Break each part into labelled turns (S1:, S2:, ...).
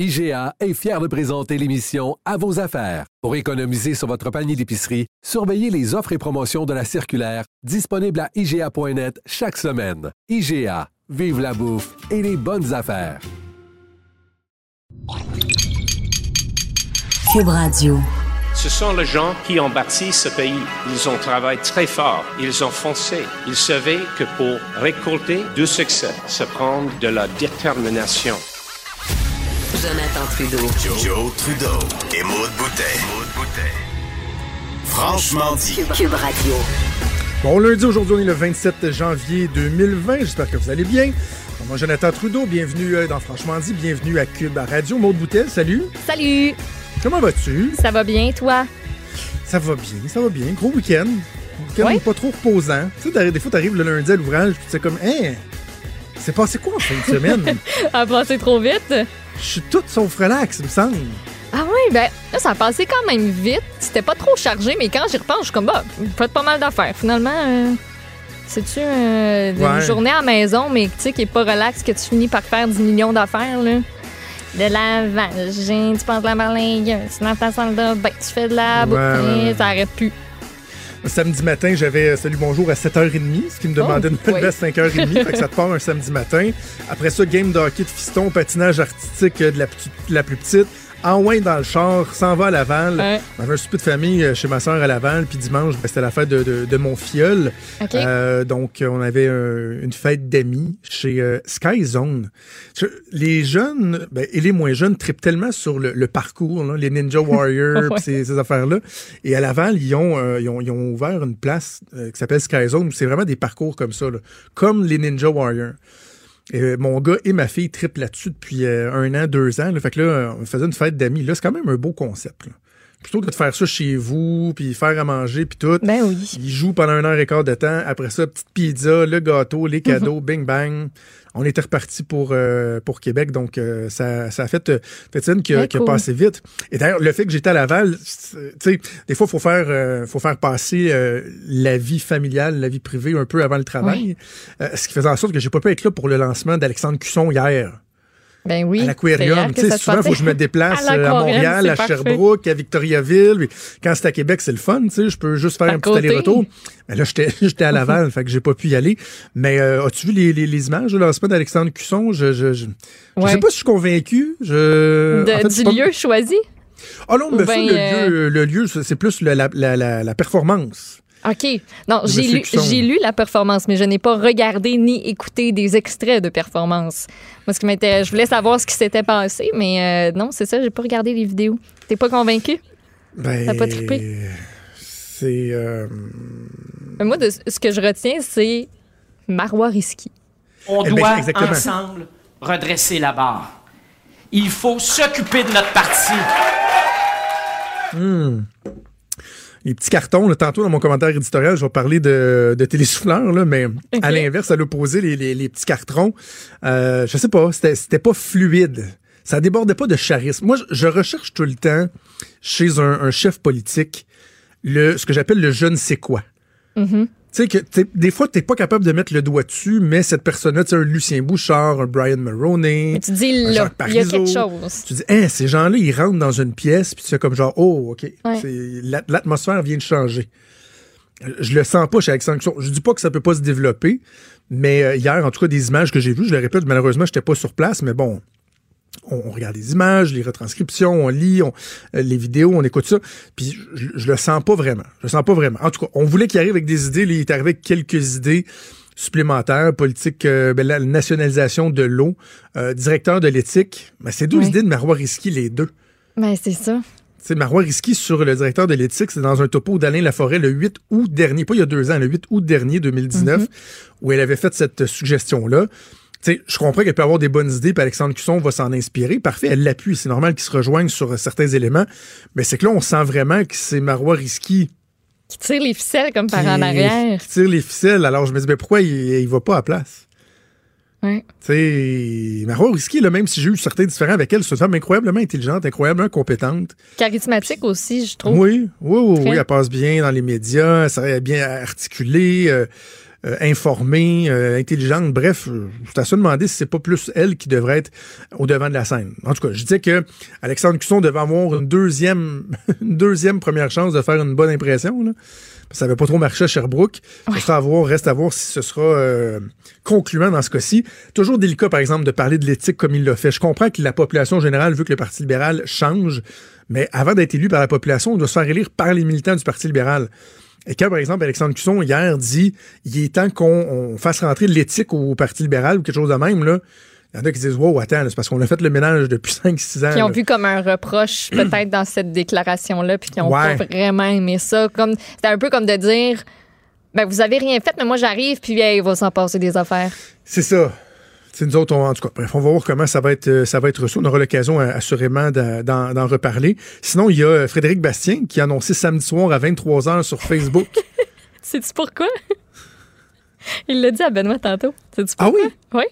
S1: IGA est fier de présenter l'émission À vos affaires. Pour économiser sur votre panier d'épicerie, surveillez les offres et promotions de la circulaire disponible à IGA.net chaque semaine. IGA, vive la bouffe et les bonnes affaires.
S2: Cube Radio.
S3: Ce sont les gens qui ont bâti ce pays. Ils ont travaillé très fort. Ils ont foncé. Ils savaient que pour récolter du succès, ça prend de la détermination.
S2: Jonathan Trudeau.
S4: Joe, Trudeau et Maude Boutet. Franchement dit.
S2: Cube Radio.
S5: Bon lundi, aujourd'hui, on est le 27 janvier 2020. J'espère que vous allez bien. Moi, Jonathan Trudeau, bienvenue euh, dans Franchement dit, bienvenue à Cube Radio. Maude Boutet, salut.
S6: Salut!
S5: Comment vas-tu?
S6: Ça va bien, toi?
S5: Ça va bien, ça va bien. Gros week-end. Week-end
S6: Ouais.
S5: pas trop reposant. Tu sais, t'arrives- des fois, t'arrives le lundi à l'ouvrage, puis tu sais comme, hein, c'est passé quoi en fin de semaine?
S6: A passé trop vite?
S5: Je suis toute sauf relax, il me semble.
S6: Ah oui, ben là, ça a passé quand même vite. C'était pas trop chargé, mais quand j'y repense, je suis comme, bah, faites pas mal d'affaires. Finalement, euh, c'est-tu euh, une
S5: Ouais.
S6: journée à la maison, mais tu sais, qui est pas relax, que tu finis par faire 10 millions d'affaires, là? De lavage, tu passes la marlingueuse, tu laves ta salle de bain, tu fais de la
S5: Ouais,
S6: boucle,
S5: ouais,
S6: ça arrête plus.
S5: Samedi matin, j'avais euh, Salut Bonjour à 7h30, ce qui me demandait de me lever à 5h30. fait que ça te part un samedi matin. Après ça, game de hockey de fiston, patinage artistique euh, de la, la plus petite. En loin dans le char, s'en va à Laval.
S6: Ouais.
S5: On avait un souper de famille euh, chez ma soeur à Laval. Puis dimanche, ben, c'était la fête de, de- de mon filleul. Euh, donc, euh, on avait euh, une fête d'amis chez euh, Sky Zone. Les jeunes ben, et les moins jeunes tripent tellement sur le, le parcours, là, les Ninja Warriors,
S6: Ouais.
S5: pis ces, ces affaires-là. Et à Laval, ils ont, ils ont, ils ont ouvert une place qui s'appelle Sky Zone. où C'est vraiment des parcours comme ça, là, comme les Ninja Warriors. Et, euh, mon gars et ma fille trippent là-dessus depuis euh, un an, deux ans. là. Fait que là, on faisait une fête d'amis. Là, c'est quand même un beau concept. là. Plutôt que de faire ça chez vous, puis faire à manger, puis tout.
S6: Ben oui.
S5: Ils jouent pendant une heure et quart de temps. Après ça, petite pizza, le gâteau, les cadeaux,
S6: Mhm.
S5: bing bang. On était reparti pour, euh, pour Québec, donc euh, ça, ça a fait euh, Tétine qui, a-
S6: Très
S5: qui a
S6: cool.
S5: passé vite. Et d'ailleurs, le fait que j'étais à Laval, tu sais, des fois, il faut faire, euh, faut faire passer euh, la vie familiale, la vie privée un peu avant le travail. Euh, ce qui faisait en sorte que j'ai pas pu être là pour le lancement d'Alexandre Cusson hier
S6: Ben oui.
S5: à l'aquarium. Tu sais, souvent, il faut que je me déplace
S6: À
S5: euh, à, Montréal, à
S6: parfait.
S5: Sherbrooke, à Victoriaville. Quand c'est à Québec, c'est le fun. Tu sais, je peux juste faire
S6: À
S5: un petit aller-retour. Mais là, j'étais j'étais à Laval, fait que j'ai pas pu y aller. Mais euh, as-tu vu les, les, les images de lancement d'Alexandre Cusson? Je, je, je, je
S6: Ouais.
S5: sais pas si je suis convaincu. Je,
S6: De-
S5: en fait, c'est
S6: du
S5: pas-
S6: lieu choisi?
S5: Ah non, mais
S6: ben,
S5: le,
S6: euh,
S5: lieu, le lieu, c'est plus la, la, la, la performance.
S6: OK. Non, j'ai lu,
S5: Cusson.
S6: j'ai lu la performance, mais je n'ai pas regardé ni écouté des extraits de performance. Moi, ce qui m'intéresse, je voulais savoir ce qui s'était passé, mais euh, non, c'est ça, j'ai pas regardé les vidéos. T'es pas convaincu?
S5: Ben,
S6: T'as pas trippé?
S5: C'est... euh,
S6: Mais Moi, de, ce que je retiens, c'est Marois Risky.
S7: On
S5: Eh ben,
S7: doit
S5: exactement.
S7: ensemble redresser la barre. Il faut s'occuper de notre parti.
S5: Les petits cartons, là, tantôt dans mon commentaire éditorial, je vais parler de, de télésouffleurs, là, mais à l'inverse, à l'opposé, les, les, les petits cartons, euh, je sais pas, c'était c'était pas fluide. Ça débordait pas de charisme. Moi, je, je recherche tout le temps chez un, un chef politique le ce que j'appelle le je ne sais quoi.
S6: Mm-hmm.
S5: Sais que des fois, t'es pas capable de mettre le doigt dessus, mais cette personne-là, tu sais, un Lucien Bouchard, un Brian Mulroney,
S6: Mais tu dis
S5: un
S6: là, il y a quelque chose.
S5: tu dis, hein, ces gens-là, ils rentrent dans une pièce, puis tu fais comme genre, oh, OK,
S6: Ouais.
S5: l'atmosphère vient de changer. Je le sens pas chez Alexandre. Je dis pas que ça peut pas se développer, mais euh, hier, en tout cas, des images que j'ai vues, je le répète, malheureusement, j'étais pas sur place, mais bon, on, on regarde les images, les retranscriptions, on lit on- euh, les vidéos, on écoute ça, puis je, je le sens pas vraiment. Je le sens pas vraiment. En tout cas, on voulait qu'il arrive avec des idées, il est arrivé avec quelques idées supplémentaires, politique, euh, ben, la nationalisation de l'eau, euh, directeur de l'éthique. Ben, c'est deux idées de Marois Risky, les deux.
S6: Mais c'est ça.
S5: Tu sais, Marois Risky sur le directeur de l'éthique, c'est dans un topo d'Alain Laforêt le 8 août dernier, pas il y a deux ans, le 8 août dernier 2019, où elle avait fait cette suggestion-là. Sais, je comprends qu'elle peut avoir des bonnes idées, puis Alexandre Cusson va s'en inspirer. Parfait, elle l'appuie. C'est normal qu'ils se rejoignent sur certains éléments. Mais c'est que là, on sent vraiment que c'est Marois Risky
S6: Qui tire les ficelles comme par en arrière.
S5: qui tire les ficelles. Alors, je me dis, ben, pourquoi il, il va pas à place?
S6: Ouais.
S5: Tu sais, Marois Risky, là, même si j'ai eu certains différents avec elle, c'est une femme incroyablement intelligente, incroyablement compétente.
S6: Charismatique aussi, je trouve.
S5: Oui, oui, oui, oui, elle passe bien dans les médias, elle est bien articulée. euh, euh, informée, euh, intelligente. Bref, euh, je à se demander si c'est pas plus elle qui devrait être au devant de la scène. En tout cas, je disais que Alexandre Cusson devait avoir une deuxième, une deuxième première chance de faire une bonne impression. Là. Ça n'avait pas trop marché à Sherbrooke. Ça à voir, reste à voir si ce sera euh, concluant dans ce cas-ci. Toujours délicat, par exemple, de parler de l'éthique comme il l'a fait. Je comprends que la population générale veut que le Parti libéral change, mais avant d'être élu par la population, on doit se faire élire par les militants du Parti libéral. Et quand, par exemple, Alexandre Cusson, hier, dit il est temps qu'on on fasse rentrer l'éthique au Parti libéral ou quelque chose de même, là. Il y en a qui disent Wow, attends, c'est parce qu'on a fait le ménage depuis 5-6 ans.
S6: Qui ont
S5: là.
S6: vu comme un reproche peut-être dans cette déclaration-là, puis qui n'ont
S5: Ouais.
S6: pas vraiment aimé ça. Comme C'était un peu comme de dire ben, vous avez rien fait, mais moi j'arrive, puis hey, il va s'en passer des affaires.
S5: C'est ça. C'est nous autres, on- en tout cas, bref, on va voir comment ça va être, euh, ça va être reçu. On aura l'occasion euh, assurément d'en- reparler. Sinon, il y a euh, Frédéric Bastien qui a annoncé samedi soir à 23h sur Facebook.
S6: Sais-tu pourquoi? il l'a dit à Benoît tantôt. Sais-tu
S5: ah
S6: pourquoi?
S5: oui?
S6: Oui.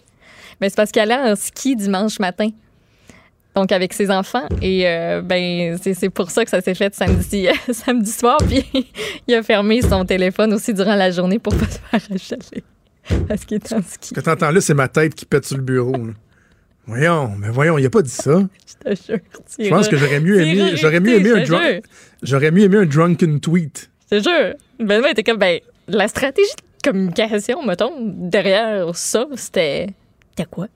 S6: Mais c'est parce qu'elle allait en ski dimanche matin. Donc, avec ses enfants. Et euh, ben, c'est c'est pour ça que ça s'est fait samedi, samedi soir. Puis, il a fermé son téléphone aussi durant la journée pour pas se faire achaler. Parce qu'il est en ski.
S5: Ce que t'entends là, c'est ma tête qui pète sur le bureau. là. Voyons, mais voyons, il a pas dit ça.
S6: Je te jure.
S5: Je pense que j'aurais mieux aimé, j'aurais mieux aimé un drunk, j'aurais mieux aimé un drunken tweet.
S6: Je te jure. Benoît était comme, ben, la stratégie de communication, mettons, derrière ça, c'était. C'était quoi?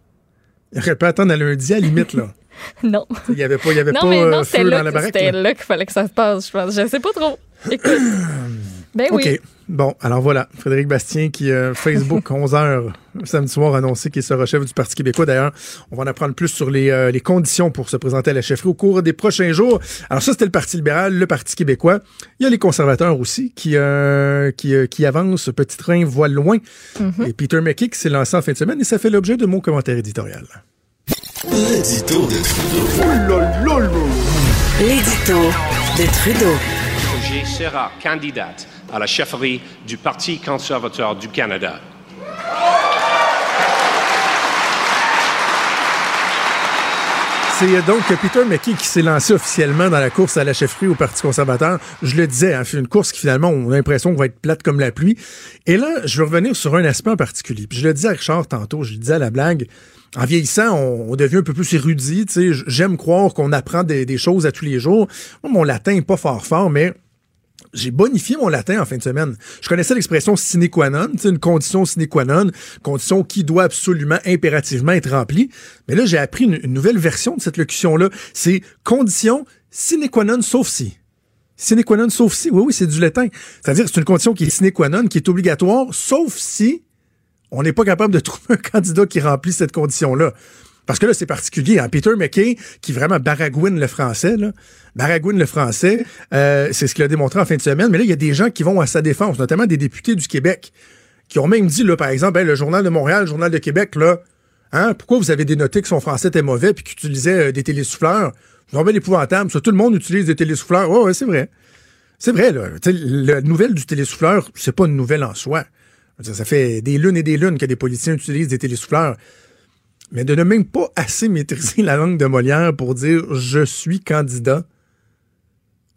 S5: Il aurait pu attendre à lundi à la limite, là.
S6: Non.
S5: Il y avait pas, il y avait
S6: Non,
S5: pas
S6: mais
S5: euh,
S6: non, c'était
S5: feu dans
S6: là,
S5: la
S6: que-
S5: baraque.
S6: c'était
S5: là.
S6: là qu'il fallait que ça se passe, je pense. Je sais pas trop. Écoute. Ben
S5: OK.
S6: oui.
S5: Bon, alors voilà, Frédéric Bastien qui, euh, Facebook, 11h, samedi soir, a annoncé qu'il sera chef du Parti québécois. D'ailleurs, on va en apprendre plus sur les, euh, les conditions pour se présenter à la chefferie au cours des prochains jours. Alors ça, c'était le Parti libéral, le Parti québécois. Il y a les conservateurs aussi qui, euh, qui, euh, qui avancent, petit train, voile loin.
S6: Mm-hmm.
S5: Et Peter McKay qui s'est lancé en fin de semaine et ça fait l'objet de mon commentaire éditorial.
S4: L'édito de Trudeau.
S2: L'édito de Trudeau.
S3: J'ai sera candidate à la chefferie du Parti conservateur du Canada.
S5: C'est euh, donc Peter McKay qui s'est lancé officiellement dans la course à la chefferie au Parti conservateur. Je le disais, hein, une course qui finalement, on a l'impression qu'on va être plate comme la pluie. Et là, je veux revenir sur un aspect en particulier. Puis je le disais à Richard tantôt, je le disais à la blague. En vieillissant, on, on devient un peu plus érudit. J'aime croire qu'on apprend des, des choses à tous les jours. Moi, mon latin est pas fort fort, mais j'ai bonifié mon latin en fin de semaine. Je connaissais l'expression sine qua non, une condition sine qua non, condition qui doit absolument, impérativement être remplie. Mais là, j'ai appris une, une nouvelle version de cette locution-là. C'est condition sine qua non sauf si. Sine qua non sauf si. Oui, oui, c'est du latin. C'est-à-dire c'est une condition qui est sine qua non, qui est obligatoire, sauf si on n'est pas capable de trouver un candidat qui remplit cette condition-là. Parce que là, c'est particulier. Hein? Peter McKay, qui vraiment baragouine le français, là, baragouine le français, euh, c'est ce qu'il a démontré en fin de semaine. Mais là, il y a des gens qui vont à sa défense, notamment des députés du Québec, qui ont même dit, là, par exemple, le Journal de Montréal, le Journal de Québec, là, hein, pourquoi vous avez dénoté que son français était mauvais puis qu'il utilisait euh, des télésouffleurs? C'est vraiment épouvantable. Ça, tout le monde utilise des télésouffleurs. Ouais, ouais, c'est vrai. C'est vrai, là. La nouvelle du télésouffleur, c'est pas une nouvelle en soi. Ça fait des lunes et des lunes que des politiciens utilisent des télésouffleurs. Mais de ne même pas assez maîtriser la langue de Molière pour dire je suis candidat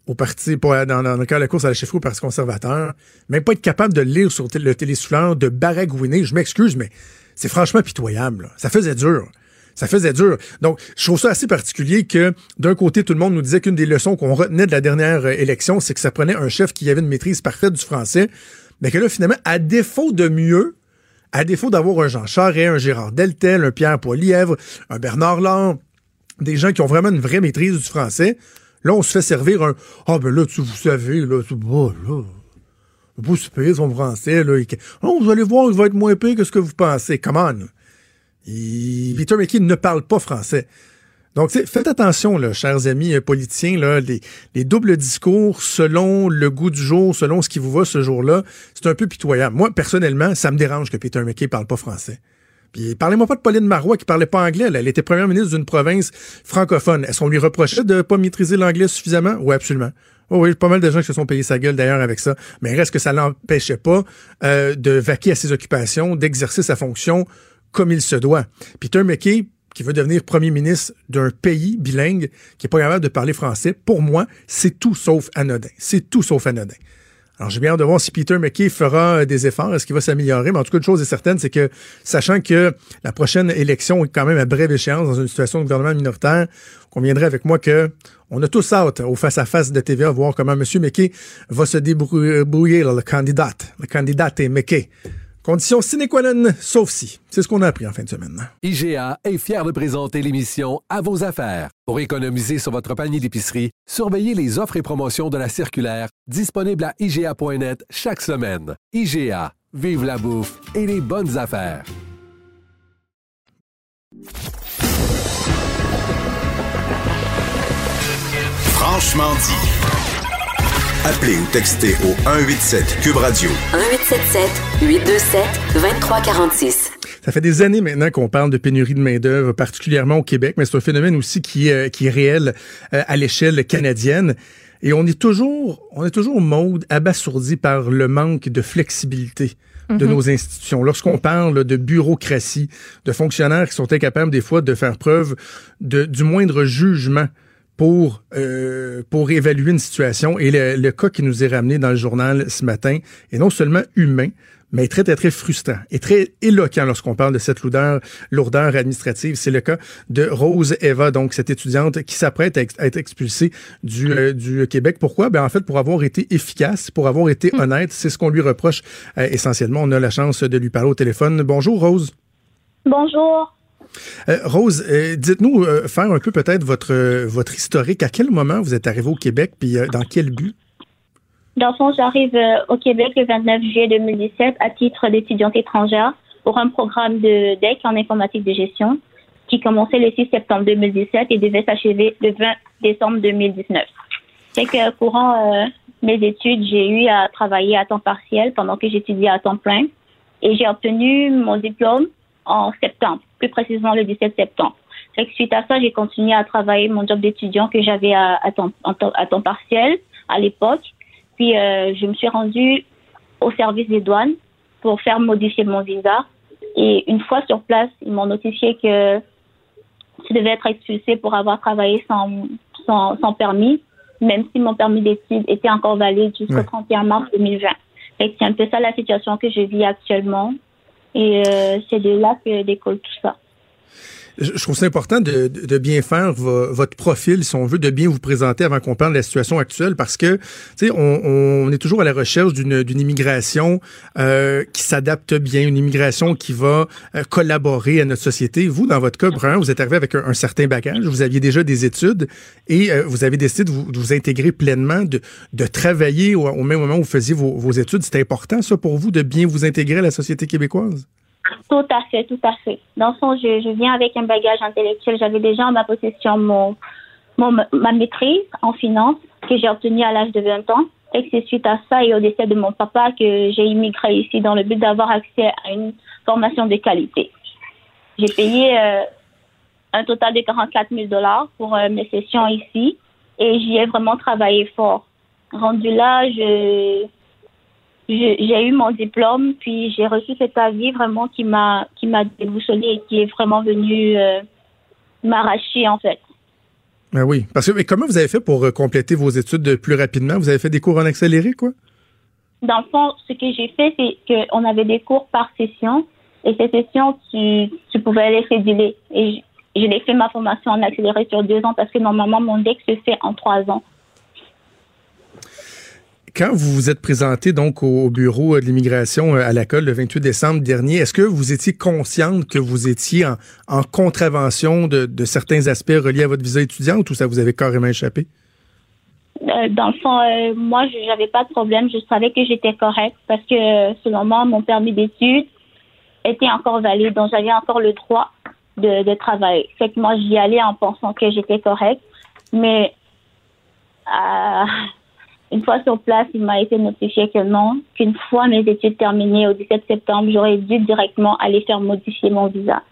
S5: au parti, dans, le cas de la course à la chefferie au Parti conservateur, même pas être capable de lire sur le télésouffleur, de baragouiner, je m'excuse, mais c'est franchement pitoyable. Ça faisait dur. Ça faisait dur. Donc, je trouve ça assez particulier que, d'un côté, tout le monde nous disait qu'une des leçons qu'on retenait de la dernière euh, élection, c'est que ça prenait un chef qui avait une maîtrise parfaite du français, mais que là, finalement, à défaut de mieux, à défaut d'avoir un Jean Charest, un Gérard Deltel, un Pierre Poilièvre, un Bernard Lang, des gens qui ont vraiment une vraie maîtrise du français, là, on se fait servir un « Ah, ben là, tu, vous savez, là, c'est bon, là, si pire son français, là. Oh, vous allez voir, il va être moins pire que ce que vous pensez. Come on. Il- Peter McKay ne parle pas français. Donc, faites attention, là, chers amis euh, politiciens, les, les doubles discours selon le goût du jour, selon ce qui vous va ce jour-là, c'est un peu pitoyable. Moi, personnellement, ça me dérange que Peter McKay parle pas français. Puis parlez-moi pas de Pauline Marois qui parlait pas anglais. Elle était première ministre d'une province francophone. Est-ce qu'on lui reprochait de pas maîtriser l'anglais suffisamment? Oui, absolument. Oh oui, pas mal de gens qui se sont payés sa gueule d'ailleurs avec ça. Mais reste que ça l'empêchait pas euh, de vaquer à ses occupations, d'exercer sa fonction comme il se doit. Peter McKay, qui veut devenir premier ministre d'un pays bilingue, qui est pas capable de parler français, pour moi, c'est tout sauf anodin. C'est tout sauf anodin. Alors, j'ai bien hâte de voir si Peter McKay fera euh, des efforts. Est-ce qu'il va s'améliorer? Mais en tout cas, une chose est certaine, c'est que, sachant que la prochaine élection est quand même à brève échéance dans une situation de gouvernement minoritaire, conviendrait avec moi que on a tous hâte au face-à-face de TVA voir comment M. McKay va se débrouiller, le candidat. Le candidat est McKay. Condition sine qua non, sauf si. C'est ce qu'on a appris en fin de semaine.
S1: IGA est fier de présenter l'émission À vos affaires. Pour économiser sur votre panier d'épicerie, surveillez les offres et promotions de la circulaire disponible à IGA.net chaque semaine. IGA, vive la bouffe et les bonnes affaires.
S4: Franchement dit. Appelez ou textez au 187 Cube Radio.
S2: 1877 827 2346.
S5: Ça fait des années maintenant qu'on parle de pénurie de main-d'œuvre, particulièrement au Québec, mais c'est un phénomène aussi qui, euh, qui est réel euh, à l'échelle canadienne. Et on est toujours, on est toujours mode abasourdi par le manque de flexibilité de nos institutions. Lorsqu'on parle de bureaucratie, de fonctionnaires qui sont incapables des fois de faire preuve de, du moindre jugement pour, euh, pour évaluer une situation. Et le, le cas qui nous est ramené dans le journal ce matin est non seulement humain, mais très, très, très frustrant et très éloquent lorsqu'on parle de cette lourdeur, lourdeur administrative. C'est le cas de Rose Eva, donc cette étudiante qui s'apprête à, ex- à être expulsée du, euh, du Québec. Pourquoi? Ben, en fait, pour avoir été efficace, pour avoir été honnête, c'est ce qu'on lui reproche euh, essentiellement. On a la chance de lui parler au téléphone. Bonjour, Rose.
S8: Bonjour.
S5: Euh, Rose, euh, dites-nous, euh, faire un peu peut-être votre, votre historique. À quel moment vous êtes arrivé au Québec, puis dans quel but?
S8: Dans le fond, j'arrive au Québec le 29 juillet 2017 à titre d'étudiante étrangère pour un programme de DEC en informatique de gestion qui commençait le 6 septembre 2017 et devait s'achever le 20 décembre 2019. C'est que courant mes études, j'ai eu à travailler à temps partiel pendant que j'étudiais à temps plein et j'ai obtenu mon diplôme en septembre, plus précisément le 17 septembre. Fait que suite à ça, j'ai continué à travailler mon job d'étudiant que j'avais à, à, temps, à partiel à l'époque. Puis euh, je me suis rendue au service des douanes pour faire modifier mon visa. Et une fois sur place, ils m'ont notifié que je devais être expulsée pour avoir travaillé sans, sans, sans permis, même si mon permis d'études était encore valide jusqu'au
S5: Ouais.
S8: 31 mars 2020. Fait que c'est un peu ça la situation que je vis actuellement. Et euh, c'est de là que découle tout ça.
S5: Je trouve ça important de, de- bien faire vo- votre profil, si on veut, de bien vous présenter avant qu'on parle de la situation actuelle, parce que, on, on est toujours à la recherche d'une immigration euh, qui s'adapte bien, une immigration qui va euh, collaborer à notre société. Vous, dans votre cas, Brun, vous êtes arrivé avec un, un certain bagage, vous aviez déjà des études et euh, vous avez décidé de vous, de vous intégrer pleinement, de, de travailler au, au même moment où vous faisiez vos, vos études. C'est important, ça, pour vous, de bien vous intégrer à la société québécoise?
S8: Tout à fait, tout à fait. Dans le fond, je, viens avec un bagage intellectuel. J'avais déjà en ma possession mon, ma maîtrise en finance que j'ai obtenue à l'âge de 20 ans. Et c'est suite à ça et au décès de mon papa que j'ai immigré ici dans le but d'avoir accès à une formation de qualité. J'ai payé euh, un total de 44 000 dollars pour euh, mes sessions ici et j'y ai vraiment travaillé fort. Rendu là, je- j'ai eu mon diplôme, puis j'ai reçu cet avis vraiment qui m'a qui m'a déboussolé et qui est vraiment venu euh, m'arracher en fait.
S5: Ben oui. Parce que mais comment vous avez fait pour euh, compléter vos études plus rapidement? Vous avez fait des cours en accéléré, quoi?
S8: Dans le fond, ce que j'ai fait, c'est qu'on avait des cours par session et ces sessions, tu, tu pouvais les céduler. Et l'ai fait ma formation en accéléré sur deux ans parce que normalement, mon DEC se fait en trois ans.
S5: Quand vous vous êtes présenté donc au bureau euh, de l'immigration euh, à la le 28 décembre dernier, est-ce que vous étiez consciente que vous étiez en, en contravention de, certains aspects reliés à votre visa étudiante ou ça vous avait carrément échappé?
S8: Euh, dans le fond, euh, moi, je n'avais pas de problème. Je savais que j'étais correcte parce que, selon moi, mon permis d'études était encore valide. Donc, j'avais encore le droit de, de travailler. Fait que moi, j'y allais en pensant que j'étais correcte. Mais, une fois sur place, il m'a été notifié que non, qu'une fois mes études terminées au 17 septembre, j'aurais dû directement aller faire modifier mon visa.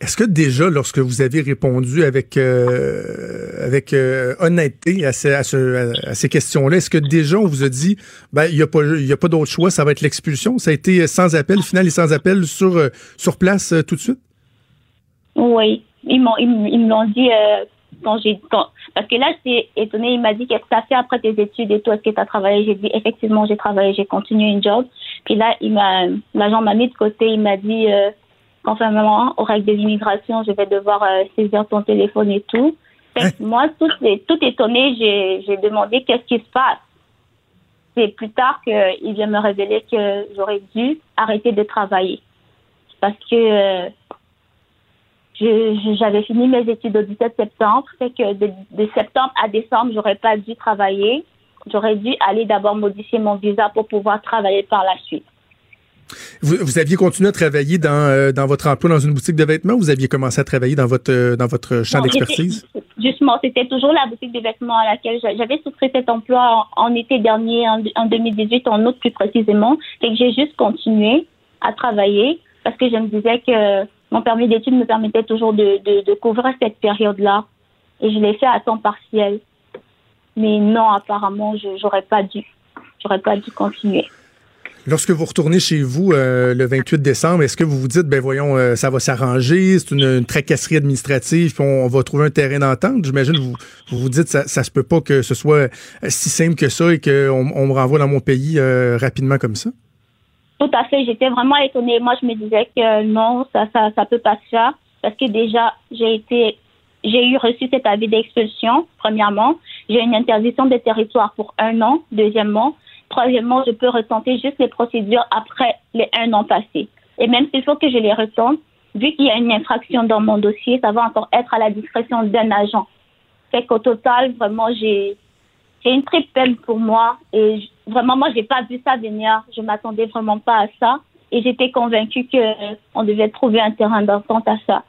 S5: Est-ce que déjà, lorsque vous avez répondu avec, euh, avec euh, honnêteté à, ce- à ce- à ces questions-là, est-ce que déjà on vous a dit, ben, il n'y a pas, il y a pas d'autre choix, ça va être l'expulsion? Ça a été sans appel, final et sans appel sur, euh, sur place euh, tout de suite?
S8: Oui, ils m'ont ils, me l'ont dit euh, quand j'ai parce que là j'étais étonnée. Il m'a dit qu'est-ce que tu as fait après tes études et tout est-ce que tu as travaillé? J'ai dit effectivement j'ai travaillé j'ai continué une job. Puis là il m'a l'agent m'a mis de côté. Il m'a dit euh, conformément aux règles de l'immigration je vais devoir euh, saisir ton téléphone et tout. Moi tout tout étonnée j'ai j'ai demandé qu'est-ce qui se passe? C'est plus tard qu'il vient me révéler que j'aurais dû arrêter de travailler. Parce que euh, j'avais fini mes études au 17 septembre, fait que de, septembre à décembre, j'aurais pas dû travailler. J'aurais dû aller d'abord modifier mon visa pour pouvoir travailler par la suite.
S5: Vous, aviez continué à travailler dans, euh, dans votre emploi dans une boutique de vêtements ou vous aviez commencé à travailler dans votre, euh, dans votre champ d'expertise?
S8: Justement, c'était toujours la boutique de vêtements à laquelle j'avais souscrit cet emploi en, été dernier, en, en, 2018, en août plus précisément. Fait que j'ai juste continué à travailler parce que je me disais que mon permis d'études me permettait toujours de, couvrir cette période-là. Et je l'ai fait à temps partiel. Mais non, apparemment, je j'aurais pas dû. J'aurais pas dû continuer.
S5: Lorsque vous retournez chez vous euh, le 28 décembre, est-ce que vous vous dites, ben voyons, euh, ça va s'arranger, c'est une, tracasserie administrative, on, va trouver un terrain d'entente? J'imagine vous, vous vous dites, ça, se peut pas que ce soit si simple que ça et qu'on on me renvoie dans mon pays euh, rapidement comme ça?
S8: Tout à fait. J'étais vraiment étonnée. Moi, je me disais que non, ça, ça, ça peut pas se faire parce que déjà, j'ai été, j'ai eu reçu cet avis d'expulsion, premièrement. J'ai une interdiction de territoire pour un an, deuxièmement. Troisièmement, je peux retenter juste les procédures après les un an passés. Et même s'il faut que je les retente, vu qu'il y a une infraction dans mon dossier, ça va encore être à la discrétion d'un agent. Fait qu'au total, vraiment, j'ai, c'est une très peine pour moi et vraiment moi j'ai pas vu ça venir. Je m'attendais vraiment pas à ça et j'étais convaincue que euh, devait trouver un terrain d'entente à ça.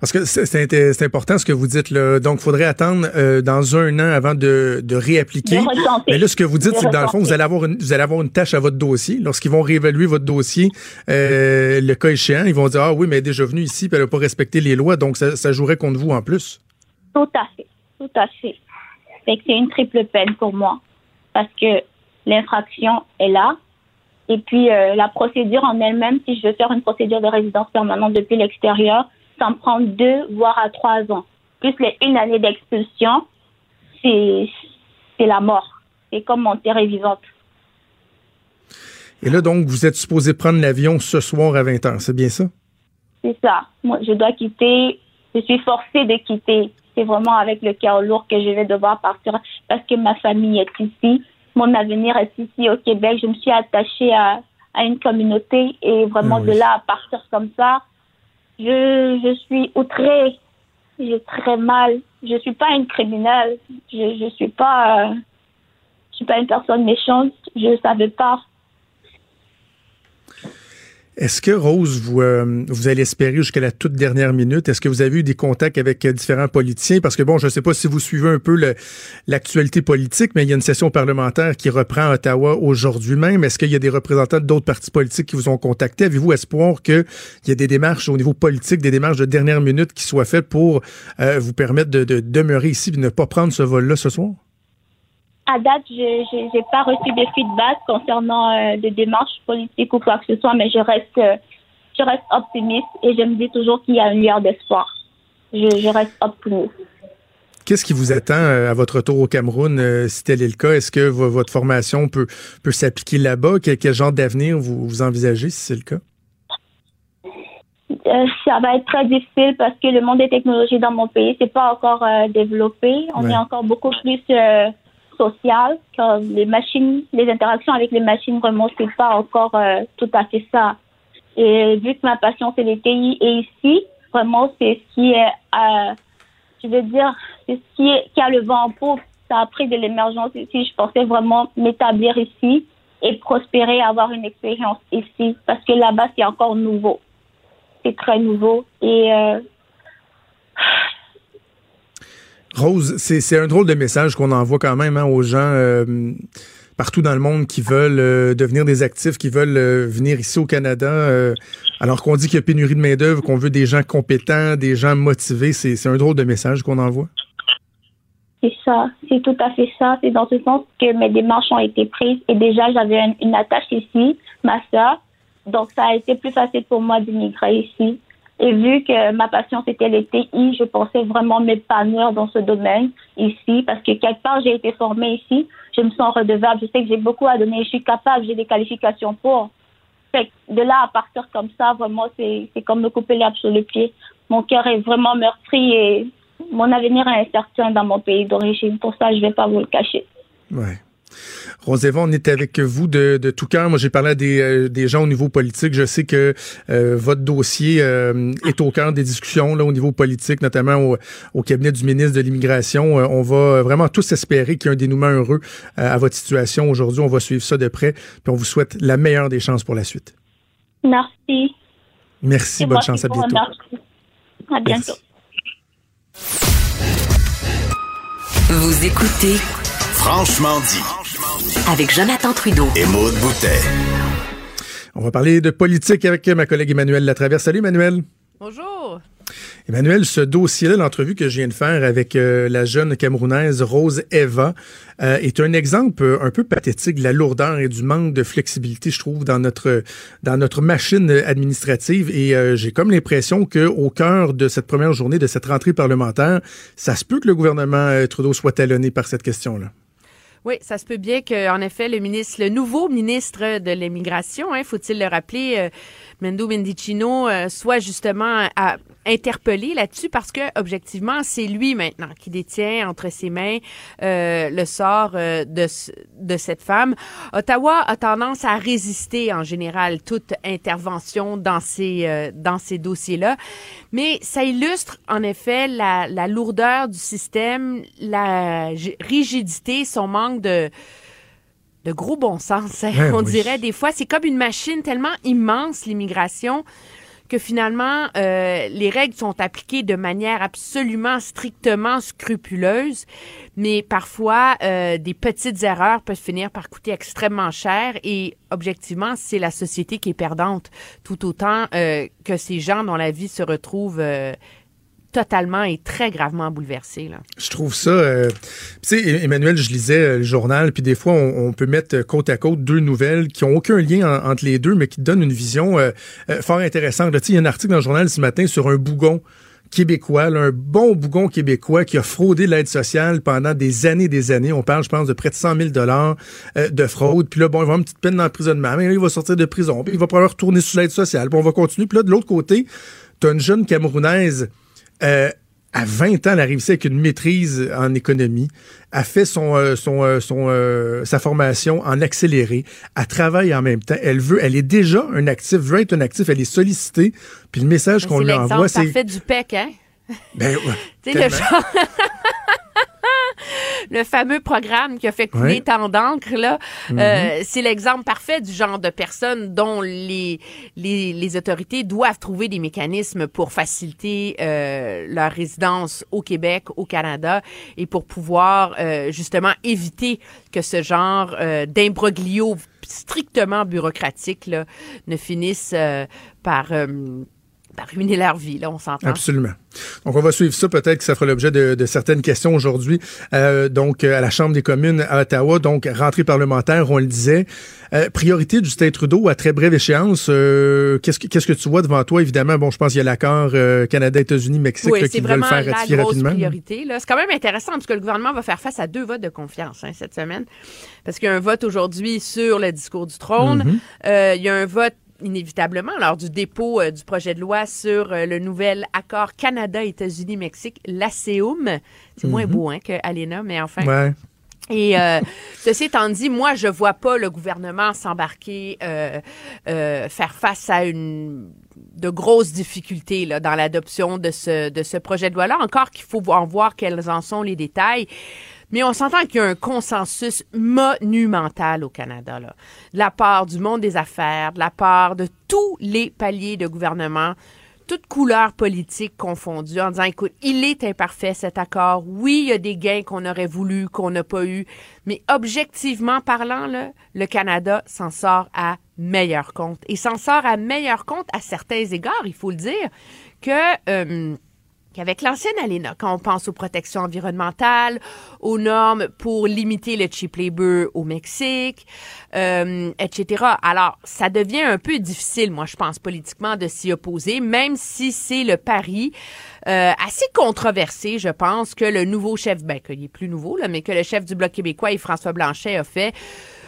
S5: Parce que c'est important ce que vous dites là. Donc, il faudrait attendre euh, dans un an avant de, de réappliquer. Mais là, ce que vous dites, c'est que dans le fond, vous allez avoir une, vous allez avoir une tâche à votre dossier. Lorsqu'ils vont réévaluer votre dossier, euh, le cas échéant, ils vont dire ah oui, mais elle est déjà venue ici, puis elle n'a pas respecté les lois, donc ça, ça jouerait contre vous en plus.
S8: Tout à fait, tout à fait c'est une triple peine pour moi parce que l'infraction est là. Et puis euh, la procédure en elle-même, si je veux faire une procédure de résidence permanente depuis l'extérieur, ça me prend deux voire à trois ans. Plus les une année d'expulsion, c'est c'est la mort. C'est comme mon terre vivante.
S5: Et là, donc, vous êtes supposé prendre l'avion ce soir à 20 h, c'est bien ça?
S8: C'est ça. Moi, je dois quitter. Je suis forcée de quitter c'est vraiment avec le cœur lourd que je vais devoir partir parce que ma famille est ici, mon avenir est ici au Québec. Je me suis attachée à, à une communauté et vraiment ah de là à partir comme ça, je, je suis outrée. J'ai très mal. Je suis pas une criminelle. Je, je suis pas, je suis pas une personne méchante. Je savais pas
S5: est-ce que, Rose, vous, euh, vous allez espérer jusqu'à la toute dernière minute? Est-ce que vous avez eu des contacts avec euh, différents politiciens? Parce que, bon, je ne sais pas si vous suivez un peu l'actualité politique, mais il y a une session parlementaire qui reprend à Ottawa aujourd'hui même. Est-ce qu'il y a des représentants d'autres partis politiques qui vous ont contacté? Avez-vous espoir qu'il y ait des démarches au niveau politique, des démarches de dernière minute qui soient faites pour euh, vous permettre de, de demeurer ici et ne pas prendre ce vol-là ce soir?
S8: À date, je n'ai pas reçu de feedback concernant euh, des démarches politiques ou quoi que ce soit, mais je reste, euh, je reste optimiste et je me dis toujours qu'il y a une lueur d'espoir. Je, reste optimiste.
S5: Qu'est-ce qui vous attend euh, à votre retour au Cameroun, si tel est le cas? Est-ce que votre formation peut, peut s'appliquer là-bas? Quel, genre d'avenir vous, vous envisagez si c'est le cas?
S8: ça va être très difficile parce que le monde des technologies dans mon pays, c'est pas encore développé. On est encore beaucoup plus social, comme les machines, les interactions avec les machines, vraiment, c'est pas encore euh, tout à fait ça. Et vu que ma passion, c'est les TI, et ici, vraiment, c'est ce qui est, euh, je veux dire, c'est ce qui, est, qui a le vent en poupe. Ça a pris de l'émergence ici. Je pensais vraiment m'établir ici et prospérer, avoir une expérience ici. Parce que là-bas, c'est encore nouveau. C'est très nouveau. Et euh,
S5: Rose, c'est un drôle de message qu'on envoie quand même hein, aux gens euh, partout dans le monde qui veulent euh, devenir des actifs, qui veulent euh, venir ici au Canada, alors qu'on dit qu'il y a pénurie de main-d'œuvre, qu'on veut des gens compétents, des gens motivés. C'est un drôle de message qu'on envoie.
S8: C'est ça, c'est tout à fait ça. C'est dans ce sens que mes démarches ont été prises et déjà j'avais une, attache ici, ma soeur. Donc ça a été plus facile pour moi d'immigrer ici. Et vu que ma passion c'était les TI, je pensais vraiment m'épanouir dans ce domaine ici parce que quelque part j'ai été formée ici. Je me sens redevable. Je sais que j'ai beaucoup à donner. Je suis capable. J'ai des qualifications pour. Fait de là à partir comme ça, vraiment, c'est comme me couper l'herbe sur le pied. Mon cœur est vraiment meurtri et mon avenir est incertain dans mon pays d'origine. Pour ça, je vais pas vous le cacher.
S5: Ouais. Roséva, on est avec vous de, tout cœur. Moi, j'ai parlé à des, euh, des, gens au niveau politique. Je sais que euh, votre dossier euh, est au cœur des discussions là, au niveau politique, notamment au, au cabinet du ministre de l'Immigration. on va vraiment tous espérer qu'il y ait un dénouement heureux à votre situation aujourd'hui. On va suivre ça de près. Puis on vous souhaite la meilleure des chances pour la suite.
S8: Merci.
S5: Merci. Bonne chance. À bientôt.
S8: À bientôt.
S2: Vous écoutez
S4: Franchement dit.
S2: Avec Jonathan Trudeau.
S4: Et Maude Boutet.
S5: On va parler de politique avec ma collègue Emmanuel Latraverse. Salut Emmanuel.
S9: Bonjour.
S5: Emmanuel, ce dossier-là, l'entrevue que je viens de faire avec euh, la jeune Camerounaise Rose Eva, euh, est un exemple euh, un peu pathétique de la lourdeur et du manque de flexibilité, je trouve, dans notre dans notre machine administrative. Et j'ai comme l'impression que au cœur de cette première journée de cette rentrée parlementaire, ça se peut que le gouvernement Trudeau soit talonné par cette question-là.
S9: Oui, ça se peut bien qu'en effet, le nouveau ministre de l'immigration, hein, faut-il le rappeler, Mendo Mendicino euh, soit justement à, interpellé là-dessus parce que objectivement, c'est lui maintenant qui détient entre ses mains euh, le sort euh, de, de cette femme. Ottawa a tendance à résister en général toute intervention dans ces dans ces dossiers-là, mais ça illustre en effet la, la lourdeur du système, la rigidité, son manque de de gros bon sens. Hein. Ben on dirait des fois, c'est comme une machine tellement immense, l'immigration, que finalement, euh, les règles sont appliquées de manière absolument strictement scrupuleuse, mais parfois, euh, des petites erreurs peuvent finir par coûter extrêmement cher et objectivement, c'est la société qui est perdante, tout autant euh, que ces gens dont la vie se retrouve totalement et très gravement bouleversé. Là.
S5: Je trouve ça. Euh, tu sais, Emmanuel, je lisais euh, le journal, puis des fois, on, peut mettre côte à côte deux nouvelles qui ont aucun lien entre les deux, mais qui donnent une vision euh, fort intéressante. Il y a un article dans le journal ce matin sur un bougon québécois, un bon bougon québécois qui a fraudé l'aide sociale pendant des années des années. On parle, je pense, de près de 100 000 dollars de fraude. Puis là, bon, il va avoir une petite peine d'emprisonnement, mais là, il va sortir de prison, puis il va probablement retourner sous l'aide sociale, puis on va continuer. Puis là, de l'autre côté, tu as une jeune Camerounaise euh, à 20 ans, elle a réussi avec une maîtrise en économie, a fait son, euh, son, euh, son sa formation en accéléré, elle travaille en même temps, elle veut, elle est déjà un actif, veut être un actif, elle est sollicitée, puis le message qu'on lui envoie,
S9: c'est... fait du PEC, hein?
S5: Ben,
S9: ouais, le le fameux programme qui a fait couler tant d'encre, là, mm-hmm. euh, c'est l'exemple parfait du genre de personnes dont les, les, les, autorités doivent trouver des mécanismes pour faciliter euh, leur résidence au Québec, au Canada, et pour pouvoir euh, justement éviter que ce genre d'imbroglio strictement bureaucratique là, ne finisse euh, par ruiner leur vie, là, on s'entend.
S5: Absolument. Donc, on va suivre ça. Peut-être que ça fera l'objet de, certaines questions aujourd'hui. Euh, donc, à la Chambre des communes à Ottawa, donc, rentrée parlementaire, on le disait. Euh, priorité du Justin Trudeau à très brève échéance. Euh, qu'est-ce, que, qu'est-ce que tu vois devant toi? Évidemment, bon, je pense qu'il y a l'accord Canada, États-Unis, Mexique
S9: oui,
S5: qui veulent faire ratifier la
S9: grosse priorité. Là. C'est quand même intéressant parce que le gouvernement va faire face à deux votes de confiance hein, cette semaine. Parce qu'il y a un vote aujourd'hui sur le discours du trône. Mm-hmm. il y a un vote inévitablement lors du dépôt euh, du projet de loi sur euh, le nouvel accord Canada-États-Unis-Mexique, l'ACEUM. C'est moins mhm. beau hein, que ALENA, mais enfin. Et euh, ceci étant dit, moi, je vois pas le gouvernement s'embarquer, faire face à une de grosses difficultés là, dans l'adoption de ce, de ce projet de loi-là. Encore qu'il faut en voir quels en sont les détails. Mais on s'entend qu'il y a un consensus monumental au Canada, là, de la part du monde des affaires, de la part de tous les paliers de gouvernement, toutes couleurs politiques confondues, en disant, écoute, il est imparfait cet accord. Oui, il y a des gains qu'on aurait voulu, qu'on n'a pas eu, mais objectivement parlant, là, le Canada s'en sort à meilleur compte. Et s'en sort à meilleur compte à certains égards, il faut le dire, que... Euh, qu'avec l'ancienne ALENA, quand on pense aux protections environnementales, aux normes pour limiter le cheap labor au Mexique, euh, etc. Alors, ça devient un peu difficile, moi, je pense, politiquement, de s'y opposer, même si c'est le pari euh, assez controversé, je pense, que le nouveau chef, ben, qu'il est plus nouveau, là, mais que le chef du Bloc québécois, François Blanchet, a fait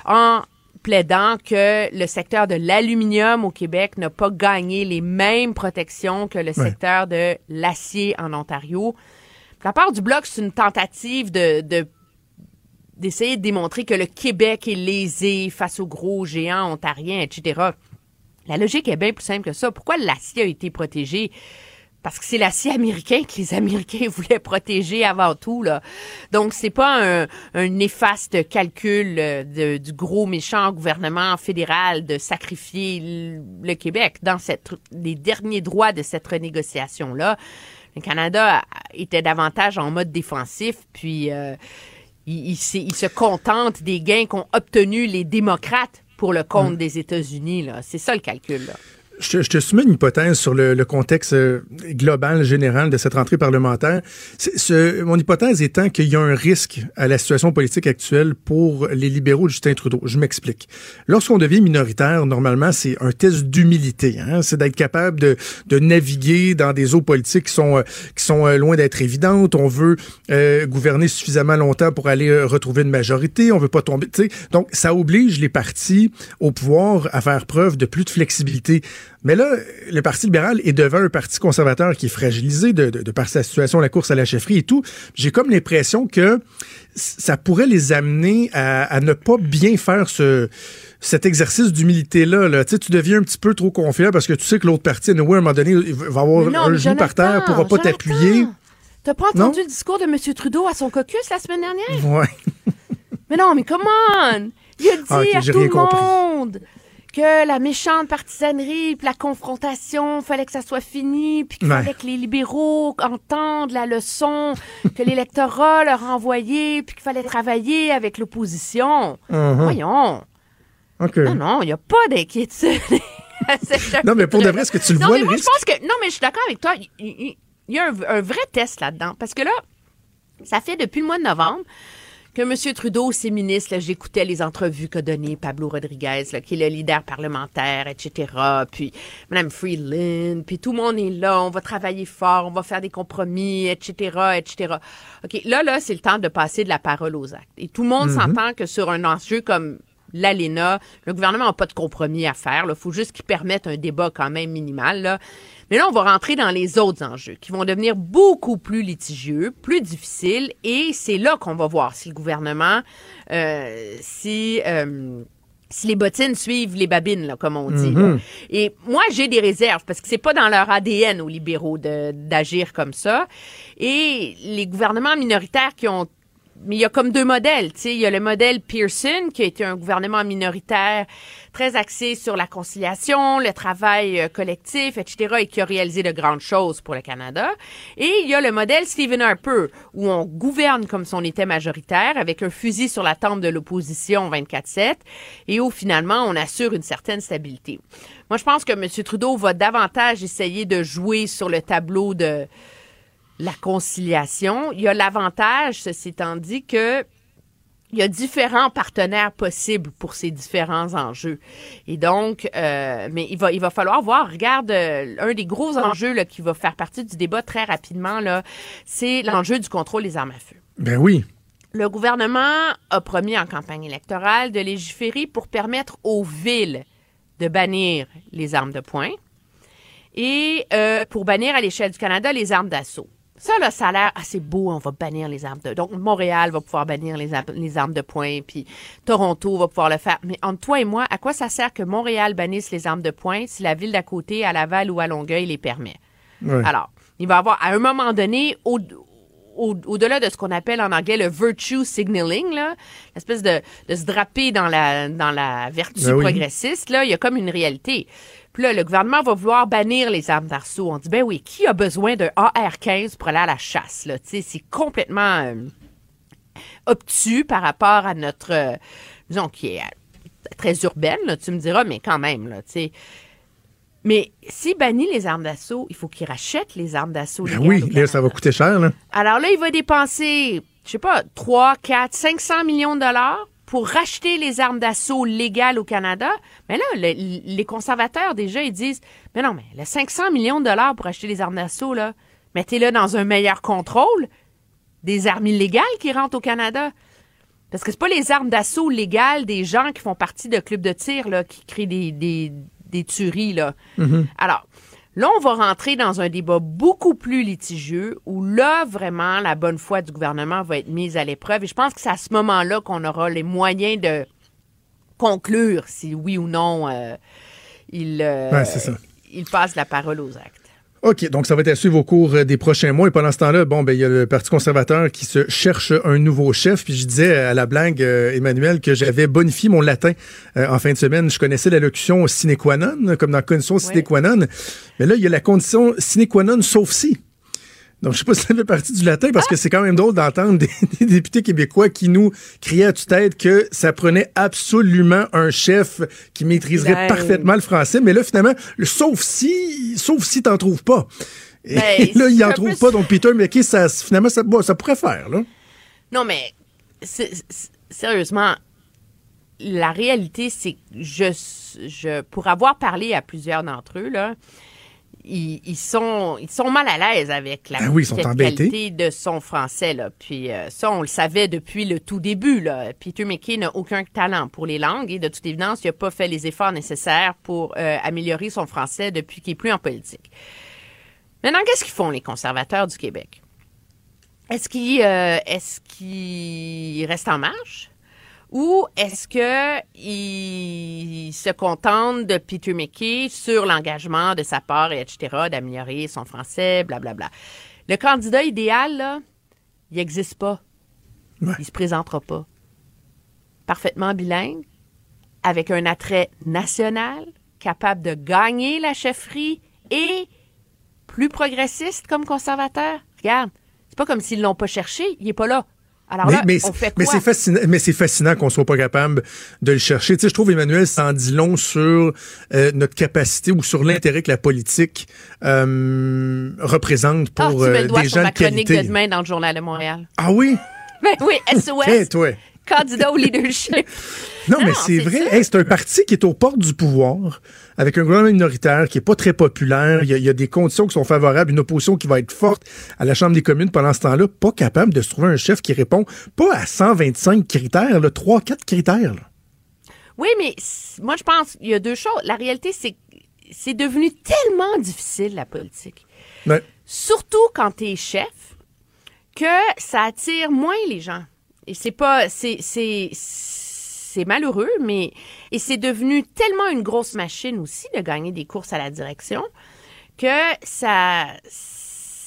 S9: en plaidant que le secteur de l'aluminium au Québec n'a pas gagné les mêmes protections que le secteur de l'acier en Ontario. La part du bloc, c'est une tentative de, de d'essayer de démontrer que le Québec est lésé face aux gros géants ontariens, etc. La logique est bien plus simple que ça. Pourquoi l'acier a été protégé? Parce que c'est l'acier américain que les Américains voulaient protéger avant tout là. Donc c'est pas un, un néfaste calcul euh, de, du gros méchant gouvernement fédéral de sacrifier le, Québec dans cette les derniers droits de cette renégociation là. Le Canada était davantage en mode défensif puis euh, il, il, il, se contente des gains qu'ont obtenus les démocrates pour le compte mm. des États-Unis là. C'est ça le calcul là.
S5: Je, te soumets une hypothèse sur le, le, contexte euh, global, général de cette rentrée parlementaire. Ce, mon hypothèse étant qu'il y a un risque à la situation politique actuelle pour les libéraux de Justin Trudeau. Je m'explique. Lorsqu'on devient minoritaire, normalement, c'est un test d'humilité. Hein? C'est d'être capable de, de, naviguer dans des eaux politiques qui sont, euh, qui sont euh, loin d'être évidentes. On veut euh, gouverner suffisamment longtemps pour aller retrouver une majorité. On veut pas tomber. sais Donc, ça oblige les partis au pouvoir à faire preuve de plus de flexibilité. Mais là, le Parti libéral est devant un parti conservateur qui est fragilisé de, de, de par sa situation, la course à la chefferie et tout. J'ai comme l'impression que ça pourrait les amener à, à, ne pas bien faire ce cet exercice d'humilité-là. Là. Tu, sais, tu deviens un petit peu trop confiant parce que tu sais que l'autre parti, à un moment donné, va avoir non, un genou par terre, pourra pas t'appuyer.
S9: T'as pas entendu non? le discours de M. Trudeau à son caucus la semaine dernière?
S5: Ouais.
S9: mais non, mais comment? Il a dit ah, okay, à tout le monde que la méchante partisanerie, puis la confrontation, fallait que ça soit fini, puis qu'il ouais. fallait que les libéraux entendent la leçon que l'électorat leur a envoyée, puis qu'il fallait travailler avec l'opposition. Uh -huh. Voyons.
S5: Okay.
S9: Non, non, il n'y a pas d'inquiétude.
S5: non, mais pour de vrai, est-ce que tu le
S9: non,
S5: vois,
S9: mais
S5: le
S9: moi,
S5: risque?
S9: je pense que, non, mais je suis d'accord avec toi. Il, y a un, un vrai test là-dedans. Parce que là, ça fait depuis le mois de novembre que M. Trudeau, ses ministres, j'écoutais les entrevues qu'a donné Pablo Rodriguez, là, qui est le leader parlementaire, etc., puis Mme Freeland, puis tout le monde est là, on va travailler fort, on va faire des compromis, etc., etc. OK, là, là, c'est le temps de passer de la parole aux actes. Et tout le monde mm -hmm. s'entend que sur un enjeu comme l'ALENA, le gouvernement n'a pas de compromis à faire. Il faut juste qu'il permette un débat quand même minimal. Là. Mais là, on va rentrer dans les autres enjeux qui vont devenir beaucoup plus litigieux, plus difficiles, et c'est là qu'on va voir si le gouvernement, euh, si euh, si les bottines suivent les babines, là, comme on dit. Mm -hmm. Et moi, j'ai des réserves parce que c'est pas dans leur ADN aux libéraux d'agir comme ça. Et les gouvernements minoritaires qui ont mais il y a comme deux modèles. Il y a le modèle Pearson, qui a été un gouvernement minoritaire très axé sur la conciliation, le travail collectif, etc., et qui a réalisé de grandes choses pour le Canada. Et il y a le modèle Stephen Harper, où on gouverne comme si on était majoritaire, avec un fusil sur la tempe de l'opposition 24-7, et où finalement on assure une certaine stabilité. Moi, je pense que M. Trudeau va davantage essayer de jouer sur le tableau de la conciliation. Il y a l'avantage, ceci étant dit, que il y a différents partenaires possibles pour ces différents enjeux. Et donc, euh, mais il va, il va falloir voir. Regarde, euh, un des gros enjeux là, qui va faire partie du débat très rapidement, là, c'est l'enjeu du contrôle des armes à feu.
S5: Ben oui.
S9: Le gouvernement a promis en campagne électorale de légiférer pour permettre aux villes de bannir les armes de poing et euh, pour bannir à l'échelle du Canada les armes d'assaut. Ça, là, ça a l'air assez beau. On va bannir les armes de... Donc, Montréal va pouvoir bannir les, ar les armes de poing, puis Toronto va pouvoir le faire. Mais entre toi et moi, à quoi ça sert que Montréal bannisse les armes de poing si la ville d'à côté, à Laval ou à Longueuil, les permet? Alors, il va y avoir, à un moment donné, au, au-delà au de ce qu'on appelle en anglais le virtue signaling, là, l'espèce de, de se draper dans la, dans la vertu ben oui. progressiste, là, il y a comme une réalité. Puis là, le gouvernement va vouloir bannir les armes d'assaut. On dit, ben oui, qui a besoin d'un AR-15 pour aller à la chasse? Là? C'est complètement euh, obtus par rapport à notre, euh, disons, qui est très urbaine, là, tu me diras, mais quand même, là, tu sais. Mais s'il bannit les armes d'assaut, il faut qu'il rachète les armes d'assaut.
S5: Ben oui, là, ça va coûter cher, là.
S9: Alors là, il va dépenser, je sais pas, 3, 4, 500 millions de dollars pour racheter les armes d'assaut légales au Canada. Mais là, le- les conservateurs, déjà, ils disent, mais non, mais le 500 millions de dollars pour acheter les armes d'assaut, là, mettez-le dans un meilleur contrôle des armes illégales qui rentrent au Canada. Parce que c'est pas les armes d'assaut légales des gens qui font partie de clubs de tir, là, qui créent des, des, des tueries, là. Alors, là, on va rentrer dans un débat beaucoup plus litigieux où là, vraiment, la bonne foi du gouvernement va être mise à l'épreuve. Et je pense que c'est à ce moment-là qu'on aura les moyens de conclure si oui ou non euh, il, euh, il passe la parole aux actes.
S5: OK, donc ça va être à suivre au cours euh, des prochains mois. Et pendant ce temps-là, bon, ben il y a le Parti conservateur qui se cherche un nouveau chef. Puis je disais à la blague, euh, Emmanuel, que j'avais bonifié mon latin euh, en fin de semaine. Je connaissais la locution sine qua non, comme dans la condition sine qua non. Mais là, il y a la condition sine qua non sauf si. Donc, je sais pas si ça fait partie du latin, parce que c'est quand même drôle d'entendre des, des députés québécois qui nous criaient à tue-tête que ça prenait absolument un chef qui maîtriserait
S9: Bilingue.
S5: parfaitement le français. Mais là, finalement, le sauf si, sauf si t'en trouves pas. Et
S9: Ben,
S5: là, il en trouve pas. Donc, Peter McKay, ça, finalement, ça, bon, ça pourrait faire, là.
S9: Non, mais sérieusement, la réalité, c'est que je, je, pour avoir parlé à plusieurs d'entre eux, là, ils, ils sont, ils sont mal à l'aise avec la
S5: Ben oui,
S9: qualité de son français. Là. Puis euh, ça, on le savait depuis le tout début. Là. Peter McKay n'a aucun talent pour les langues et de toute évidence, il n'a pas fait les efforts nécessaires pour euh, améliorer son français depuis qu'il n'est plus en politique. Maintenant, qu'est-ce qu'ils font, les conservateurs du Québec? Est-ce qu'ils euh, est-ce qu'ils restent en marche? Ou est-ce qu'ils se contentent de Peter McKay sur l'engagement de sa part, et etc., d'améliorer son français, blablabla? Le candidat idéal, là, il n'existe pas.
S5: Ouais.
S9: Il se présentera pas. Parfaitement bilingue, avec un attrait national, capable de gagner la chefferie et plus progressiste comme conservateur. Regarde, c'est pas comme s'ils l'ont pas cherché, il est pas là. Alors
S5: mais
S9: là,
S5: mais,
S9: on fait
S5: mais
S9: quoi?
S5: c'est fascinant, mais c'est fascinant qu'on soit pas capable de le chercher. Tu sais, je trouve Emmanuel ça en dit long sur euh, notre capacité ou sur l'intérêt que la politique euh, représente pour
S9: Ah, tu mets
S5: euh,
S9: le doigt
S5: des
S9: sur
S5: gens
S9: ma
S5: de
S9: chronique
S5: qualité.
S9: de demain dans le Journal de Montréal.
S5: Ah oui,
S9: Ben oui, SOS,
S5: Tiens, toi.
S9: Candidat au leadership.
S5: Non, mais
S9: Non,
S5: c'est
S9: c'est
S5: vrai. Hey, c'est un parti qui est aux portes du pouvoir, avec un gouvernement minoritaire qui est pas très populaire. Il y, a, il y a des conditions qui sont favorables, une opposition qui va être forte à la Chambre des communes pendant ce temps-là, pas capable de se trouver un chef qui répond pas à 125 critères, là, 3 4 critères. là.
S9: Oui, mais moi, je pense qu'il y a deux choses. La réalité, c'est que c'est devenu tellement difficile, la politique.
S5: Ouais.
S9: Surtout quand tu es chef, que ça attire moins les gens. C'est pas. C'est. c'est c'est malheureux, mais et c'est devenu tellement une grosse machine aussi de gagner des courses à la direction que ça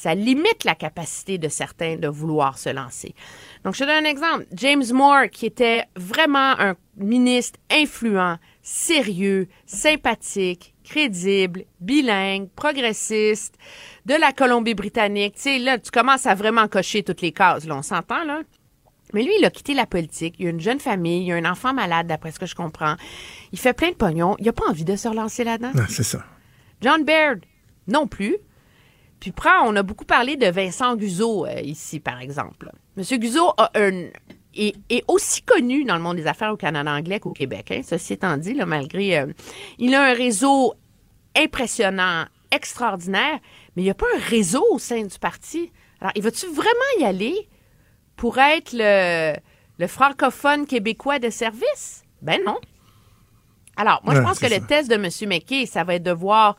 S9: ça limite la capacité de certains de vouloir se lancer. Donc, je te donne un exemple. James Moore, qui était vraiment un ministre influent, sérieux, sympathique, crédible, bilingue, progressiste, de la Colombie-Britannique. Tu sais, là, tu commences à vraiment cocher toutes les cases, là, on s'entend, là? Mais lui, il a quitté la politique. Il a une jeune famille, il a un enfant malade, d'après ce que je comprends. Il fait plein de pognon. Il n'a pas envie de se relancer là-dedans.
S5: Non, c'est ça.
S9: John Baird, non plus. Puis prends, on a beaucoup parlé de Vincent Guzzo euh, ici, par exemple. Monsieur a un, est, est aussi connu dans le monde des affaires au Canada anglais qu'au Québec. Hein, ceci étant dit, là, malgré... euh, il a un réseau impressionnant, extraordinaire, mais il n'y a pas un réseau au sein du parti. Alors, il va-tu vraiment y aller? Pour être le, le francophone québécois de service? Ben non. Alors, moi, je pense que le test de M. McKay, ça va être de voir,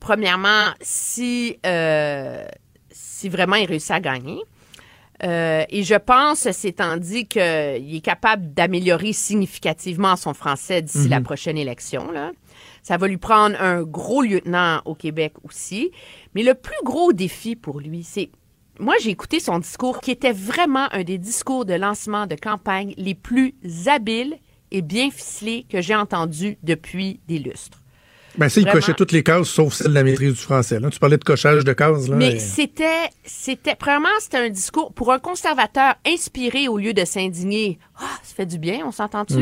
S9: premièrement, si, euh, si vraiment il réussit à gagner. Euh, et je pense, c'est étant dit qu'il est capable d'améliorer significativement son français d'ici la prochaine élection. Là. Ça va lui prendre un gros lieutenant au Québec aussi. Mais le plus gros défi pour lui, c'est... Moi, j'ai écouté son discours qui était vraiment un des discours de lancement de campagne les plus habiles et bien ficelés que j'ai entendus depuis des lustres.
S5: Ben, ça, il cochait toutes les cases sauf celle de la maîtrise du français. Là. Tu parlais de cochage de cases. Là,
S9: Mais
S5: et-
S9: c'était, c'était, premièrement, c'était un discours pour un conservateur inspiré au lieu de s'indigner. Ah, ça fait du bien, on s'entend-tu?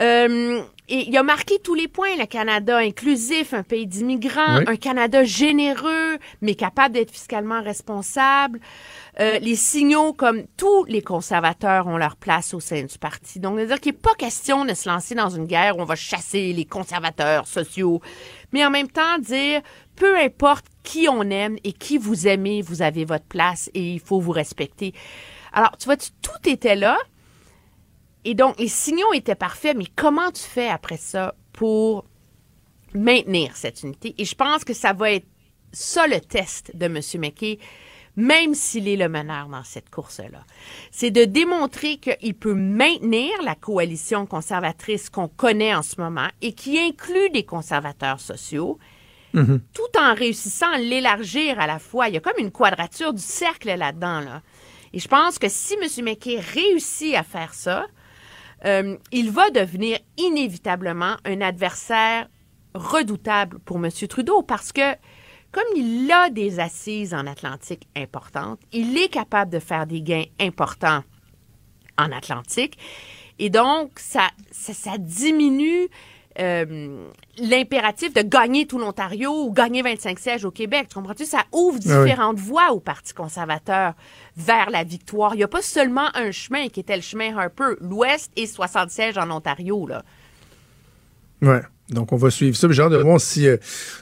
S9: Euh, et il a marqué tous les points, le Canada inclusif, un pays d'immigrants,
S5: Oui.
S9: un Canada généreux, mais capable d'être fiscalement responsable. Euh, les signaux comme tous les conservateurs ont leur place au sein du parti. Donc, c'est-à-dire qu'il n'est pas question de se lancer dans une guerre où on va chasser les conservateurs sociaux, mais en même temps dire, peu importe qui on aime et qui vous aimez, vous avez votre place et il faut vous respecter. Alors, tu vois, tu- tout était là. Et donc, les signaux étaient parfaits, mais comment tu fais après ça pour maintenir cette unité? Et je pense que ça va être ça le test de M. McKay, même s'il est le meneur dans cette course-là. C'est de démontrer qu'il peut maintenir la coalition conservatrice qu'on connaît en ce moment et qui inclut des conservateurs sociaux, tout en réussissant à l'élargir à la fois. Il y a comme une quadrature du cercle là-dedans. Là. Et je pense que si M. McKay réussit à faire ça, euh, il va devenir inévitablement un adversaire redoutable pour M. Trudeau parce que comme il a des assises en Atlantique importantes, il est capable de faire des gains importants en Atlantique. Et donc, ça, ça, ça diminue euh, l'impératif de gagner tout l'Ontario ou gagner 25 sièges au Québec. Tu comprends-tu? Ça ouvre
S5: Ah oui.
S9: différentes voies au Parti conservateur vers la victoire. Il n'y a pas seulement un chemin qui était le chemin Harper, l'Ouest et 60 sièges en Ontario. Là.
S5: Ouais. Donc, on va suivre ça. J'ai hâte de voir si euh,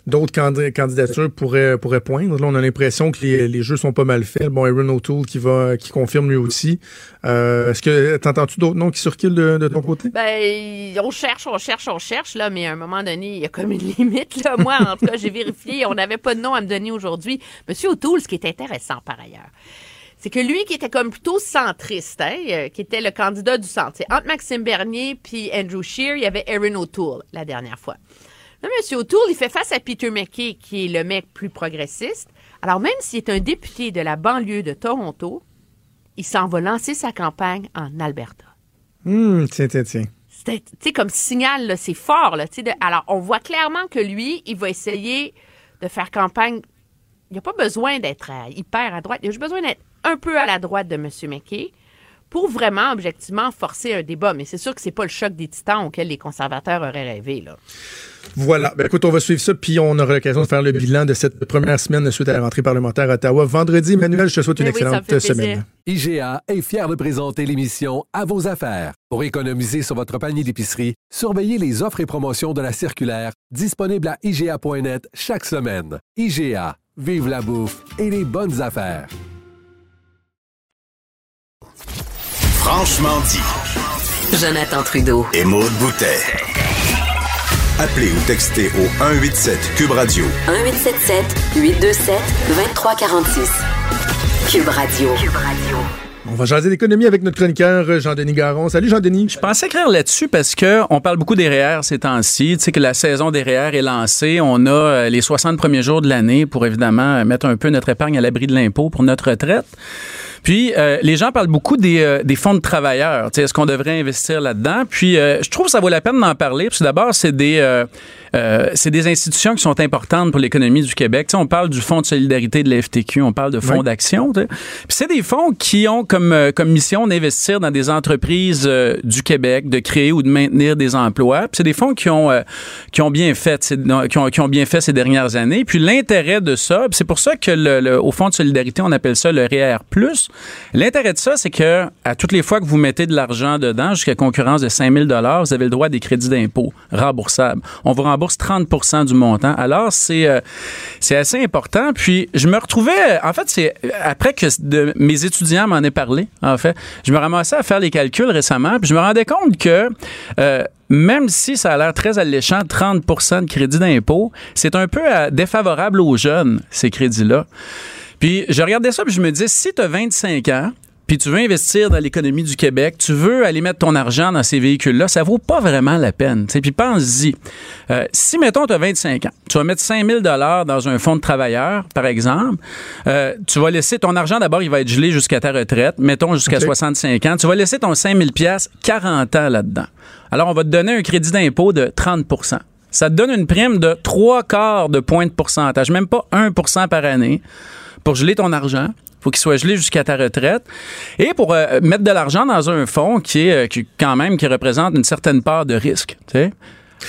S5: d'autres candi- candidatures pourraient, pourraient poindre. Là, on a l'impression que les, les jeux sont pas mal faits. Bon, Aaron O'Toole qui va qui confirme lui aussi. Euh, Est-ce que t'entends-tu d'autres noms qui circulent de, de ton côté?
S9: Ben, on cherche, on cherche, on cherche, là, mais à un moment donné, il y a comme une limite, là. Moi, en tout cas, j'ai vérifié, on n'avait pas de nom à me donner aujourd'hui. Monsieur O'Toole, ce qui est intéressant par ailleurs, c'est que lui qui était comme plutôt centriste, hein, euh, qui était le candidat du centre, c'est entre Maxime Bernier puis Andrew Scheer, il y avait Aaron O'Toole la dernière fois. Là, M. O'Toole, il fait face à Peter McKay, qui est le mec plus progressiste. Alors, même s'il est un député de la banlieue de Toronto, il s'en va lancer sa campagne en Alberta.
S5: Hum, tiens, tiens,
S9: sais, comme signal, c'est fort, là, de- alors, on voit clairement que lui, il va essayer de faire campagne. Il n'a pas besoin d'être hyper à droite. Il a juste besoin d'être un peu à la droite de M. McKay pour vraiment, objectivement, forcer un débat. Mais c'est sûr que c'est pas le choc des titans auquel les conservateurs auraient rêvé, là.
S5: Voilà. Ben, écoute, on va suivre ça, puis on aura l'occasion de faire le bilan de cette première semaine suite à la rentrée parlementaire à Ottawa. Vendredi, Emmanuel, je te souhaite une
S9: oui, me
S5: excellente semaine.
S1: IGA est fier de présenter l'émission À vos affaires. Pour économiser sur votre panier d'épicerie, surveillez les offres et promotions de la circulaire disponible à IGA.net chaque semaine. IGA, vive la bouffe et les bonnes affaires.
S4: Franchement dit.
S2: Jonathan Trudeau.
S4: Et Maude Boutet. Appelez ou textez au 187 Cube Radio
S2: 1877 827 2346. Cube Radio. Cube Radio.
S5: On va jaser d'économie avec notre chroniqueur euh, Jean-Denis Garon. Salut Jean-Denis.
S10: Je pensais écrire là-dessus parce que on parle beaucoup des REER ces temps-ci. Tu sais que la saison des REER est lancée. On a euh, les 60 premiers jours de l'année pour évidemment euh, mettre un peu notre épargne à l'abri de l'impôt pour notre retraite. Puis, euh, les gens parlent beaucoup des, euh, des fonds de travailleurs. Est-ce qu'on devrait investir là-dedans? Puis, euh, je trouve que ça vaut la peine d'en parler. Parce que d'abord, c'est des, euh, euh, c'est des institutions qui sont importantes pour l'économie du Québec. On parle du Fonds de solidarité de la FTQ, on parle de fonds
S5: Oui.
S10: d'action. Puis, c'est des fonds qui ont comme, euh, comme mission d'investir dans des entreprises du Québec, de créer ou de maintenir des emplois. Puis, c'est des fonds qui ont, euh, qui ont bien fait, ces- qui ont, qui ont bien fait ces dernières années. Puis, l'intérêt de ça, c'est pour ça que le, le- au Fonds de solidarité, on appelle ça le REER+. L'intérêt de ça, c'est que à toutes les fois que vous mettez de l'argent dedans, jusqu'à concurrence de 5 000 vous avez le droit à des crédits d'impôt remboursables. On vous rembourse 30% du montant. Alors, c'est euh, c'est assez important. Puis, je me retrouvais, en fait, c'est après que mes étudiants m'en aient parlé, en fait, je me ramassais à faire les calculs récemment, puis je me rendais compte que euh, même si ça a l'air très alléchant, 30% de crédit d'impôt, c'est un peu euh, défavorable aux jeunes, ces crédits-là. Puis je regardais ça, puis je me disais, si tu as 25 ans, puis tu veux investir dans l'économie du Québec, tu veux aller mettre ton argent dans ces véhicules-là, ça vaut pas vraiment la peine. tu sais. Puis pense-y. Euh, si, mettons, tu as 25 ans, tu vas mettre 5 000 dans un fonds de travailleurs, par exemple, euh, tu vas laisser ton argent, d'abord, il va être gelé jusqu'à ta retraite, mettons jusqu'à
S5: OK.
S10: 65 ans, tu vas laisser ton 5 000 40 ans là-dedans. Alors, on va te donner un crédit d'impôt de 30% ça te donne une prime de trois quarts de point de pourcentage, même pas 1% par année, pour geler ton argent. faut qu'il soit gelé jusqu'à ta retraite. Et pour euh, mettre de l'argent dans un fonds qui est euh, qui, quand même qui représente une certaine part de risque.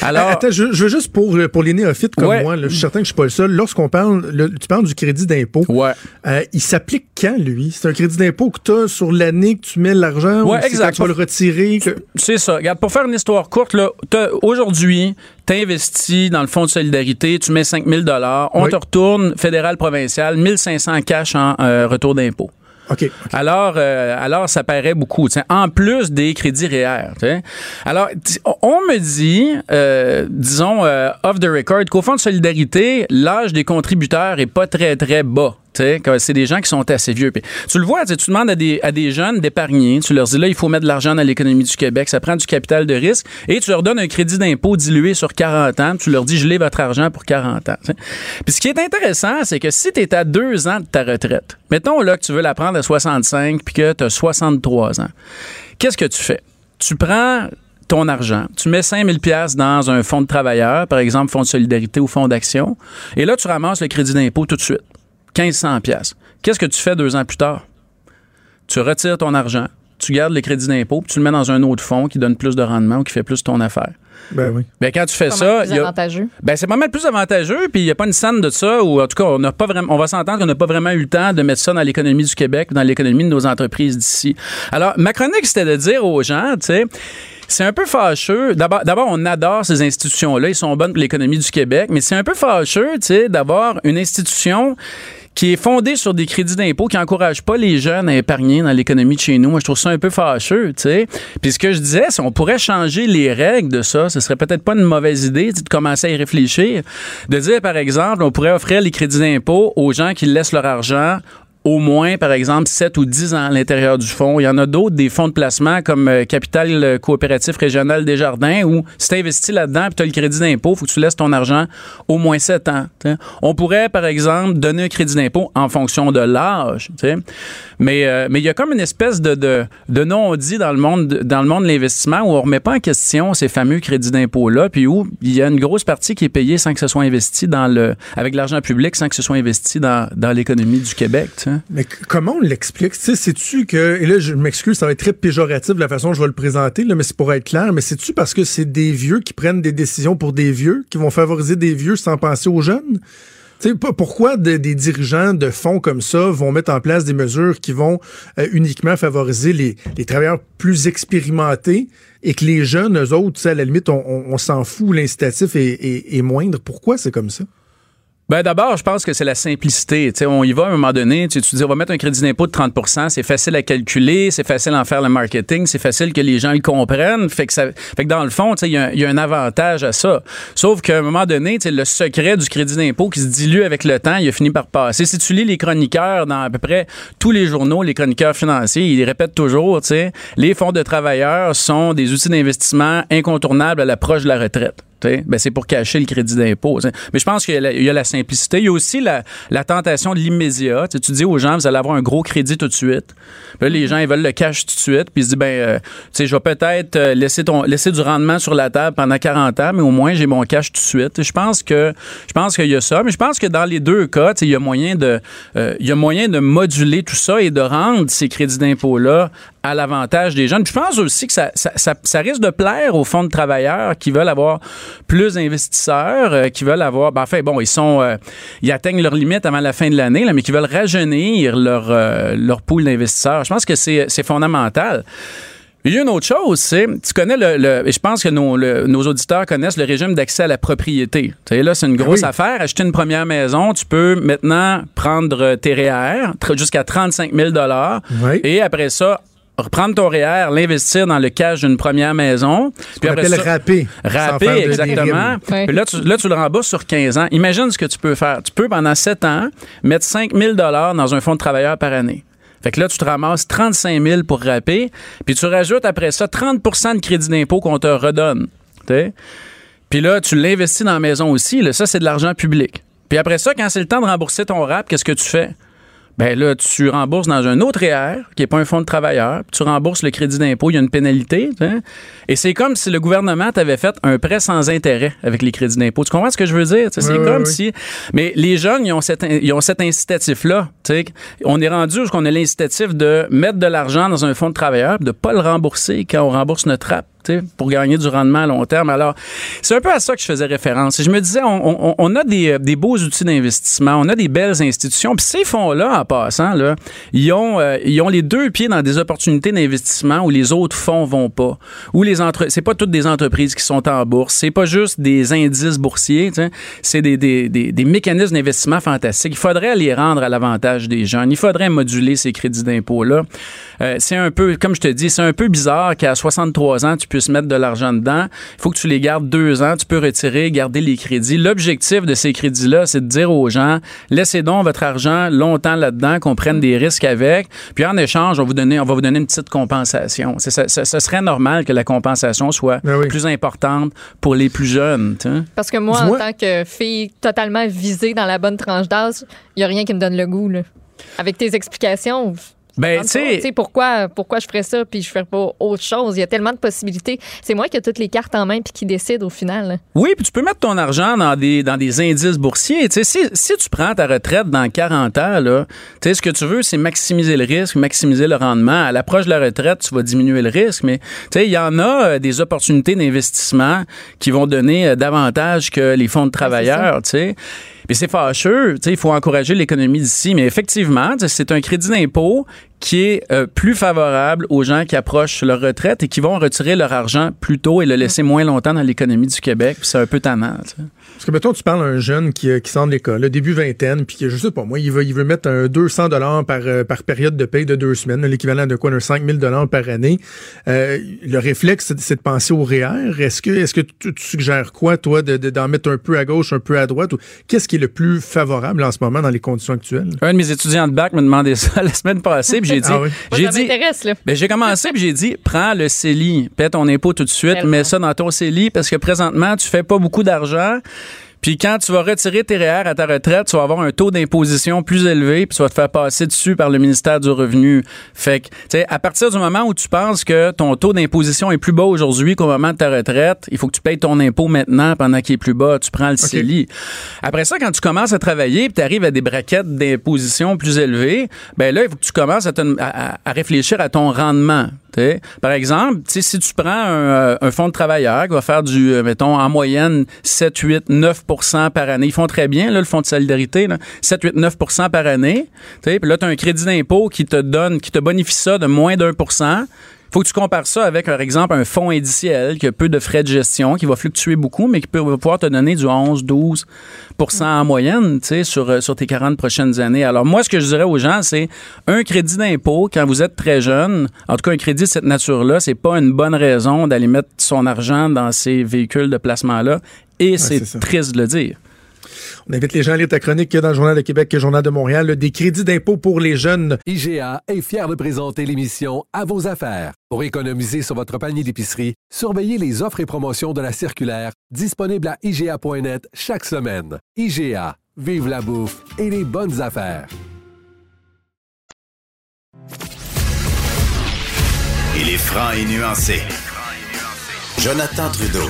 S10: Alors,
S5: Ah, Attends, je, je veux juste pour, pour les néophytes comme
S10: Ouais.
S5: moi, là, je suis certain que je suis pas le seul. Lorsqu'on parle, le- tu parles du crédit d'impôt.
S10: ouais.
S5: euh, il s'applique quand, lui? C'est un crédit d'impôt que tu as sur l'année que tu mets l'argent
S10: Ouais,
S5: ou
S10: exact.
S5: quand tu vas le retirer? que-
S10: C'est ça. Regarde, pour faire une histoire courte, aujourd'hui, tu investis dans le fonds de solidarité, tu mets 5 000 on
S5: Oui.
S10: te retourne fédéral, provincial, 1500 cash en euh, retour d'impôt. Alors, euh, alors, ça paraît beaucoup, en plus des crédits REER. Alors, on me dit, euh, disons, euh, off the record, qu'au Fonds de solidarité, l'âge des contributeurs est pas très, très bas. C'est des gens qui sont assez vieux. Puis tu le vois, tu demandes à des, à des jeunes d'épargner. Tu leur dis là, il faut mettre de l'argent dans l'économie du Québec. Ça prend du capital de risque. Et tu leur donnes un crédit d'impôt dilué sur 40 ans. Tu leur dis, gelez votre argent pour 40 ans. Puis ce qui est intéressant, c'est que si tu es à deux ans de ta retraite, mettons là que tu veux la prendre à 65 puis que tu as 63 ans, qu'est-ce que tu fais? Tu prends ton argent, tu mets 5000 pièces dans un fonds de travailleurs, par exemple fonds de solidarité ou fonds d'action, et là tu ramasses le crédit d'impôt tout de suite, 1500 pièces. Qu'est-ce que tu fais deux ans plus tard? Tu retires ton argent, tu gardes le crédit d'impôt, puis tu le mets dans un autre fonds qui donne plus de rendement ou qui fait plus ton affaire.
S5: Ben oui.
S10: Ben, quand tu fais
S6: Pas
S10: ça,
S6: mal plus
S10: a-
S6: avantageux.
S10: ben, c'est pas mal plus avantageux, puis il n'y a pas une scène de ça, ou en tout cas, on n'a pas vraiment, on va s'entendre qu'on n'a pas vraiment eu le temps de mettre ça dans l'économie du Québec, dans l'économie de nos entreprises d'ici. Alors, ma chronique, c'était de dire aux gens, tu sais, c'est un peu fâcheux. D'abord, d'abord, on adore ces institutions-là, ils sont bonnes pour l'économie du Québec, mais c'est un peu fâcheux, tu sais, d'avoir une institution qui est fondée sur des crédits d'impôt qui n'encourage pas les jeunes à épargner dans l'économie de chez nous. Moi, je trouve ça un peu fâcheux, tu sais. Puis ce que je disais, c'est on pourrait changer les règles de ça. Ce serait peut-être pas une mauvaise idée de commencer à y réfléchir. De dire, par exemple, on pourrait offrir les crédits d'impôt aux gens qui laissent leur argent au moins, par exemple, 7 ou 10 ans à l'intérieur du fonds. Il y en a d'autres, des fonds de placement comme euh, Capital Coopératif Régional Desjardins, où si tu investis là-dedans et tu as le crédit d'impôt, il faut que tu laisses ton argent au moins 7 ans. On pourrait, par exemple, donner un crédit d'impôt en fonction de l'âge. Mais euh, mais il y a comme une espèce de, de, non-dit dans le monde dans le monde de l'investissement où on remet pas en question ces fameux crédits d'impôt-là, puis où il y a une grosse partie qui est payée sans que ce soit investi dans le avec l'argent public, sans que ce soit investi dans, dans l'économie du Québec.
S5: Mais c- comment on l'explique? Tu sais-tu que, et là, je m'excuse, ça va être très péjoratif de la façon dont je vais le présenter, là, mais c'est pour être clair, mais c'est-tu parce que c'est des vieux qui prennent des décisions pour des vieux, qui vont favoriser des vieux sans penser aux jeunes? Tu sais, pas- pourquoi de- des dirigeants de fonds comme ça vont mettre en place des mesures qui vont euh, uniquement favoriser les, travailleurs plus expérimentés et que les jeunes, eux autres, à la limite, on, s'en fout, l'incitatif est moindre? Pourquoi c'est comme ça?
S10: Ben d'abord, je pense que c'est la simplicité. Tu sais, on y va à un moment donné, tu, tu dis on va mettre un crédit d'impôt de 30% c'est facile à calculer, c'est facile à en faire le marketing, c'est facile que les gens le comprennent. Fait que, ça, fait que dans le fond, il y, a un- il y a un avantage à ça. Sauf qu'à un moment donné, le secret du crédit d'impôt qui se dilue avec le temps, il a fini par passer. Si tu lis les chroniqueurs dans à peu près tous les journaux, les chroniqueurs financiers, ils répètent toujours, les fonds de travailleurs sont des outils d'investissement incontournables à l'approche de la retraite. Ben, c'est pour cacher le crédit d'impôt. Mais je pense qu'il y, a la- simplicité. Il y a aussi la, tentation de l'immédiat. Tu dis aux gens, vous allez avoir un gros crédit tout de suite. Puis là, les gens, ils veulent le cash tout de suite. Puis ils se disent, ben, euh, je vais peut-être euh, laisser, du rendement sur la table pendant 40 ans, mais au moins, j'ai mon cash tout de suite. Je pense qu'il y a ça. Mais je pense que dans les deux cas, il y a moyen de, euh, il y a moyen de moduler tout ça et de rendre ces crédits d'impôt-là à l'avantage des jeunes. Puis je pense aussi que ça, ça, ça, ça risque de plaire aux fonds de travailleurs qui veulent avoir plus d'investisseurs, euh, qui veulent avoir, ben, enfin bon, ils sont, euh, ils atteignent leur limite avant la fin de l'année, mais qui veulent rajeunir leur, euh, leur pool d'investisseurs. Je pense que c'est fondamental. Il y a une autre chose, c'est, tu connais le, le- et je pense que nos, le- nos auditeurs connaissent le régime d'accès à la propriété. Tu sais, là, c'est une grosse
S5: oui.
S10: affaire. Acheter une première maison, tu peux maintenant prendre tes REER jusqu'à 35 000
S5: Oui.
S10: et après ça, reprendre ton REER, l'investir dans le cash d'une première maison.
S5: On appelle
S10: ça-
S5: faire de
S10: exactement. Puis là tu, là, tu le rembourses sur 15 ans. Imagine ce que tu peux faire. Tu peux, pendant 7 ans, mettre 5 000 dans un fonds de travailleurs par année. Fait que là, tu te ramasses 35 000 pour râper, puis tu rajoutes après ça 30% de crédit d'impôt qu'on te redonne. Puis là, tu l'investis dans la maison aussi. Là, ça, c'est de l'argent public. Puis après ça, quand c'est le temps de rembourser ton rap, qu'est-ce que tu fais? Ben là, tu rembourses dans un autre REER, qui n'est pas un fonds de travailleurs, tu rembourses le crédit d'impôt, il y a une pénalité. sais. Et c'est comme si le gouvernement t'avait fait un prêt sans intérêt avec les crédits d'impôt. Tu comprends ce que je veux dire? C'est
S5: Oui,
S10: comme
S5: oui.
S10: si. Mais les jeunes, ils ont cet, ils ont cet incitatif-là. On est rendu où on a l'incitatif de mettre de l'argent dans un fonds de travailleurs, de ne pas le rembourser quand on rembourse notre rap. Pour gagner du rendement à long terme. Alors, c'est un peu à ça que je faisais référence. Je me disais, on, a des, des beaux outils d'investissement, on a des belles institutions. Puis ces fonds-là, en passant, là, ils, ont, euh, ils ont les deux pieds dans des opportunités d'investissement où les autres fonds vont pas. Où les entre... C'est pas toutes des entreprises qui sont en bourse. C'est pas juste des indices boursiers. C'est des, des, des, des mécanismes d'investissement fantastiques. Il faudrait les rendre à l'avantage des jeunes. Il faudrait moduler ces crédits d'impôt-là. Euh, c'est un peu, comme je te dis, c'est un peu bizarre qu'à 63 ans, tu puisses mettre de l'argent dedans. Il faut que tu les gardes deux ans. Tu peux retirer, garder les crédits. L'objectif de ces crédits-là, c'est de dire aux gens, laissez donc votre argent longtemps là-dedans, qu'on prenne des risques avec. Puis en échange, on va vous donner, on va vous donner une petite compensation. C'est, ça, ça- ça serait normal que la compensation soit
S5: Ben oui.
S10: plus importante pour les plus jeunes. tu sais.
S6: Parce que moi, en tant que fille totalement visée dans la bonne tranche d'âge, il n'y a rien qui me donne le goût. Là. Avec tes explications,
S10: Ben,
S6: tu
S10: sais,
S6: pourquoi, pourquoi je ferais ça puis je ferais pas autre chose? Il y a tellement de possibilités. C'est moi qui ai toutes les cartes en main puis qui décide au final. là.
S10: Oui, puis tu peux mettre ton argent dans des, dans des indices boursiers. Tu sais, si, si tu prends ta retraite dans 40 ans, là, tu sais, ce que tu veux, c'est maximiser le risque, maximiser le rendement. À l'approche de la retraite, tu vas diminuer le risque, mais tu sais, il y en a euh, des opportunités d'investissement qui vont donner euh, davantage que les fonds de travailleurs, tu sais. Puis c'est fâcheux, il faut encourager l'économie d'ici, mais effectivement, c'est un crédit d'impôt qui est euh, plus favorable aux gens qui approchent leur retraite et qui vont retirer leur argent plus tôt et le laisser moins longtemps dans l'économie du Québec. C'est un peu tannant.
S5: Parce que, mettons, tu parles à un jeune qui, euh, qui sort de l'école, le début vingtaine, puis je sais pas, moi, il veut, il veut mettre un 200 dollars par, euh, par période de paye de deux semaines, l'équivalent de quoi, d'un 5000 dollars par année. Euh, le réflexe, c'est- de penser au REER. Est-ce que, est-ce que tu, tu suggères quoi, toi, de, de- d'en mettre un peu à gauche, un peu à droite? ou Qu'est-ce qui est le plus favorable en ce moment dans les conditions actuelles?
S10: Un de mes étudiants de bac me demandait ça la semaine passée, puis j'ai dit,
S5: Ah oui?
S10: J'ai dit, ben, j'ai commencé puis j'ai dit prends le CELI, paie ton impôt tout de suite,
S6: Tellement.
S10: mets ça dans ton CELI parce que présentement tu fais pas beaucoup d'argent. Puis quand tu vas retirer tes REER à ta retraite, tu vas avoir un taux d'imposition plus élevé, puis tu vas te faire passer dessus par le ministère du Revenu. Fait que, tu sais, à partir du moment où tu penses que ton taux d'imposition est plus bas aujourd'hui qu'au moment de ta retraite, il faut que tu payes ton impôt maintenant pendant qu'il est plus bas. Tu prends le CELI. Après ça, quand tu commences à travailler, puis tu arrives à des braquettes d'imposition plus élevées, ben là, il faut que tu commences à, te- à- réfléchir à ton rendement. T'sais. Par exemple, tu sais, si tu prends un, euh, un fonds de travailleur qui va faire du, euh, mettons, en moyenne 7, 8, 9 par année, ils font très bien, là, le fonds de solidarité, là, 7, 8, 9 par année. Puis là, tu as un crédit d'impôt qui te donne, qui te bonifie ça de moins d'un pour cent. faut que tu compares ça avec, par exemple, un fonds indiciel qui a peu de frais de gestion, qui va fluctuer beaucoup, mais qui peut pouvoir te donner du 11, 12% en moyenne, sur, euh, sur tes 40 prochaines années. Alors, moi, ce que je dirais aux gens, c'est un crédit d'impôt quand vous êtes très jeune. En tout cas, un crédit de cette nature-là, c'est pas une bonne raison d'aller mettre son argent dans ces véhicules de placement-là. Et c'est triste de le dire.
S5: On invite les gens à lire ta chronique dans le Journal de Québec et le Journal de Montréal, là, des crédits d'impôt pour les jeunes.
S1: IGA est fier de présenter l'émission À vos affaires. Pour économiser sur votre panier d'épicerie, surveillez les offres et promotions de la circulaire disponible à IGA.net chaque semaine. IGA, vive la bouffe et les bonnes affaires.
S4: Il est franc et nuancé. Jonathan Trudeau.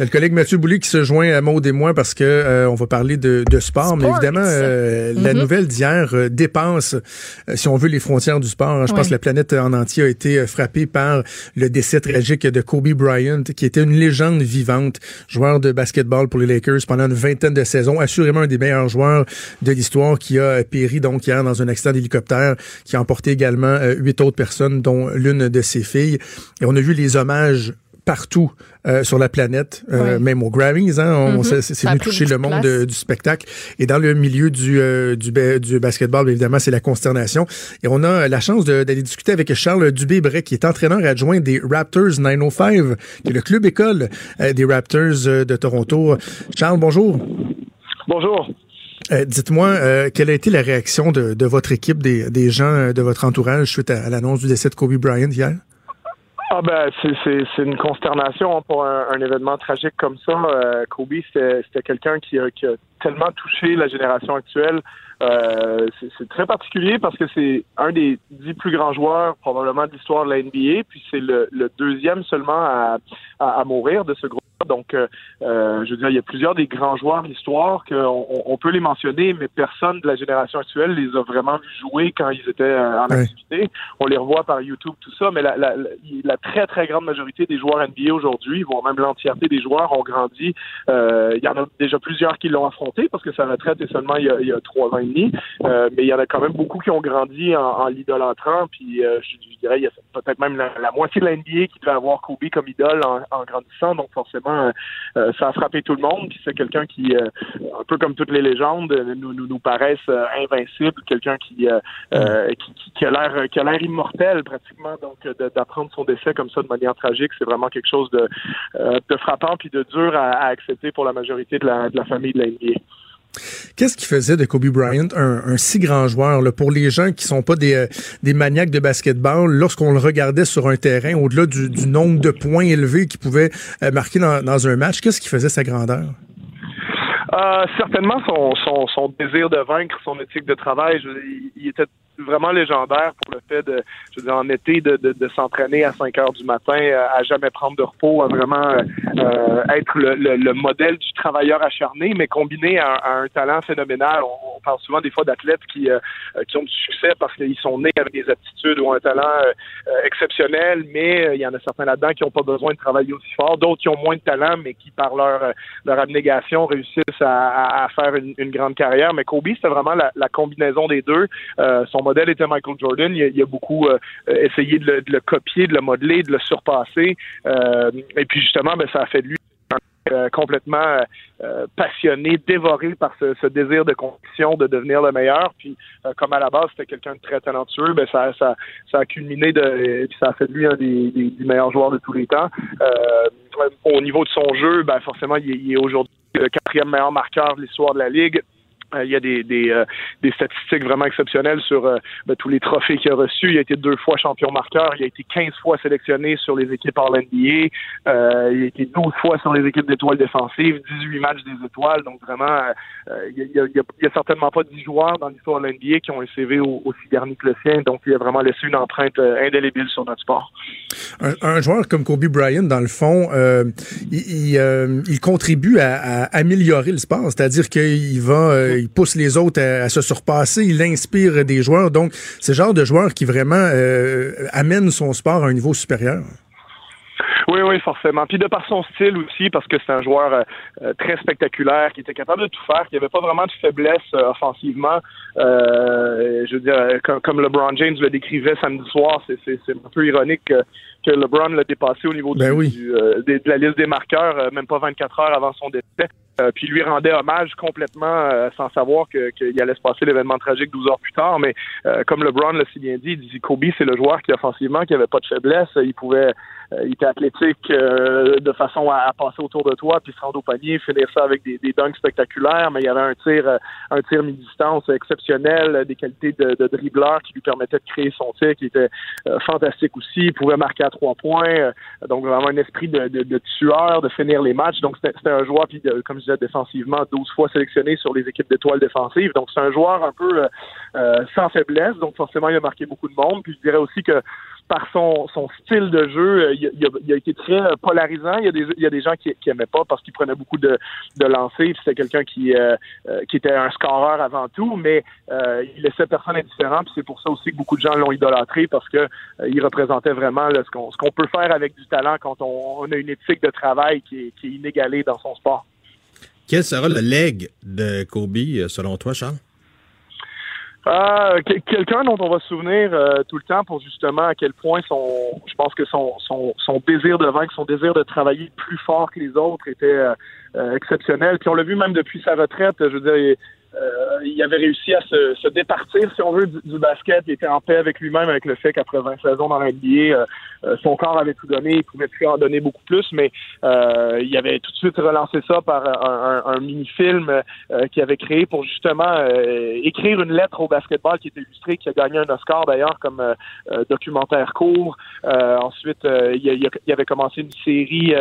S5: Le collègue Mathieu Boulay qui se joint à Maud et moi parce que euh, on va parler de, de sport, mais évidemment, euh, la
S6: Mhm.
S5: nouvelle d'hier euh, dépasse, euh, si on veut, les frontières du sport. hein. Je pense que la planète en entier a été euh, frappée par le décès tragique de Kobe Bryant, qui était une légende vivante, joueur de basketball pour les Lakers pendant une vingtaine de saisons, assurément un des meilleurs joueurs de l'histoire, qui a euh, péri donc hier dans un accident d'hélicoptère, qui a emporté également huit autres personnes, dont l'une de ses filles. Et on a vu les hommages partout euh, sur la planète, euh, même aux Grammys, hein, on,
S6: Mhm.
S5: c'est- c'est venu toucher le
S6: de
S5: monde euh, du spectacle. Et dans le milieu du, euh, du, du basketball, évidemment, c'est la consternation. Et on a la chance d'aller discuter avec Charles Dubé-Bray, qui est entraîneur adjoint des Raptors 905, qui est le club école euh, des Raptors euh, de Toronto. Charles, bonjour.
S11: Bonjour.
S5: Euh, Dites-moi, euh, quelle a été la réaction de, de votre équipe, des, des gens de votre entourage suite à, à l'annonce du décès de Kobe Bryant hier?
S11: Ah ben c'est une consternation pour un, un événement tragique comme ça. Euh, Kobe c'était quelqu'un qui a, qui a tellement touché la génération actuelle. Euh, c'est très particulier parce que c'est un des dix plus grands joueurs probablement de l'histoire de la NBA, puis c'est le, le deuxième seulement à, à, à mourir de ce groupe Donc, euh, euh, je veux dire, il y a plusieurs des grands joueurs de l'histoire qu'on on peut les mentionner, mais personne de la génération actuelle les a vraiment vus jouer quand ils étaient euh, en activité. On les revoit par YouTube, tout ça, mais la, la, la, la très, très grande majorité des joueurs NBA aujourd'hui, voire même l'entièreté des joueurs, ont grandi. Euh, il y en a déjà plusieurs qui l'ont affronté parce que sa retraite est seulement il y a, il y a trois ans et demi, Euh, mais il y en a quand même beaucoup qui ont grandi en, en l'idolâtrant, puis euh, je, je dirais, il y a peut-être même la, moitié de la NBA qui devait avoir Kobe comme idole en, grandissant, donc forcément, euh, ça a frappé tout le monde, puis c'est quelqu'un qui, euh, un peu comme toutes les légendes, euh, nous, nous, paraissent invincibles, quelqu'un qui, a l'air a l'air immortel pratiquement, donc d'apprendre son décès comme ça de manière tragique, c'est vraiment quelque chose de, de frappant puis de dur à, à accepter pour la majorité de la, de la famille de la NBA.
S5: Qu'est-ce qui faisait de Kobe Bryant un, si grand joueur pour les gens qui sont pas des, euh, des maniaques de basketball lorsqu'on le regardait sur un terrain au-delà du, nombre de points élevés qu'il pouvait euh, marquer dans, un match qu'est-ce qui faisait sa grandeur?
S11: Euh, certainement son, désir de vaincre, son éthique de travail. Il était vraiment légendaire pour le fait de, je veux dire, en été, de, de, de s'entraîner à 5 heures du matin, euh, à jamais prendre de repos, à vraiment euh, euh, être le, le, le modèle du travailleur acharné, mais combiné à, à un talent phénoménal. On, on parle souvent des fois d'athlètes qui, euh, euh, qui ont du succès parce qu'ils sont nés avec des aptitudes ou un talent euh, exceptionnel, mais il y en a certains là-dedans qui n'ont pas besoin de travailler aussi fort, d'autres qui ont moins de talent, mais qui par leur, leur abnégation réussissent à, à- à faire une, une grande carrière. Mais Kobe, c'était vraiment la, la combinaison des deux. Modèle était Michael Jordan. Il a, beaucoup euh, essayé de le, copier, de le modeler, de le surpasser. Euh, et puis justement, ben, ça a fait de lui euh, complètement euh, passionné, dévoré par ce, désir de compétition, de devenir le meilleur. Puis, comme à la base, c'était quelqu'un de très talentueux, ben ça, ça, ça a culminé de, ça a fait de lui un des, meilleurs joueurs de tous les temps. Au niveau de son jeu, ben forcément, il il est aujourd'hui le quatrième meilleur marqueur de l'histoire de la ligue. Euh, il y a des, des, euh, statistiques vraiment exceptionnelles sur euh, ben, tous les trophées qu'il a reçus. Il a été deux fois champion marqueur. Il a été 15 fois sélectionné sur les équipes en NBA. Euh, il a été 12 fois sur les équipes d'étoiles défensives, 18 matchs des étoiles. Donc vraiment, il y, a, certainement pas 10 joueurs dans l'histoire de l'NBA qui ont un CV au- aussi garni que le sien. Donc il a vraiment laissé une empreinte indélébile sur notre sport.
S5: un, joueur comme Kobe Bryant, dans le fond, il, contribue à, améliorer le sport, c'est-à-dire qu'il va, il pousse les autres à, se surpasser, il inspire des joueurs. Donc, c'est le genre de joueur qui vraiment euh, amène son sport à un niveau supérieur.
S11: Oui, oui, forcément. Puis de par son style aussi, parce que c'est un joueur euh, euh, très spectaculaire, qui était capable de tout faire, qui avait pas vraiment de faiblesse euh, offensivement. Euh, je veux dire, euh, comme, comme LeBron James le décrivait samedi soir, c'est, un peu ironique que, que LeBron l'a dépassé au niveau
S5: Ben
S11: du,
S5: oui.
S11: du, euh, des- de la liste des marqueurs, même pas 24 heures avant son décès. Euh, puis lui rendait hommage complètement euh, sans savoir que- qu'il allait se passer l'événement tragique 12 heures plus tard. Mais euh, comme LeBron l'a si bien dit, il dit Kobe, c'est le joueur qui offensivement qui avait pas de faiblesse. Il pouvait, euh, il était athlétique euh, de façon à, à passer autour de toi, puis se rendre au panier, finir ça avec des, des dunks spectaculaires. Mais il y avait un tir, euh, un tir mi-distance exceptionnel, des qualités de, de dribbleur qui lui permettaient de créer son tir, qui était euh, fantastique aussi. Il pouvait marquer à trois points, euh, donc vraiment un esprit de, de, de tueur, de finir les matchs. Donc c'était un joueur, puis comme je disais, défensivement, 12 fois sélectionné sur les équipes d'étoiles défensives. Donc c'est un joueur un peu euh, sans faiblesse, donc forcément il a marqué beaucoup de monde. Puis je dirais aussi que par son, style de jeu, euh, il, a- été très euh, polarisant. Il y a des, gens qui, qui aimaient pas parce qu'il prenait beaucoup de, de lancers. C'était quelqu'un qui, euh, était un scoreur avant tout, mais il laissait personne indifférent. C'est pour ça aussi que beaucoup de gens l'ont idolâtré parce que euh, il représentait vraiment ce qu'on peut faire avec du talent quand on, a une éthique de travail qui est, inégalée dans son sport.
S12: Quel sera le leg de Kobe, selon toi, Charles?
S11: Quel- quelqu'un dont on va se souvenir euh, tout le temps pour justement à quel point son, je pense que son, son, son désir de vaincre, son désir de travailler plus fort que les autres était euh, euh, exceptionnel. Puis on l'a vu même depuis sa retraite. Je veux dire, euh, il avait réussi à se, se départir, si on veut, du, du basket. Il était en paix avec lui-même, avec le fait qu'après 20 saisons dans l'NBA, euh, euh, son corps avait tout donné. Il pouvait plus en donner beaucoup plus, mais euh, il avait tout de suite relancé ça par un, un- un mini-film euh, qu'il avait créé pour justement écrire une lettre au basketball qui était illustrée, qui a gagné un Oscar d'ailleurs comme documentaire court. Ensuite, il, il avait commencé une série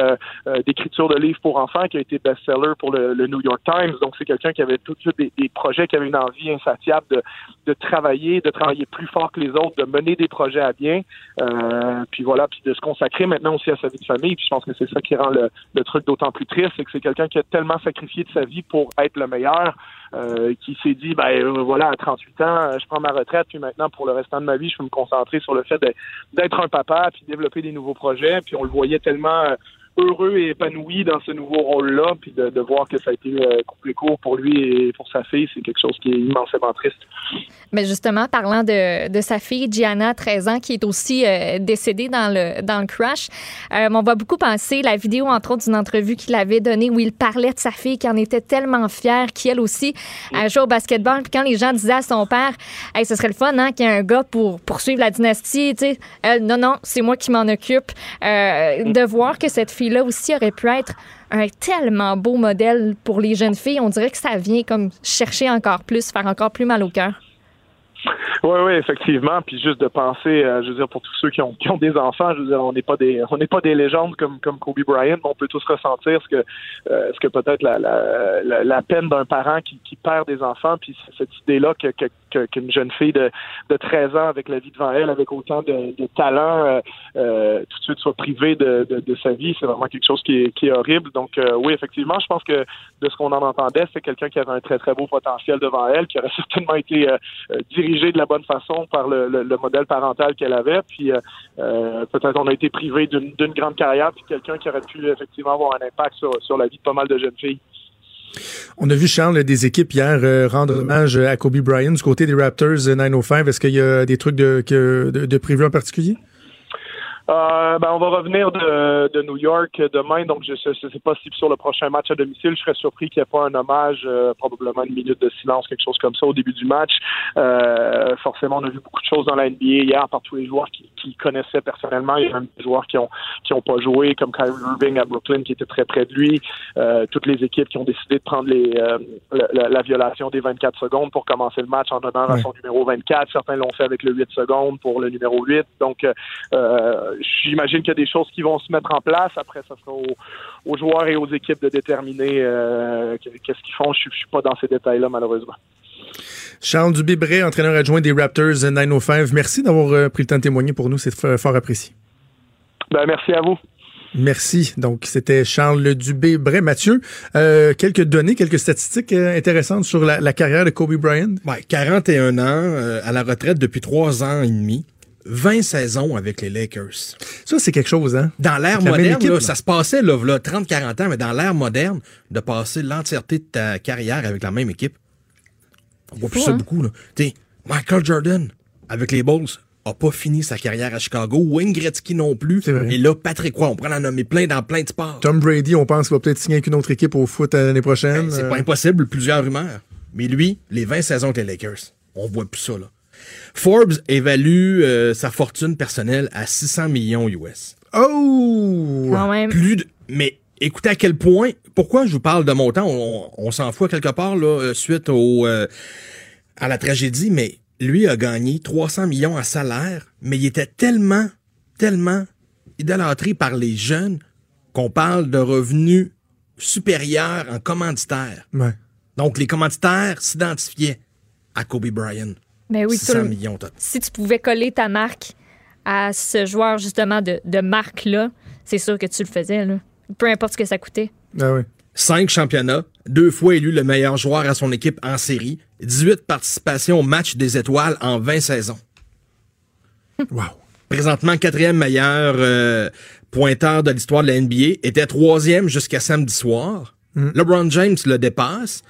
S11: d'écriture de livres pour enfants qui a été best-seller pour le, le New York Times. Donc, c'est quelqu'un qui avait tout de suite des, des projets, qui avait une envie insatiable de, travailler, de travailler plus fort que les autres, de mener des projets à bien, euh, puis voilà, puis de se consacrer maintenant aussi à sa vie de famille. Puis je pense que c'est ça qui rend le, truc d'autant plus triste, c'est que c'est quelqu'un qui a tellement sacrifié de sa vie pour être le meilleur, euh, qui s'est dit, ben euh, voilà, à 38 ans, je prends ma retraite, puis maintenant pour le restant de ma vie, je peux me concentrer sur le fait d'être un papa, puis développer des nouveaux projets. Puis on le voyait tellement heureux et épanoui dans ce nouveau rôle-là, puis de, de voir que ça a été euh, coupé court pour lui et pour sa fille, c'est quelque chose qui est immensément triste.
S6: Mais justement, parlant de, de sa fille, Gianna, 13 ans, qui est aussi euh, décédée dans le, dans le crash, euh, on va beaucoup penser la vidéo, entre autres, d'une entrevue qu'il avait donnée où il parlait de sa fille, qui en était tellement fière, qui, elle aussi, a joué au basketball. Puis quand les gens disaient à son père, hey, ce serait le fun, hein, qu'il y ait un gars pour poursuivre la dynastie, tu sais, non, non, c'est moi qui m'en occupe. Euh, de voir que cette fille-là aussi aurait pu être un tellement beau modèle pour les jeunes filles, on dirait que ça vient comme chercher encore plus, faire encore plus mal au cœur.
S11: Oui, oui, effectivement. Puis juste de penser, euh, je veux dire, pour tous ceux qui ont, des enfants, je veux dire, on n'est pas des, on n'est pas des légendes comme Kobe Bryant, mais on peut tous ressentir ce que, euh, ce que peut-être la, peine d'un parent qui, perd des enfants, puis cette idée-là que- qu'une jeune fille de, de 13 ans avec la vie devant elle, avec autant de, talent, euh, euh, tout de suite soit privée de, de, sa vie, c'est vraiment quelque chose qui est, horrible. Donc euh, oui, effectivement, je pense que de ce qu'on en entendait, c'est quelqu'un qui avait un très très beau potentiel devant elle, qui aurait certainement été euh, euh, dirigé de la bonne façon par le, le, le modèle parental qu'elle avait. Puis peut-être on a été privé d'une grande carrière, puis quelqu'un qui aurait pu effectivement avoir un impact sur, sur la vie de pas mal de jeunes filles.
S5: On a vu, Charles, des équipes hier euh, rendre hommage à Kobe Bryant du côté des Raptors euh, 905. Est-ce qu'il y a des trucs de, de, de prévus en particulier?
S11: Euh, ben, on va revenir de, de New York demain, donc je ne sais pas si sur le prochain match à domicile, je serais surpris qu'il n'y ait pas un hommage, euh, probablement une minute de silence, quelque chose comme ça au début du match. Euh, forcément, on a vu beaucoup de choses dans la NBA hier par tous les joueurs qui, qui connaissaient personnellement. Il y a même des joueurs qui ont qui ont pas joué, comme Kyrie Irving à Brooklyn qui était très près de lui. Euh, toutes les équipes qui ont décidé de prendre les, euh, la, la- la violation des 24 secondes pour commencer le match en honneur à son numéro 24. Certains l'ont fait avec le 8 secondes pour le numéro 8. Donc, euh, j'imagine qu'il y a des choses qui vont se mettre en place. Après, ça sera aux, aux joueurs et aux équipes de déterminer euh, qu'est-ce qu'ils font. Je ne suis pas dans ces détails-là, malheureusement.
S5: Charles Dubé-Bray, entraîneur adjoint des Raptors euh, 905. Merci d'avoir euh, pris le temps de témoigner pour nous. C'est fort apprécié.
S11: Ben, merci à vous.
S5: Merci. Donc, c'était Charles Dubé-Bray. Mathieu, euh, quelques données, quelques statistiques euh, intéressantes sur la, la carrière de Kobe Bryant?
S12: Ouais, 41 ans, euh, à la retraite depuis 3 ans et demi. 20 saisons avec les Lakers.
S5: Ça, c'est quelque chose, hein?
S12: Dans l'ère moderne,
S5: équipe,
S12: là,
S5: là.
S12: ça se passait là, là, 30-40 ans, mais dans l'ère moderne, de passer l'entièreté de ta carrière avec la même équipe, on voit plus ça
S6: hein?
S12: beaucoup. Là. T'sais, Michael Jordan, avec les Bulls, a pas fini sa carrière à Chicago. Wayne Gretzky non plus. Et là, Patrick Roy, on prend en nommer plein dans plein de sports.
S5: Tom Brady, on pense qu'il va peut-être signer avec une autre équipe au foot euh, l'année prochaine.
S12: Ben, c'est
S5: Euh,
S12: pas impossible, plusieurs rumeurs. Mais lui, les 20 saisons avec les Lakers, on voit plus ça, là. Forbes évalue euh, sa fortune personnelle à 600 millions US.
S5: Oh!
S6: Quand même.
S12: Plus de... Mais écoutez à quel point... Pourquoi je vous parle de montant? On, on s'en fout quelque part, là, euh, suite au, euh, à la tragédie, mais lui a gagné 300 millions en salaire, mais il était tellement, tellement idolâtré par les jeunes qu'on parle de revenus supérieurs en commanditaires.
S5: Ouais.
S12: Donc, les commanditaires s'identifiaient à Kobe Bryant.
S6: Mais Ben oui,
S12: 600
S6: tout le-
S12: millions. t'as-
S6: si tu pouvais coller ta marque à ce joueur justement de, de marque-là, c'est sûr que tu le faisais. Là. Peu importe ce que ça coûtait.
S5: Ah oui.
S12: Cinq championnats, deux fois élu le meilleur joueur à son équipe en série, 18 participations au match des étoiles en 20 saisons.
S5: Wow.
S12: Présentement quatrième meilleur euh, pointeur de l'histoire de la NBA, était troisième jusqu'à samedi soir. LeBron James le dépasse.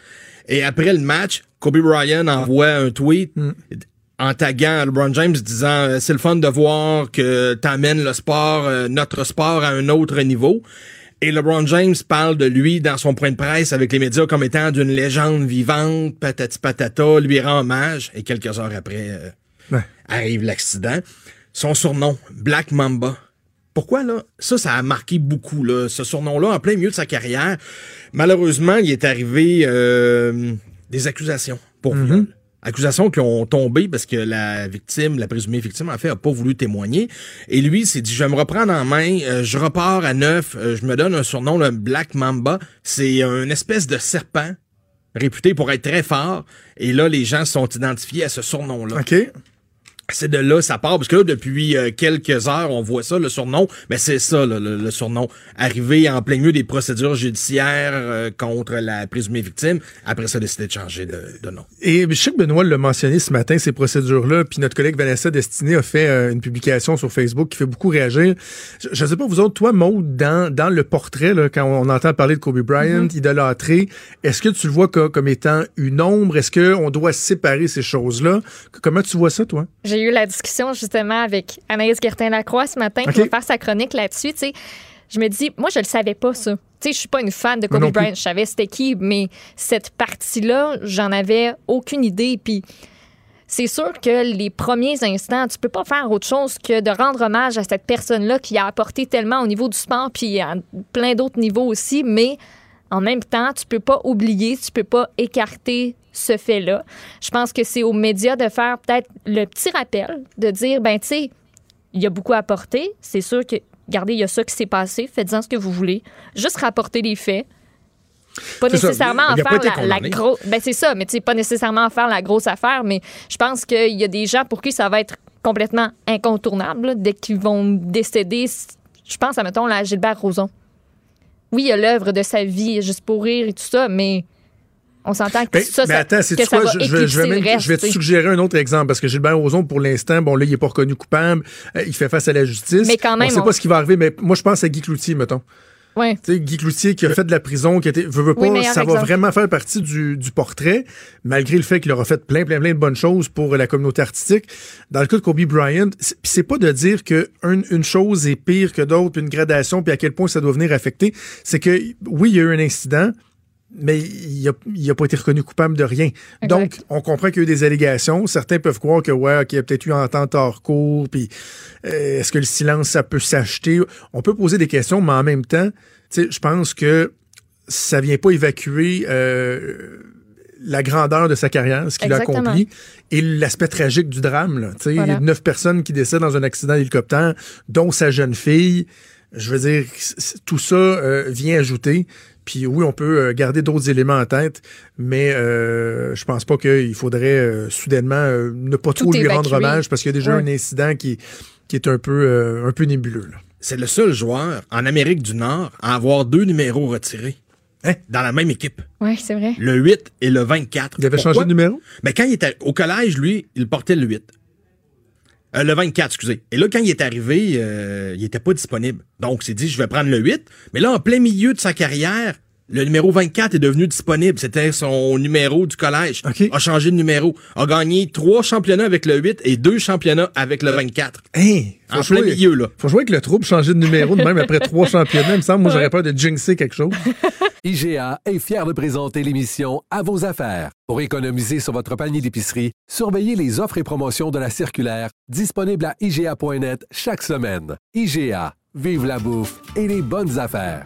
S12: Et après le match, Kobe Bryant envoie un tweet en taguant LeBron James disant euh, c'est le fun de voir que t'amènes le sport, euh, notre sport à un autre niveau. Et LeBron James parle de lui dans son point de presse avec les médias comme étant d'une légende vivante, patati patata, lui rend hommage. Et quelques heures après, euh,
S5: Ouais.
S12: arrive l'accident. Son surnom, Black Mamba. Pourquoi là? Ça, ça a marqué beaucoup, là. Ce surnom-là, en plein milieu de sa carrière. Malheureusement, il est arrivé euh, des accusations pour viol. Accusations qui ont tombé parce que la victime, la présumée victime, en fait, a pas voulu témoigner. Et lui, s'est dit, je vais me reprendre en main, euh, je repars à neuf, euh, je me donne un surnom, le Black Mamba. C'est une espèce de serpent réputé pour être très fort. Et là, les gens sont identifiés à ce surnom-là.
S5: OK.
S12: C'est de là ça part parce que là depuis euh, quelques heures on voit ça le surnom mais c'est ça là, le, le surnom arrivé en plein milieu des procédures judiciaires euh, contre la présumée victime après ça décidé de changer de, de nom.
S5: Et je sais que Benoît l'a mentionné ce matin, ces procédures-là, puis notre collègue Vanessa Destiné a fait euh, une publication sur Facebook qui fait beaucoup réagir. Je ne sais pas, vous autres, toi, Maud, dans, dans le portrait, là, quand on entend parler de Kobe Bryant,
S6: Mm-hmm.
S5: idolâtré, est-ce que tu le vois co- comme étant une ombre? Est-ce qu'on doit séparer ces choses-là? Comment tu vois ça, toi?
S6: J'ai eu la discussion justement avec Anaïs Gertin-Lacroix ce matin
S5: OK.
S6: qui va faire sa chronique là-dessus. tu sais. Je me dis, moi, je le savais pas, ça. Tu sais, je suis pas une fan de Kobe. Bryant. Je savais c'était qui, mais cette partie-là, j'en avais aucune idée. Puis c'est sûr que les premiers instants, tu peux pas faire autre chose que de rendre hommage à cette personne-là qui a apporté tellement au niveau du sport, puis à plein d'autres niveaux aussi, mais en même temps, tu peux pas oublier, tu peux pas écarter ce fait-là. Je pense que c'est aux médias de faire peut-être le petit rappel, de dire, ben tu sais, il y a beaucoup à apporter. C'est sûr que, regardez, il y a ça qui s'est passé, faites-en ce que vous voulez. Juste rapporter les faits. Pas
S5: ça.
S6: nécessairement
S5: Il
S6: en faire la, grosse. Ben c'est ça, mais tu sais, pas nécessairement en faire la grosse affaire, mais je pense qu'il y a des gens pour qui ça va être complètement incontournable là, dès qu'ils vont décéder. Je pense à, mettons, la Gilbert Rozon. Oui, il y a l'œuvre de sa vie, juste pour rire et tout ça, mais on s'entend que ça,
S5: mais
S6: ça,
S5: attends, c'est
S6: que ça
S5: quoi?
S6: va
S5: Je, je vais- même-
S6: reste,
S5: je vais te suggérer un autre exemple parce que Gilbert Rozon, pour l'instant, bon, là, il est pas reconnu coupable. euh, il fait face à la justice.
S6: Mais quand même,
S5: On sait
S6: on-
S5: pas ce qui va arriver, mais moi, je pense à Guy Cloutier, mettons.
S6: Ouais.
S5: Guy Cloutier qui a fait de la prison, qui a été, veut, veut pas,
S6: Oui,
S5: ça va vraiment faire partie du, du portrait, malgré le fait qu'il aura fait plein, plein, plein de bonnes choses pour la communauté artistique. Dans le cas de Kobe Bryant, c'est pas de dire que un- une chose est pire que d'autres, une gradation, puis à quel point ça doit venir affecter. C'est que, oui, il y a eu un incident, mais il a, il a pas été reconnu coupable de rien.
S6: Exact.
S5: Donc, on comprend qu'il y a eu des allégations. Certains peuvent croire que, ouais, qu'il y a peut-être eu entente hors cours, puis euh, est-ce que le silence, ça peut s'acheter? On peut poser des questions, mais en même temps, je pense que ça vient pas évacuer euh, la grandeur de sa carrière, ce qu'il a accompli, et l'aspect tragique du drame. Là.
S6: Voilà.
S5: Il y a neuf personnes qui décèdent dans un accident d'hélicoptère, dont sa jeune fille. Je veux dire, tout ça euh, vient ajouter. Puis oui, on peut euh, garder d'autres éléments en tête, mais euh, je pense pas qu'il faudrait euh, soudainement euh, ne pas trop
S6: Tout
S5: lui rendre hommage parce qu'il y a déjà
S6: Ouais.
S5: un incident qui, qui est un peu, euh, un peu nébuleux. là.
S12: C'est le seul joueur en Amérique du Nord à avoir deux numéros retirés.
S5: Hein?
S12: Dans la même équipe.
S6: Oui, c'est vrai.
S12: Le 8 et le 24.
S5: Il avait
S12: Pourquoi?
S5: changé de numéro?
S12: Mais quand il était au collège, lui, il portait le 8. Euh, le 24, excusez. Et là, quand il est arrivé, euh, il était pas disponible. Donc, il s'est dit, je vais prendre le 8. Mais là, en plein milieu de sa carrière, le numéro 24 est devenu disponible. C'était son numéro du collège.
S5: OK.
S12: A changé de numéro. A gagné trois championnats avec le 8 et deux championnats avec le 24.
S5: Hey,
S12: En plein milieu, là.
S5: Faut jouer avec le trouble, changer de numéro de même après trois championnats. Il me semble, moi, j'aurais peur de jinxer quelque chose.
S1: IGA est fier de présenter l'émission À vos affaires. Pour économiser sur votre panier d'épicerie, surveillez les offres et promotions de la circulaire disponible à IGA.net chaque semaine. IGA, vive la bouffe et les bonnes affaires.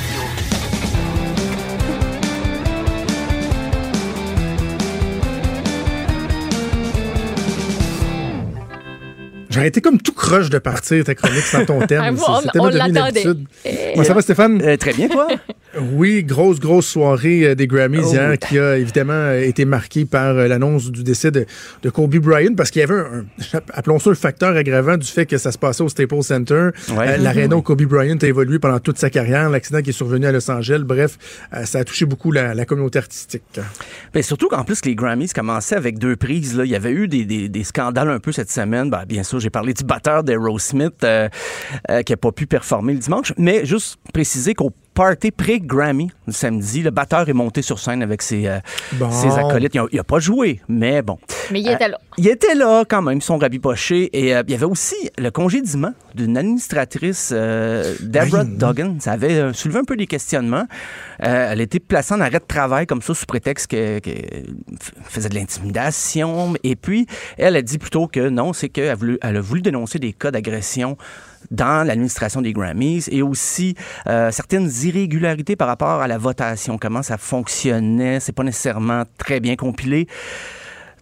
S5: J'aurais été comme tout croche de partir ta chronique sans ton
S6: Ah,
S5: terme.
S6: on-
S5: C'était
S6: on
S5: devenu une
S6: l'attendait.
S5: habitude.
S6: Eh.
S5: Ça va, Stéphane?
S13: Euh, très bien, toi?
S5: Oui, grosse, grosse soirée euh, des Grammys
S13: Oh.
S5: hier qui a évidemment euh, été marquée par l'annonce du décès de, de Kobe Bryant parce qu'il y avait un, un- appelons ça un facteur aggravant du fait que ça se passait au Staples Center.
S13: Ouais.
S5: Euh, L'aréna où Kobe Bryant a évolué pendant toute sa carrière, l'accident qui est survenu à Los Angeles. Bref, euh, ça a touché beaucoup la, la communauté artistique.
S13: Ben, surtout qu'en plus, les Grammys commençaient avec deux prises. Là. Il y avait eu des, des- des scandales un peu cette semaine. Ben, bien sûr, j'ai parlé du batteur d'Aerosmith euh, euh, qui n'a pas pu performer le dimanche. Mais juste préciser qu'au party pré-Grammy, le samedi, le batteur est monté sur scène avec ses, euh,
S5: Bon.
S13: ses acolytes. Il n'a pas joué, mais bon.
S6: Mais il était là.
S13: Il était là quand même, ils sont rabipochés. Et euh, il y avait aussi le congédiement d'une administratrice, euh, Deborah. Duggan. Ça avait euh, soulevé un peu des questionnements. Euh, elle a été placée en arrêt de travail comme ça sous prétexte qu'elle faisait de l'intimidation. Et puis, elle a dit plutôt que non, c'est qu'elle a voulu, elle a voulu dénoncer des cas d'agression dans l'administration des Grammys et aussi euh, certaines irrégularités par rapport à la votation, comment ça fonctionnait. C'est pas nécessairement très bien compilé.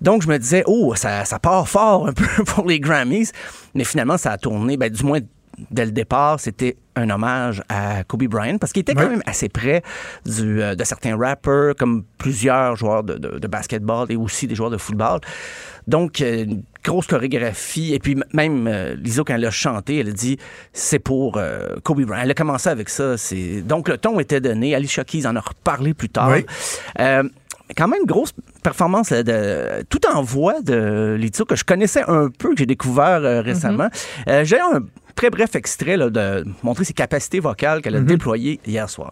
S13: Donc, je me disais, oh, ça, ça part fort un peu pour les Grammys. Mais finalement, ça a tourné, ben, du moins dès le départ, c'était un hommage à Kobe Bryant parce qu'il était quand même assez près du, euh, de certains rappers, comme plusieurs joueurs de, de- de basketball et aussi des joueurs de football. Donc, euh, grosse chorégraphie. Et puis, même euh, Lizzo, quand elle a chanté, elle a dit c'est pour euh, Kobe Bryant. Elle a commencé avec ça. C'est... Donc, le ton était donné. Alicia Keys en a reparlé plus tard.
S5: Oui.
S13: Euh, quand même grosse performance euh, de tout en voix de Lizzo que je connaissais un peu que j'ai découvert euh, récemment. Euh, j'ai un très bref extrait là, de montrer ses capacités vocales qu'elle a déployées hier soir.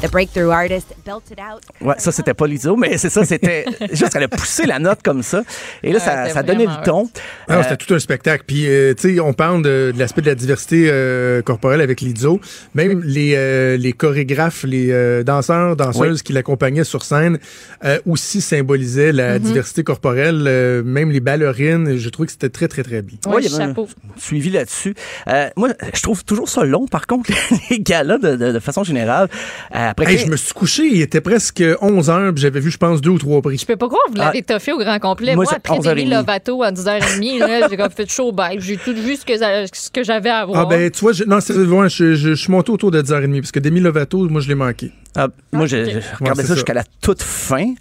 S14: The breakthrough artist belted out.
S13: Ouais, ça c'était pas Lizzo, mais c'est ça, c'était juste qu'elle a poussé la note comme ça et là
S6: Ah,
S13: ça, donnait du ton. Euh,
S5: c'était tout un spectacle. Puis, euh, tu sais, on parle de, de l'aspect de la diversité euh, corporelle avec Lizzo. Même les, euh, les chorégraphes, les euh, danseurs, danseuses qui l'accompagnaient sur scène euh, aussi symbolisaient la
S6: Mhm.
S5: diversité corporelle. Euh, même les ballerines, je trouve que c'était très, très, très bien.
S6: Ouais,
S13: Ouais,
S6: chapeau.
S13: suivi là-dessus. Euh, moi, je trouve toujours ça long, par contre, les galas, de, de- de façon générale. Euh, après
S5: Hey,
S13: que-
S5: je me suis couché, il était presque 11 heures, puis j'avais vu, je pense, deux ou trois prix.
S6: Je peux pas croire que vous l'avez
S13: Ah.
S6: toffé au grand complet.
S13: Moi,
S6: Moi, après
S13: 11h30.
S6: Demi Lovato à 10h30, là, j'ai comme fait chaud bye. J'ai tout vu ce que, ça- ce que j'avais à voir.
S5: Ah ben, tu vois, je, non, je, je, je suis monté autour de 10h30, parce que Demi Lovato, moi, je l'ai manqué.
S13: Ah, moi, je,
S6: ok.
S13: je
S5: Ouais,
S13: regardais ça. jusqu'à la toute fin.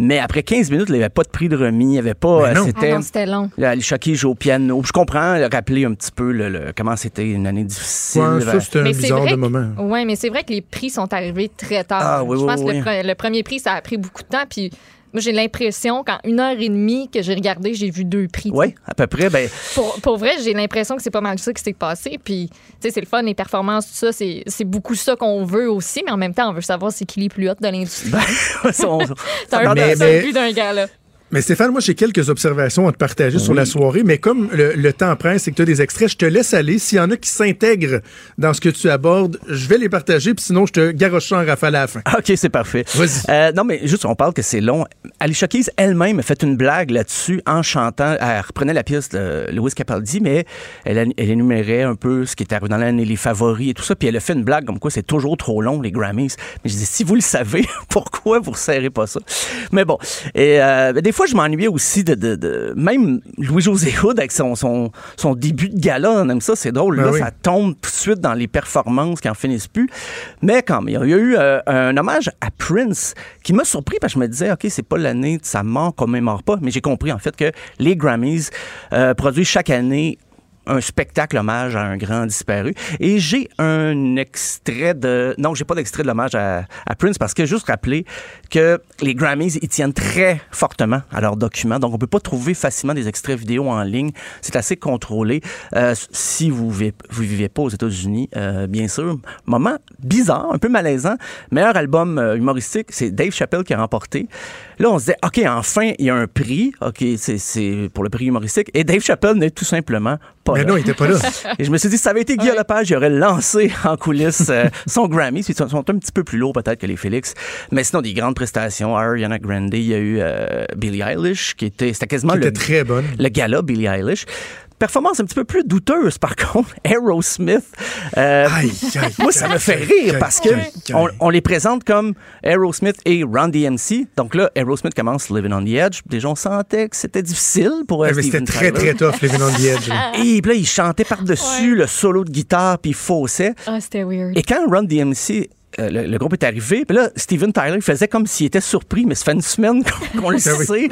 S13: Mais après 15 minutes, il n'y avait pas de prix de remis. Il n'y avait pas. Euh,
S5: non.
S6: Ah
S13: c'était.
S6: non, c'était long.
S13: Là, Ali Shaki joue au piano. Je comprends, il a rappelé un petit peu le, le- comment c'était une année difficile.
S5: Ouais, ça, c'était un bizarre de moment.
S6: Oui, mais c'est vrai que les prix sont arrivés très tard.
S13: Ah, oui,
S6: Je
S13: oui,
S6: pense que le, pre- le premier prix, ça a pris beaucoup de temps. Puis moi, j'ai l'impression qu'en une heure et demie que j'ai regardé, j'ai vu deux prix.
S13: oui, à peu près. Ben,
S6: Pour, pour vrai, j'ai l'impression que c'est pas mal ça qui s'est passé. Puis, tu sais, c'est le fun, les performances, tout ça, c'est c'est beaucoup ça qu'on veut aussi. Mais en même temps, on veut savoir c'est qui les plus hautes de l'industrie.
S13: ça, on-
S6: C'est un,
S5: Mais-
S6: un
S5: mais-
S6: but d'un gars, là.
S5: Mais Stéphane, moi, j'ai quelques observations à te partager sur la soirée, mais comme le, le temps presse et que tu as des extraits, je te laisse aller. S'il y en a qui s'intègrent dans ce que tu abordes, je vais les partager, puis sinon, je te garoche ça en rafale à la fin.
S13: OK, c'est parfait.
S5: Vas-y.
S13: Euh, non, mais juste, on parle que c'est long. Alicia Keys elle-même a fait une blague là-dessus en chantant. Elle reprenait la pièce de Louis Capaldi, mais elle énumérait un peu ce qui était arrivé dans l'année, les favoris et tout ça. Puis elle a fait une blague comme quoi c'est toujours trop long, les Grammys. Mais je dis, si vous le savez, pourquoi vous ne serrez pas ça? Mais bon. Et euh, ben, des fois, je m'ennuyais aussi de, de, de- Même Louis-José Hood avec son, son, son début de gala, on aime ça, c'est drôle.
S5: Ben
S13: là,
S5: oui.
S13: ça tombe tout de suite dans les performances qui en finissent plus. Mais quand même, il y a eu euh, un hommage à Prince qui m'a surpris parce que je me disais, OK, c'est pas l'année de sa mort qu'on commémore pas, mais j'ai compris en fait que les Grammys euh, produisent chaque année un spectacle hommage à un grand disparu. Et j'ai un extrait de... Non, j'ai pas d'extrait de l'hommage à, Prince parce que juste rappeler que les Grammys, ils tiennent très fortement à leurs documents. Donc, on peut pas trouver facilement des extraits vidéo en ligne. C'est assez contrôlé. Euh, si vous vivez, vous vivez pas aux États-Unis, euh, bien sûr. Moment bizarre, un peu malaisant. Meilleur album euh, humoristique, c'est Dave Chappelle qui a remporté. Là, on se disait, OK, enfin, il y a un prix. OK, c'est- c'est pour le prix humoristique. Et Dave Chappelle n'est tout simplement pas
S5: Mais
S13: là.
S5: non, il était pas là.
S13: Et je me suis dit, si ça avait été Guy Lepage, il aurait lancé en coulisses euh, son Grammy. Ils sont, sont un petit peu plus lourds peut-être que les Félix. Mais sinon, des grandes prestations. Ariana Grande, il y a eu euh, Billie Eilish, qui était, c'était quasiment
S5: Qui
S13: le,
S5: était très bonne.
S13: le gala Billie Eilish. Performance un petit peu plus douteuse, par contre. Aerosmith. Euh,
S5: Aïe, aïe,
S13: moi, ça me fait rire parce que on, on les présente comme Aerosmith et Run DMC. Donc là, Aerosmith commence Living on the Edge. Déjà, on sentait que c'était difficile pour euh,
S5: mais
S13: Steven
S5: C'était très,
S13: Tyler.
S5: très tough, Living on the Edge.
S13: Et puis là, il chantait par-dessus le solo de guitare, puis il faussait.
S6: Ah, c'était weird.
S13: Et quand Run DMC, le, le groupe est arrivé, puis là, Steven Tyler il faisait comme s'il était surpris, mais ça fait une semaine qu'on le
S5: Ah oui.
S13: sait,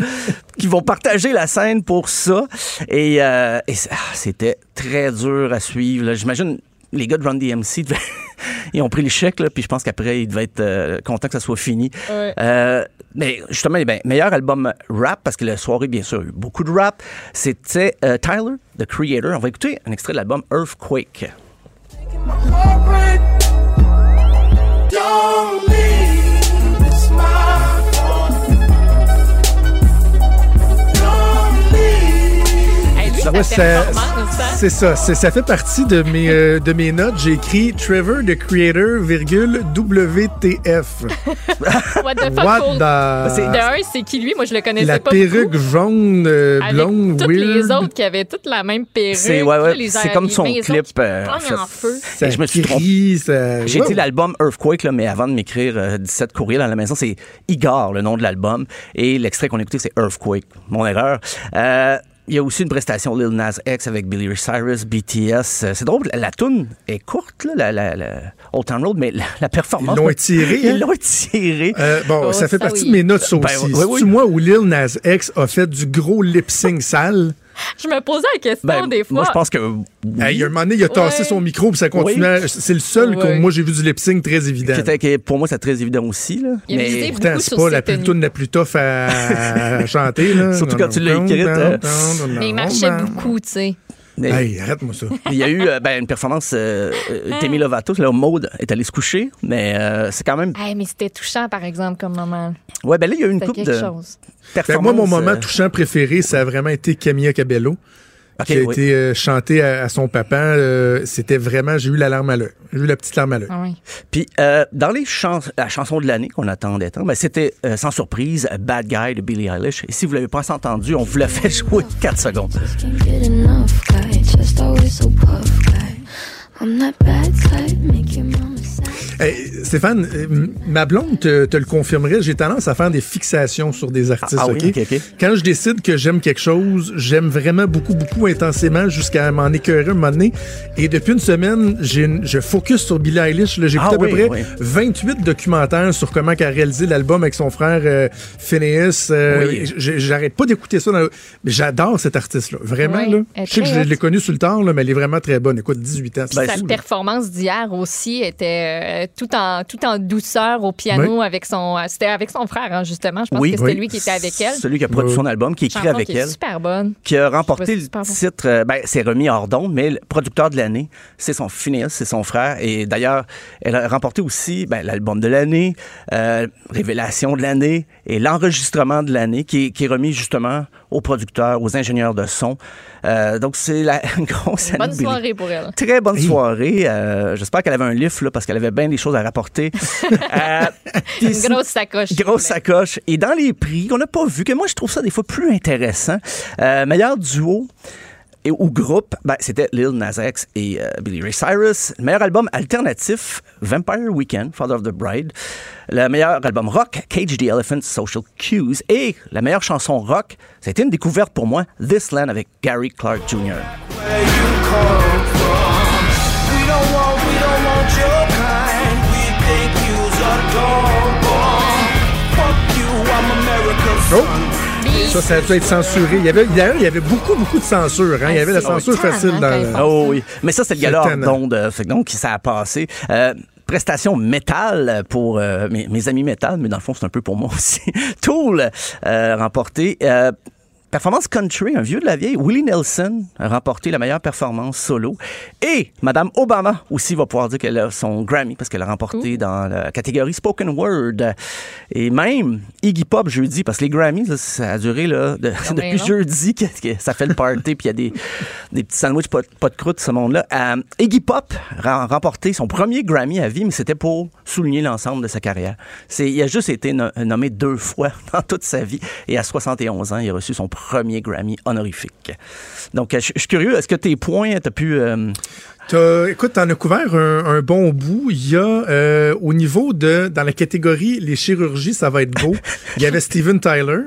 S13: qu'ils vont partager la scène pour ça. Et, euh, et ah, c'était très dur à suivre. J'imagine les gars de Run DMC, devaient- ils ont pris le chèque, là, puis je pense qu'après, ils devaient être euh, contents que ça soit fini.
S6: Ouais.
S13: Euh, mais justement, eh ben, meilleur album rap, parce que la soirée, bien sûr, a eu beaucoup de rap, c'était euh, Tyler, The Creator. On va écouter un extrait de l'album Earthquake.
S6: Hey, sa
S5: ça-
S6: performance,
S5: C'est ça. c'est- Ça fait partie de mes, euh, de mes notes. J'ai écrit Trevor, the creator, virgule, WTF.
S6: What the fuck?
S5: What the-
S6: De un, c'est qui lui? Moi, je le connaissais
S5: La
S6: pas
S5: perruque jaune, euh,
S6: Avec
S5: blonde,
S6: toutes
S5: weird.
S6: les autres qui avaient toutes la même perruque.
S13: C'est ouais, ouais,
S6: les
S13: c'est
S6: airs-
S13: comme son clip. euh,
S6: en feu.
S5: Ça
S13: je me suis trompé.
S5: crie, ça-
S13: J'ai
S5: Wow.
S13: dit l'album Earthquake, là, mais avant de m'écrire euh, 17 courriels à la maison, c'est Igor, le nom de l'album. Et l'extrait qu'on a écouté, c'est Earthquake. Mon erreur. Euh, il y a aussi une prestation Lil Nas X avec Billy Ray Cyrus, BTS. Euh, C'est drôle, la, la tune est courte, là, la, la, la Old Town Road, mais la, la performance...
S5: Ils l'ont étiré, hein?
S13: Ils l'ont étiré.
S5: Euh, bon,
S13: Oh,
S5: ça fait
S13: ça,
S5: partie
S13: oui.
S5: de mes notes, ça
S13: Ben,
S5: aussi.
S13: oui, oui.
S5: C'est-tu moi où Lil Nas X a fait du gros lip-sync sale?
S6: Je me posais la question
S13: Ben,
S6: des fois.
S13: moi, je pense que...
S5: Hey, il y a un moment donné, il a tassé
S6: Ouais.
S5: son micro puis ça continuait. C'est le seul que moi j'ai vu du lip-sync très évident.
S13: Qui était- qui- pour moi, c'est très évident aussi. Là.
S6: Il
S13: mais...
S5: Pourtant,
S6: beaucoup
S5: c'est
S6: sur
S5: pas la plus tune la plus tough à chanter. Là.
S13: Surtout
S5: Non,
S13: quand tu l'as écrite,
S5: non,
S6: Mais il marchait beaucoup, tu sais.
S13: Mais-
S5: Hey, arrête-moi ça.
S13: Il y a eu euh, ben, une performance euh, euh,
S6: Ah.
S13: Demi Lovato, là, Maude est allée se coucher, mais euh, c'est quand même...
S6: Hey, mais c'était touchant, par exemple, comme moment.
S13: Ouais, ben là, il y a eu une coupe
S6: quelque
S13: de
S6: chose.
S5: Ben,
S13: performances.
S5: moi, mon moment
S13: euh,
S5: touchant préféré, ça a vraiment été Camilla Cabello.
S13: Ok,
S5: qui a
S13: oui.
S5: été euh, chanté à, à son papa. Euh, C'était vraiment, j'ai eu la larme à l'œil. J'ai eu la petite larme à l'œil.
S6: Ah oui.
S13: Puis euh, dans les chans la chanson de l'année qu'on attendait tant, ben, c'était euh, sans surprise Bad Guy de Billie Eilish. Et si vous l'avez pas entendu, on vous l'a fait jouer 4 secondes.
S5: Hey, Stéphane, euh, ma blonde te, te le confirmerait, j'ai tendance à faire des fixations sur des artistes.
S13: Ah, ah oui.
S5: Quand je décide que j'aime quelque chose, j'aime vraiment beaucoup, beaucoup intensément jusqu'à m'en écœurer un moment donné. Et depuis une semaine, j'ai une- je focus sur Billie Eilish. là. J'écoute
S13: Ah
S5: à peu près
S13: oui.
S5: 28 documentaires sur comment elle a réalisé l'album avec son frère euh, Phineas. Euh, J'arrête pas d'écouter ça. dans le- Mais j'adore cet artiste-là. Vraiment, là. Je sais que je l'ai connue sur le tard, là, mais elle est vraiment très bonne. Écoute, 18 ans.
S6: Sa
S5: fou,
S6: performance d'hier aussi était euh, tout, en, tout en douceur au piano avec son. euh, C'était avec son frère, hein, justement. Je pense
S13: Oui.
S6: que c'était
S5: Oui.
S6: lui qui était avec elle.
S13: Celui qui a produit son album, qui écrit
S6: Chanson
S13: avec
S6: qui est
S13: elle.
S6: super bonne.
S13: qui a remporté le
S6: bon.
S13: titre, euh, ben, c'est remis hors d'onde, mais le producteur de l'année, c'est son Phineas, c'est son frère. Et d'ailleurs, elle a remporté aussi ben, l'album de l'année, euh, Révélation de l'année et l'enregistrement de l'année, qui est remis justement aux producteurs, aux ingénieurs de son. Euh, donc, c'est la une grosse
S6: Bonne soirée pour elle.
S13: Très bonne soirée. Euh, J'espère qu'elle avait un livre, là, parce qu'elle avait bien des choses à rapporter. Euh,
S6: Une grosse sacoche.
S13: Grosse sacoche. Et dans les prix qu'on n'a pas vu, que moi je trouve ça des fois plus intéressant, euh, meilleur duo et, ou groupe, ben, c'était Lil Nas X et euh, Billy Ray Cyrus. Le meilleur album alternatif, Vampire Weekend, Father of the Bride. Le meilleur album rock, Cage the Elephant, Social Cues. Et la meilleure chanson rock, ça a été une découverte pour moi, This Land avec Gary Clark Jr.
S5: Oh! Ça, ça a dû être censuré. Il y avait, d'ailleurs, il y avait beaucoup, beaucoup de censure. Hein? Il y avait la
S6: c'est
S5: censure facile
S6: hein,
S5: dans
S6: il
S13: Oh oui. Mais ça, c'est le
S5: tannant.
S13: d'onde. euh, Donc, ça a passé. Euh, prestation métal pour euh, mes, mes amis métal, mais dans le fond, c'est un peu pour moi aussi. Tool euh, remporté. Performance country, un vieux de la vieille, Willie Nelson a remporté la meilleure performance solo. Et Madame Obama aussi va pouvoir dire qu'elle a son Grammy parce qu'elle a remporté dans la catégorie Spoken Word. Et même Iggy Pop jeudi, parce que les Grammys, là, ça a duré là, de-
S6: Ah ben
S13: depuis
S6: non.
S13: jeudi que, que ça fait le party, puis il y a des, des petits sandwichs pas, pas de croûte, ce monde-là. Euh, Iggy Pop a remporté son premier Grammy à vie, mais c'était pour souligner l'ensemble de sa carrière. Il a juste été no- nommé deux fois dans toute sa vie, et à 71 ans, il a reçu son premier Grammy honorifique. Donc, je je suis curieux, est-ce que tes points, t'as pu... euh,
S5: T'as- écoute, t'en as couvert un, un bon bout. Il y a, euh, au niveau de, dans la catégorie les chirurgies, ça va être beau. Il y avait Steven Tyler,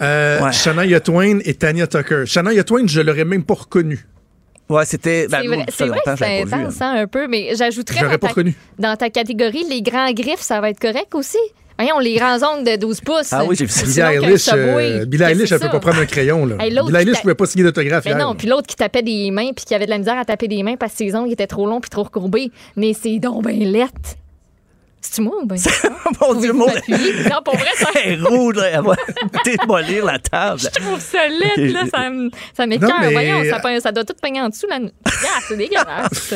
S5: euh,
S13: Ouais.
S5: Shania Twain et Tanya Tucker. Shania Twain, je l'aurais même pas reconnu.
S13: Ouais, c'était... ben,
S6: C'est vrai,
S13: ça
S6: c'est
S13: fait
S6: vrai
S13: longtemps
S6: que c'est
S13: pas
S6: intense hein, un peu, mais j'ajouterais dans,
S5: pas
S6: ta-
S5: reconnu.
S6: dans ta catégorie, les grands griffes, ça va être correct aussi? Voyons, les grands ongles de 12 pouces.
S13: Ah oui, j'ai vu ça.
S6: C'est
S5: Billie Eilish, euh, Billie Eilish, elle peut
S6: ça.
S5: pas prendre un crayon. Là.
S6: Hey,
S5: Billie Eilish
S6: t'a-
S5: pouvait pas signer d'autographe.
S6: Mais non,
S5: là.
S6: puis l'autre qui tapait des mains, puis qui avait de la misère à taper des mains parce que ses ongles étaient trop longs puis trop recourbés. Mais c'est donc lettre. C'est moi ou bien?
S13: Mon Dieu, mon
S6: Non, pour vrai, ça.
S13: Elle rouge, là, elle va démolir la table.
S6: Je trouve ça laid,
S13: Ok,
S6: là. Ça, me- ça m'écoeure.
S5: Mais-
S6: Voyons, ça, pe- ça doit tout peigner en dessous. Là. Yeah, c'est dégueulasse.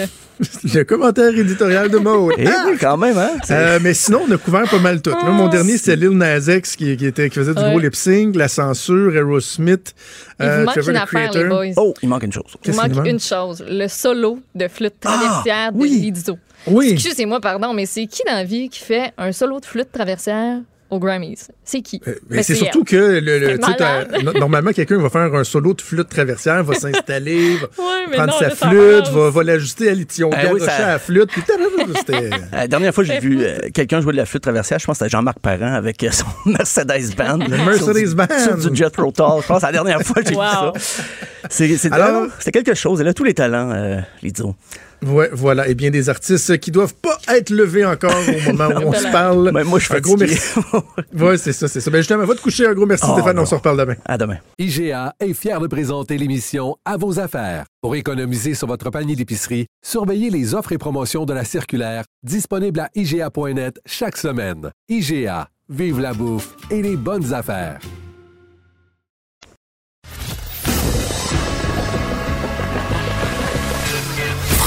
S5: Le commentaire éditorial de Maud.
S13: Eh oui, quand même, hein?
S5: Euh, mais sinon, on a couvert pas mal tout. Là, mon
S6: Ah,
S5: dernier, c'était Lil Nas X qui, qui, était, qui faisait du
S6: Ouais.
S5: gros lip sync, la censure, Aerosmith.
S6: Il vous manque une
S5: the
S6: affaire, les boys.
S13: Oh, il manque une chose.
S6: Il
S5: Qu'est-ce qu'il
S6: manque
S5: manque?
S6: une chose, le solo de flûte traversière de
S5: oui.
S6: Lizzo.
S5: Oui.
S6: Excusez-moi, pardon, mais c'est qui dans la vie qui fait un solo de flûte traversière aux Grammys? C'est qui?
S5: Mais
S6: Ben,
S5: c'est surtout que le, le-
S6: C'est
S5: normalement, quelqu'un va faire un solo de flûte traversière, va s'installer, va
S6: Ouais,
S5: prendre
S6: non,
S5: sa flûte, va, va l'ajuster à
S13: Ah oui,
S5: garoché
S13: ça-
S5: à la flûte. Puis
S13: La dernière fois j'ai vu euh, quelqu'un jouer de la flûte traversière, je pense que c'était Jean-Marc Parent avec euh, son Mercedes-Benz.
S5: Le Mercedes
S13: Sur du-
S5: Benz.
S13: Sur du Jethro Tull. Je pense que c'est la dernière fois que j'ai
S6: Wow.
S13: vu ça. C'est, c'est, quelque chose. Elle a tous les talents, euh,
S5: Ouais, voilà. Et bien des artistes qui doivent pas être levés encore au moment où on se parle.
S13: Ben, moi, je suis
S5: un gros merci. ouais, c'est ça, c'est ça. Ben justement, va te coucher. Un gros merci,
S13: Oh,
S5: Stéphane.
S13: non.
S5: On se reparle demain.
S13: À demain.
S1: IGA est fier de présenter l'émission À vos affaires. Pour économiser sur votre panier d'épicerie, surveillez les offres et promotions de la circulaire disponible à IGA.net chaque semaine. IGA, vive la bouffe et les bonnes affaires.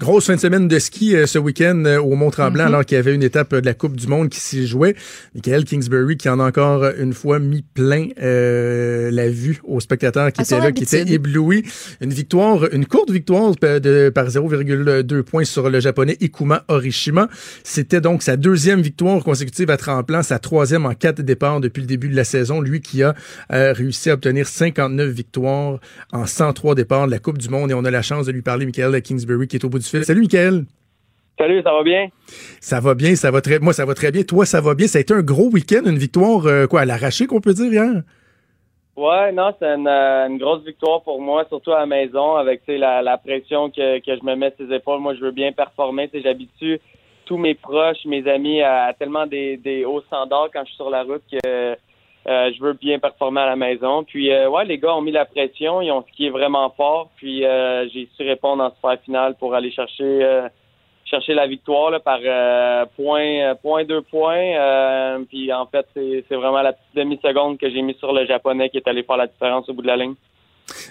S5: Grosse fin de semaine de ski euh, ce week-end euh, au Mont-Tremblant, alors qu'il y avait une étape euh, de la Coupe du Monde qui s'y jouait. Michael Kingsbury qui en a encore une fois mis plein euh, la vue aux spectateurs qui
S6: À
S5: étaient là, qui étaient éblouis. Une victoire, une courte victoire de, par 0,2 points sur le japonais Ikuma Orishima. C'était donc sa deuxième victoire consécutive à tremplin, sa troisième en quatre départs depuis le début de la saison. Lui qui a réussi à obtenir 59 victoires en 103 départs de la Coupe du Monde. Et on a la chance de lui parler, Michael Kingsbury, qui est au bout du fil. Salut, Michael.
S15: Salut, ça va bien?
S5: Ça va bien, ça va très Moi, ça va très bien. Toi, ça va bien? Ça a été un gros week-end, une victoire, euh, quoi, à l'arraché, qu'on peut dire hier?
S15: Ouais, non, c'est une, euh, une grosse victoire pour moi, surtout à la maison, avec la, la pression que, que je me mets sur les épaules. Moi, je veux bien performer. J'habitue tous mes proches, mes amis à tellement des, des hauts standards quand je suis sur la route que euh, je veux bien performer à la maison. Puis, euh, ouais, les gars ont mis la pression, ils ont skié vraiment fort. Puis, euh, j'ai su répondre en super finale pour aller chercher euh, chercher la victoire là, par euh, point, euh, point deux points. Puis en fait, c'est vraiment la petite demi-seconde que j'ai mis sur le japonais qui est allé faire la différence au bout de la ligne.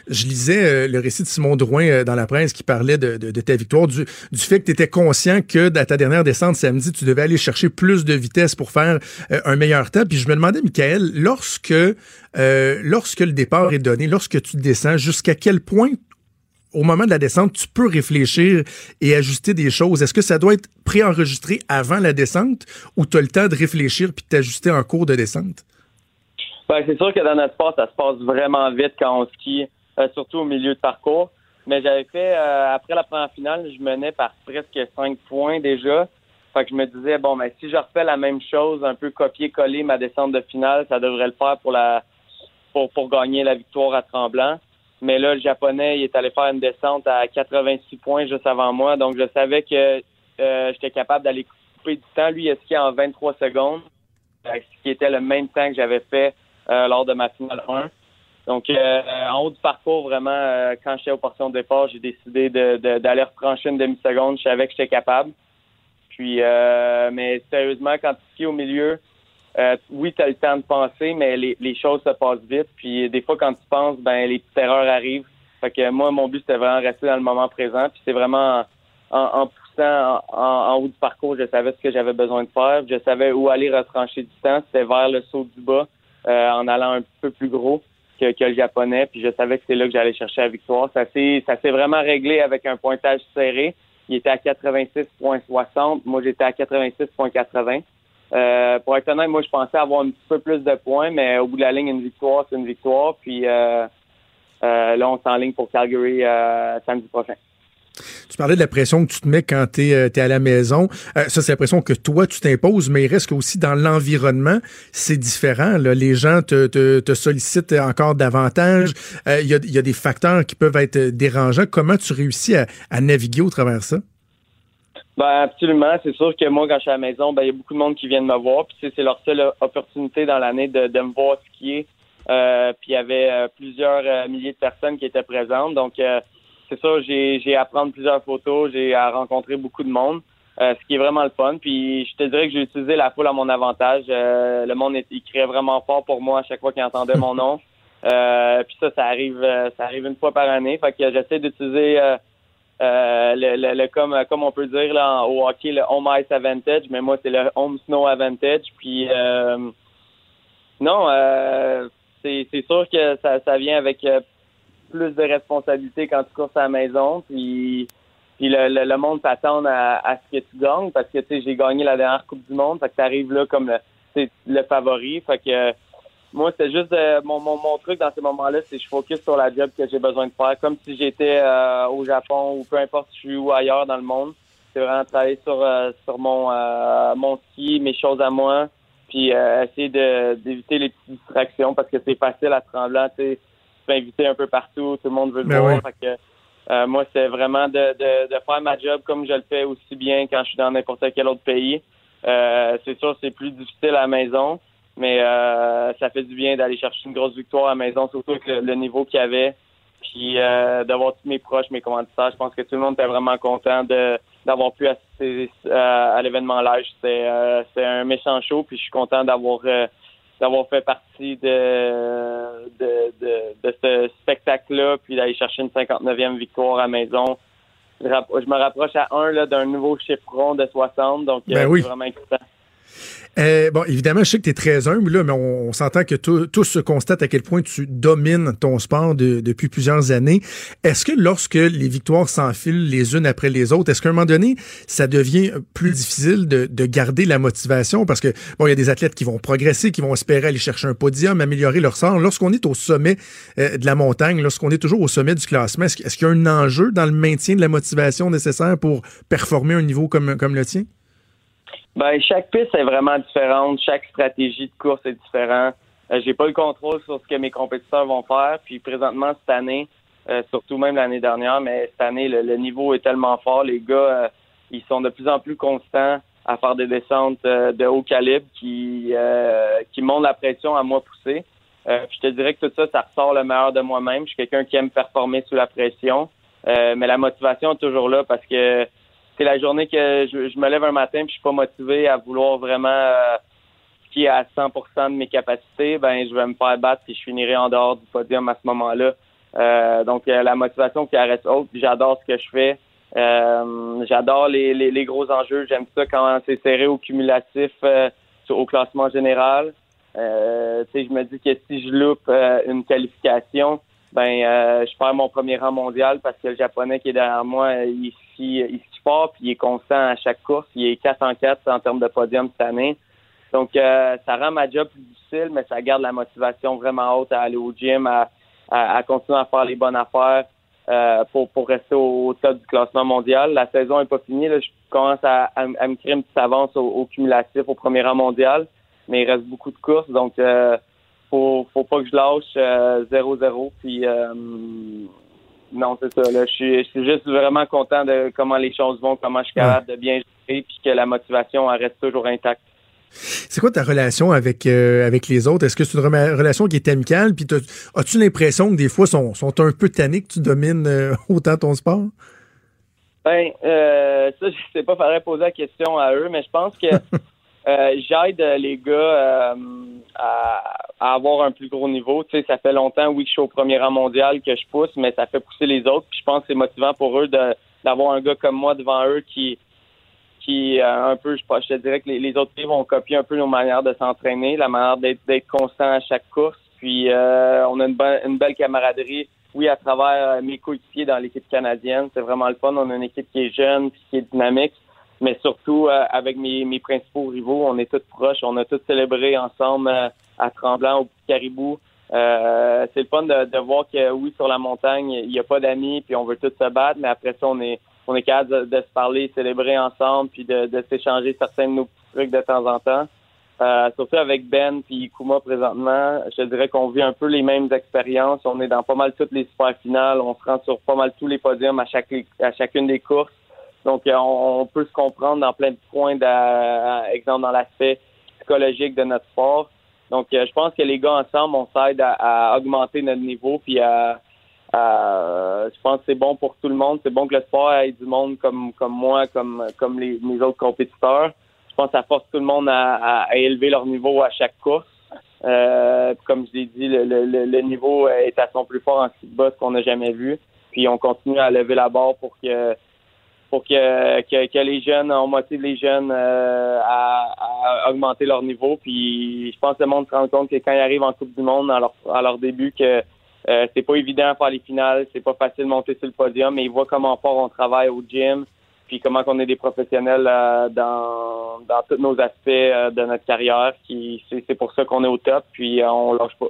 S5: Je lisais euh, le récit de Simon Drouin euh, dans la presse qui parlait de, ta victoire, du, fait que tu étais conscient que dans ta dernière descente samedi, tu devais aller chercher plus de vitesse pour faire euh, un meilleur temps. Puis je me demandais, Michael, lorsque, lorsque le départ est donné, lorsque tu descends, jusqu'à quel point au moment de la descente, tu peux réfléchir et ajuster des choses? Est-ce que ça doit être préenregistré avant la descente ou tu as le temps de réfléchir puis de t'ajuster en cours de descente?
S15: Ben, c'est sûr que dans notre sport, ça se passe vraiment vite quand on skie, euh, surtout au milieu de parcours. Mais j'avais fait, euh, après la première finale, je menais par presque cinq points déjà. Fait que je me disais, bon, ben, si je refais la même chose, un peu copier-coller ma descente de finale, ça devrait le faire pour la, pour, pour gagner la victoire à Tremblant. Mais là, le japonais, il est allé faire une descente à 86 points juste avant moi. Donc, je savais que euh, j'étais capable d'aller couper du temps. Lui, il a en 23 secondes, ce qui était le même temps que j'avais fait lors de ma finale 1. Donc, euh, en haut du parcours, vraiment, euh, quand j'étais aux portions de départ, j'ai décidé de- de- d'aller retrancher une demi-seconde. Je savais que j'étais capable. Puis, euh, mais sérieusement, quand tu skis au milieu, euh, oui, tu as le temps de penser, mais les, les choses se passent vite. Puis, des fois, quand tu penses, ben les petites erreurs arrivent. Fait que moi, mon but, c'était vraiment rester dans le moment présent. Puis, c'est vraiment en, en- poussant en- en haut du parcours, je savais ce que j'avais besoin de faire. Je savais où aller retrancher du temps. C'était vers le saut du bas, euh, en allant un peu plus gros que, que le japonais. Puis, je savais que c'est là que j'allais chercher la victoire. Ça s'est vraiment réglé avec un pointage serré. Il était à 86,60. Moi, j'étais à 86,80. Euh, pour être honnête, moi, je pensais avoir un petit peu plus de points, mais au bout de la ligne, une victoire, c'est une victoire. Puis euh, euh, là, on s'enligne pour Calgary euh, samedi prochain.
S5: Tu parlais de la pression que tu te mets quand tu es, à la maison. Euh, ça, c'est la pression que toi, tu t'imposes, mais il reste qu'aussi dans l'environnement, c'est différent. là. Les gens te, te- te sollicitent encore davantage. Euh, Il y, a, y a des facteurs qui peuvent être dérangeants. Comment tu réussis à, à naviguer au travers de ça?
S15: Ben absolument. C'est sûr que moi, quand je suis à la maison, ben il y a beaucoup de monde qui viennent me voir. Puis c'est leur seule opportunité dans l'année de, de me voir skier. Euh, puis il y avait euh, plusieurs euh, milliers de personnes qui étaient présentes. Donc, euh, c'est ça, j'ai, à prendre plusieurs photos, j'ai à rencontrer beaucoup de monde, euh, ce qui est vraiment le fun. Puis je te dirais que j'ai utilisé la foule à mon avantage. Euh, le monde, il criait vraiment fort pour moi à chaque fois qu'il entendait mon nom. Euh, puis ça, ça arrive, ça arrive une fois par année. Fait que j'essaie d'utiliser le, le, le- comme, comme on peut dire là, au hockey, le home ice advantage, mais moi c'est le home snow advantage. Puis non, c'est sûr que ça, ça vient avec plus de responsabilités quand tu courses à la maison. Puis, puis le, monde s'attend à, ce que tu gagnes parce que tu sais j'ai gagné la dernière Coupe du Monde. Fait que t'arrives là comme le, le favori. Fait que moi, c'est juste euh, mon, mon, truc dans ces moments-là, c'est que je focus sur la job que j'ai besoin de faire, comme si j'étais euh, au Japon ou peu importe je suis où ailleurs dans le monde. C'est vraiment travailler sur euh, sur mon mon ski, mes choses à moi, puis essayer d'éviter les petites distractions parce que c'est facile à sais, peux inviter un peu partout, tout le monde veut le
S5: Ben
S15: voir.
S5: oui.
S15: Fait que, euh, moi, c'est vraiment de, de, de faire ma job comme je le fais aussi bien quand je suis dans n'importe quel autre pays. Euh, c'est sûr, c'est plus difficile à la maison, mais euh, ça fait du bien d'aller chercher une grosse victoire à la maison, surtout avec le, le niveau qu'il y avait. Puis euh, d'avoir tous mes proches, mes commanditaires, je pense que tout le monde était vraiment content de d'avoir pu assister à l'événement live. C'était un méchant show, puis je suis content d'avoir d'avoir fait partie de de, de, de ce spectacle-là, puis d'aller chercher une 59e victoire à maison. Je, me rapproche à un là, d'un nouveau chiffre rond de 60, donc
S5: Ben
S15: euh,
S5: oui.
S15: c'est vraiment excitant.
S5: Euh, bon, évidemment, je sais que tu es très humble, là, mais on, s'entend que tous se constatent à quel point tu domines ton sport de- depuis plusieurs années. Est-ce que lorsque les victoires s'enfilent les unes après les autres, est-ce qu'à un moment donné, ça devient plus difficile de, de garder la motivation? Parce que, bon, il y a des athlètes qui vont progresser, qui vont espérer aller chercher un podium, améliorer leur sort. Lorsqu'on est au sommet euh, de la montagne, lorsqu'on est toujours au sommet du classement, est-ce, qu'il- y a un enjeu dans le maintien de la motivation nécessaire pour performer un niveau comme le tien?
S15: Ben, chaque piste est vraiment différente. Chaque stratégie de course est différente. Euh, j'ai pas le contrôle sur ce que mes compétiteurs vont faire. Puis présentement, cette année, euh, surtout même l'année dernière, mais cette année, le, niveau est tellement fort. Les gars, euh, ils sont de plus en plus constants à faire des descentes euh, de haut calibre qui, qui montent la pression à moi pousser. Je te dirais que tout ça, ça ressort le meilleur de moi-même. Je suis quelqu'un qui aime performer sous la pression. Mais la motivation est toujours là parce que c'est la journée que je, je me lève un matin puis je suis pas motivé à vouloir vraiment euh, skier à 100% de mes capacités, ben je vais me faire battre et je finirai en dehors du podium à ce moment-là. Euh, donc euh, la motivation qui reste haute, j'adore ce que je fais. Euh, j'adore les, les, les gros enjeux. J'aime ça quand c'est serré au cumulatif euh, au classement général. Euh, je me dis que si je loupe une qualification, ben je perds mon premier rang mondial parce que le japonais qui est derrière moi, il il fort puis il est constant à chaque course. Il est 4 en 4 en termes de podium cette année. Donc euh, ça rend ma job plus difficile, mais ça garde la motivation vraiment haute à aller au gym, à, à, à continuer à faire les bonnes affaires euh, pour, pour rester au, top du classement mondial. La saison est pas finie. Là. Je commence à, à, à me créer une petite avance au, au cumulatif au premier rang mondial, mais il reste beaucoup de courses, donc euh, faut, faut pas que je lâche euh, 0-0. Puis euh, non, c'est ça. Là, je suis, je suis juste vraiment content de comment les choses vont, comment je suis capable de bien gérer, puis que la motivation elle reste toujours intacte.
S5: C'est quoi ta relation avec, euh, avec les autres? Est-ce que c'est une rela- relation qui est amicale? Puis as-tu l'impression que des fois, sont, sont un peu tannés que tu domines euh, autant ton sport?
S15: Ben, euh, ça, je sais pas, faudrait poser la question à eux, mais je pense que euh, j'aide euh, les gars euh, à, à avoir un plus gros niveau. Tu sais, ça fait longtemps, oui, que je suis au premier rang mondial, que je pousse, mais ça fait pousser les autres. Puis je pense que c'est motivant pour eux d'avoir un gars comme moi devant eux qui qui euh, un peu, je, je te dirais que les, autres pays vont copier un peu nos manières de s'entraîner, la manière d'être constant à chaque course. Puis euh, on a une, une belle camaraderie, oui, à travers euh, mes coéquipiers dans l'équipe canadienne. C'est vraiment le fun. On a une équipe qui est jeune, puis qui est dynamique, mais surtout euh, avec mes, mes principaux rivaux, on est tous proches. On a tous célébré ensemble euh, à Tremblant, au Petit Caribou. Euh, c'est le fun de, de voir que oui, sur la montagne, il n'y a pas d'amis, puis on veut tous se battre, mais après ça, on est on est capable de, de se parler, célébrer ensemble, puis de, de s'échanger certains de nos petits trucs de temps en temps. Euh, surtout avec Ben puis Kuma présentement, je dirais qu'on vit un peu les mêmes expériences. On est dans pas mal toutes les super finales. On se rend sur pas mal tous les podiums à chaque à chacune des courses. Donc euh, on, peut se comprendre dans plein de points, d'à- exemple dans l'aspect psychologique de notre sport. Donc, euh, je pense que les gars ensemble, on s'aide à, à augmenter notre niveau, puis à, à- je pense que c'est bon pour tout le monde. C'est bon que le sport ait du monde comme comme moi, comme comme les, mes autres compétiteurs. Je pense que ça force tout le monde à, à- élever leur niveau à chaque course. Euh, comme je l'ai dit, le, le, le- niveau est à son plus fort en boss qu'on n'a jamais vu. Puis on continue à lever la barre pour que pour que, que, que les jeunes, on motive les jeunes euh, à, à augmenter leur niveau. Puis je pense que le monde se rend compte que quand ils arrivent en Coupe du Monde, à leur, à leur début, que euh, c'est pas évident à faire les finales, c'est pas facile de monter sur le podium, mais ils voient comment fort on travaille au gym, puis comment qu'on est des professionnels euh, dans, dans tous nos aspects euh, de notre carrière. Qui c'est, c'est pour ça qu'on est au top, puis euh, on lâche pas.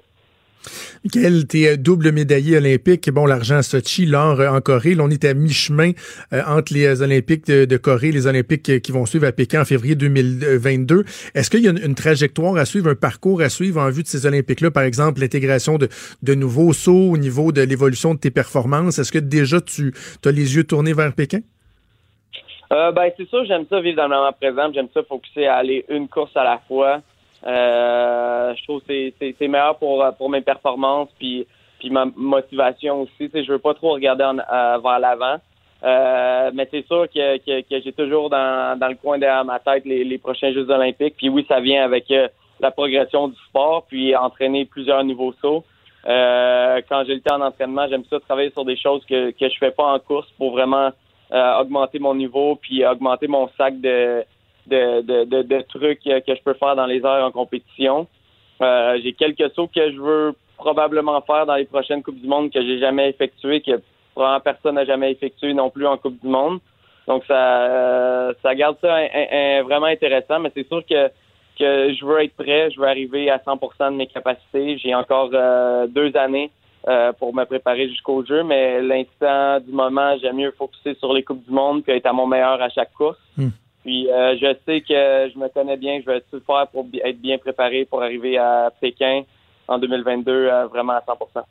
S5: Michael, tu es double médaillé olympique. Bon, l'argent à Sochi, l'or euh, en Corée. On est à mi-chemin euh, entre les Olympiques de, Corée et les Olympiques euh, qui vont suivre à Pékin en février 2022. Est-ce qu'il y a une, trajectoire à suivre, un parcours à suivre en vue de ces Olympiques-là? Par exemple, l'intégration de, de nouveaux sauts au niveau de l'évolution de tes performances. Est-ce que déjà tu as les yeux tournés vers Pékin?
S15: Euh, ben, c'est sûr, j'aime ça vivre dans le moment présent. J'aime ça focuser à aller une course à la fois. Euh, je trouve que c'est- meilleur pour, pour mes performances puis, puis ma motivation aussi. Je veux pas trop regarder en, euh, vers l'avant. Euh, mais c'est sûr que, que, que j'ai toujours dans, dans le coin de ma tête les, les prochains Jeux olympiques. Puis oui, ça vient avec euh, la progression du sport, puis entraîner plusieurs nouveaux sauts. Euh, quand j'ai le temps d'entraînement, j'aime ça travailler sur des choses que, que je fais pas en course pour vraiment euh, augmenter mon niveau puis augmenter mon sac de, de, de, de, de trucs que, je peux faire dans les heures en compétition. Euh, j'ai quelques sauts que je veux probablement faire dans les prochaines Coupes du Monde que j'ai jamais effectué, que probablement personne n'a jamais effectué non plus en Coupe du Monde. Donc ça euh, ça garde ça vraiment intéressant, mais c'est sûr que que je veux être prêt, je veux arriver à 100% de mes capacités. J'ai encore euh, deux années euh, pour me préparer jusqu'au jeu, mais l'instant du moment, j'aime mieux focuser sur les Coupes du Monde puis être à mon meilleur à chaque course.
S5: Hmm.
S15: Puis euh, je sais que je me connais bien, je vais tout faire pour être bien préparé pour arriver à Pékin en 2022 euh, vraiment à 100%.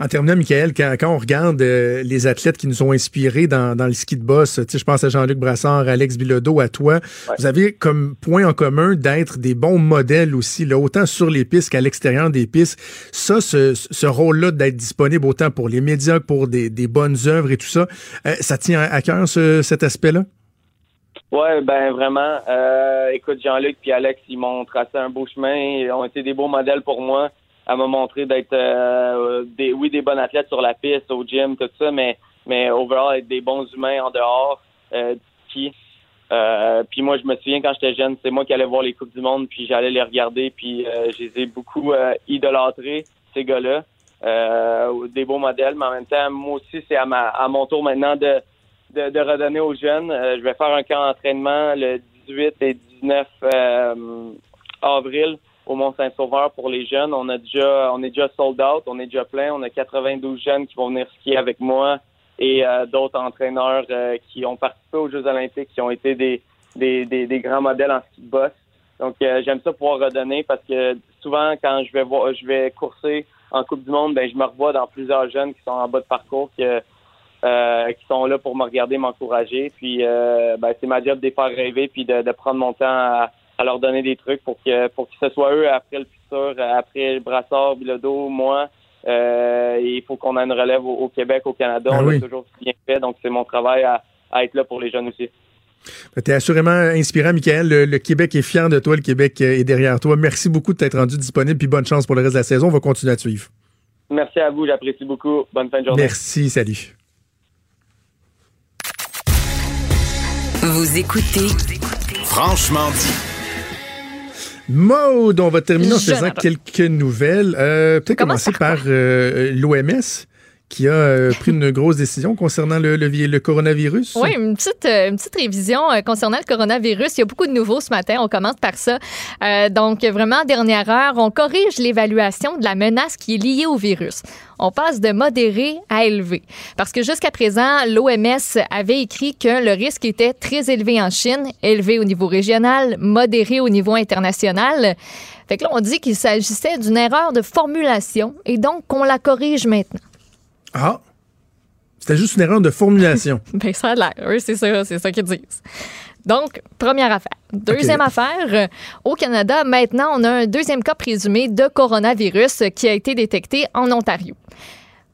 S5: En terminant, Michael, quand, quand on regarde euh, les athlètes qui nous ont inspirés dans, dans le ski de boss, je pense à Jean-Luc Brassard, Alex Bilodeau, à toi, vous avez comme point en commun d'être des bons modèles aussi, là, autant sur les pistes qu'à l'extérieur des pistes. Ça, ce, ce rôle-là d'être disponible autant pour les médias que pour des, des bonnes œuvres et tout ça, euh, ça tient à cœur ce- cet aspect-là?
S15: Ouais, ben vraiment. Euh, écoute, Jean-Luc puis Alex, ils m'ont tracé un beau chemin. Ils ont été des beaux modèles pour moi à me montrer d'être euh, des oui des bons athlètes sur la piste, au gym, tout ça, mais mais overall être des bons humains en dehors euh. Euh, puis moi, je me souviens quand j'étais jeune, c'est moi qui allais voir les coupes du monde, puis j'allais les regarder, puis euh, je les ai beaucoup idolâtrés ces gars-là. Des beaux modèles, mais en même temps, moi aussi, c'est à ma à mon tour maintenant de de, redonner aux jeunes. Euh, je vais faire un camp d'entraînement le 18 et 19 euh, avril au Mont-Saint-Sauveur pour les jeunes. On a déjà on est déjà sold out, on est déjà plein. On a 92 jeunes qui vont venir skier avec moi et euh, d'autres entraîneurs qui ont participé aux Jeux olympiques, qui ont été des, des, des, grands modèles en ski de boss. Donc j'aime ça pouvoir redonner parce que souvent quand je vais voir je vais courser en Coupe du Monde, ben je me revois dans plusieurs jeunes qui sont en bas de parcours que euh, qui sont là pour me regarder, m'encourager. Puis euh, ben, c'est ma job de les faire rêver puis de, de prendre mon temps à, à leur donner des trucs pour que pour que ce soit eux après le futur, après le Brassard, Bilodeau, moi. Euh, il faut qu'on ait une relève au, au Québec, au Canada.
S5: Ben
S15: On
S5: oui.
S15: l'a toujours bien fait, donc c'est mon travail à, à être là pour les jeunes aussi.
S5: Tu es assurément inspirant, Michael. Le, le Québec est fier de toi, le Québec est derrière toi. Merci beaucoup de t'être rendu disponible, puis bonne chance pour le reste de la saison. On va continuer à te suivre.
S15: Merci à vous, j'apprécie beaucoup. Bonne fin de journée.
S5: Merci, salut.
S2: Vous écoutez
S4: Franchement dit.
S5: Maude, on va terminer en faisant quelques nouvelles. Euh, Peut-être
S6: Commence
S5: commencer par euh, l'OMS qui a euh, pris une grosse décision concernant le, le, vi- le coronavirus?
S6: Oui, une petite, euh, révision euh, concernant le coronavirus. Il y a beaucoup de nouveaux ce matin. On commence par ça. Donc, vraiment, dernière heure, on corrige l'évaluation de la menace qui est liée au virus. On passe de modéré à élevé. Parce que jusqu'à présent, l'OMS avait écrit que le risque était très élevé en Chine, élevé au niveau régional, modéré au niveau international. Fait que là, on dit qu'il s'agissait d'une erreur de formulation et donc qu'on la corrige maintenant.
S5: Ah, c'était juste une erreur de formulation.
S6: Ben, ça a l'air. Oui, c'est ça, c'est ça qu'ils disent. Donc, première affaire. Deuxième affaire, euh, au Canada, maintenant, on a un deuxième cas présumé de coronavirus qui a été détecté en Ontario.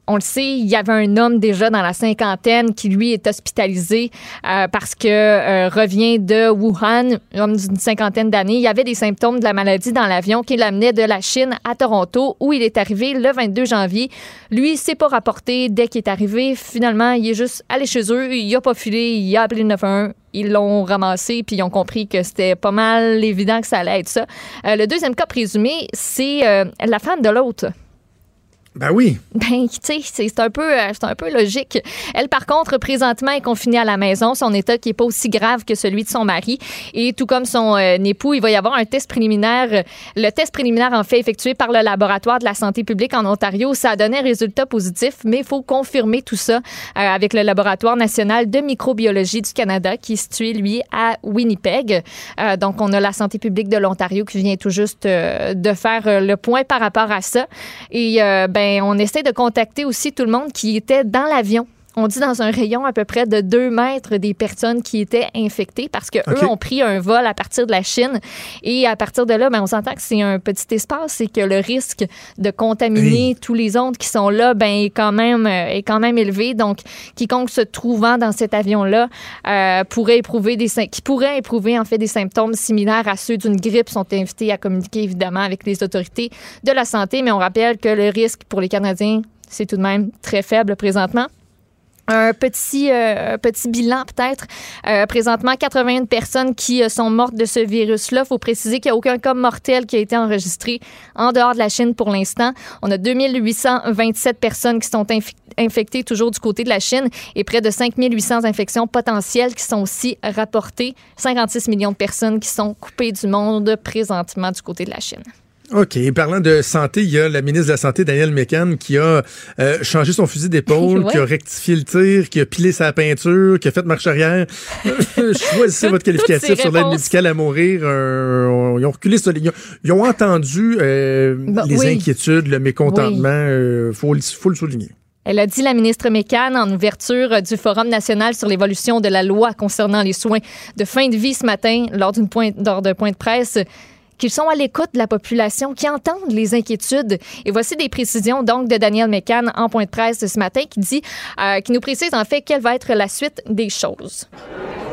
S6: On le sait, il y avait un homme déjà dans la cinquantaine qui, lui, est hospitalisé euh, parce que euh, revient de Wuhan, homme d'une cinquantaine d'années. Il y avait des symptômes de la maladie dans l'avion qui l'amenait de la Chine à Toronto, où il est arrivé le 22 janvier. Lui, c'est pas rapporté dès qu'il est arrivé. Finalement, il est juste allé chez eux, il a pas filé, il a appelé le 911 ils l'ont ramassé puis ils ont compris que c'était pas mal évident que ça allait être ça. Euh, le deuxième cas présumé, c'est la femme de l'autre.
S5: Ben oui.
S6: Ben, tu sais, c'est un peu, euh, un peu logique. Elle, par contre, présentement, est confinée à la maison. Son état qui est pas aussi grave que celui de son mari. Et tout comme son euh, époux, il va y avoir un test préliminaire. Le test préliminaire, en fait, effectué par le laboratoire de la santé publique en Ontario, ça a donné un résultat positif, mais il faut confirmer tout ça euh, avec le laboratoire national de microbiologie du Canada, qui est situé, lui, à Winnipeg. Euh, donc, on a la santé publique de l'Ontario qui vient tout juste euh, de faire euh, le point par rapport à ça. Et euh, ben, on essaie de contacter aussi tout le monde qui était dans l'avion. On dit dans un rayon à peu près de deux mètres des personnes qui étaient infectées parce que eux ont pris un vol à partir de la Chine et à partir de là, ben, on s'entend que c'est un petit espace et que le risque de contaminer tous les autres qui sont là, ben, est quand même euh, est quand même élevé. Donc, quiconque se trouvant dans cet avion-là euh, pourrait éprouver des qui pourrait éprouver en fait des symptômes similaires à ceux d'une grippe sont invités à communiquer évidemment avec les autorités de la santé. Mais on rappelle que le risque pour les Canadiens c'est tout de même très faible présentement. Un petit, euh, petit bilan peut-être. Euh, présentement, 81 personnes qui euh, sont mortes de ce virus-là. Il faut préciser qu'il n'y a aucun cas mortel qui a été enregistré en dehors de la Chine pour l'instant. On a 2827 personnes qui sont infectées toujours du côté de la Chine et près de 5800 infections potentielles qui sont aussi rapportées. 56 millions de personnes qui sont coupées du monde présentement du côté de la Chine.
S5: OK. Parlant de santé, il y a la ministre de la Santé, Danielle Mécan, qui a euh, changé son fusil d'épaule,
S6: Ouais.
S5: qui a rectifié le tir, qui a pilé sa peinture, qui a fait marche arrière. Choisissez votre qualificatif sur l'aide médicale à mourir. Euh, ils ont reculé ça. Ils ont, ils ont entendu euh,
S6: Bah,
S5: les
S6: oui.
S5: inquiétudes, le mécontentement. euh, faut, le- faut le souligner.
S6: Elle a dit, la ministre Mécan, en ouverture euh, du Forum national sur l'évolution de la loi concernant les soins de fin de vie ce matin, lors d'une point, lors d'un point de presse, qu'ils sont à l'écoute de la population, qui entendent les inquiétudes. Et voici des précisions donc de Daniel Mécan en point de presse de ce matin qui dit, euh, qui nous précise en fait quelle va être la suite des choses.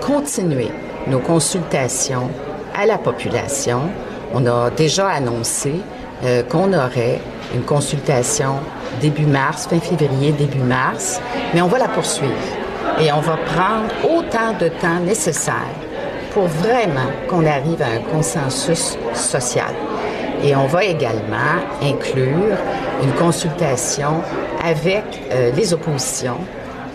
S16: continuer nos consultations à la population. On a déjà annoncé euh, qu'on aurait une consultation début mars, fin février, début mars, mais on va la poursuivre et on va prendre autant de temps nécessaire pour vraiment qu'on arrive à un consensus social. Et on va également inclure une consultation avec euh, les oppositions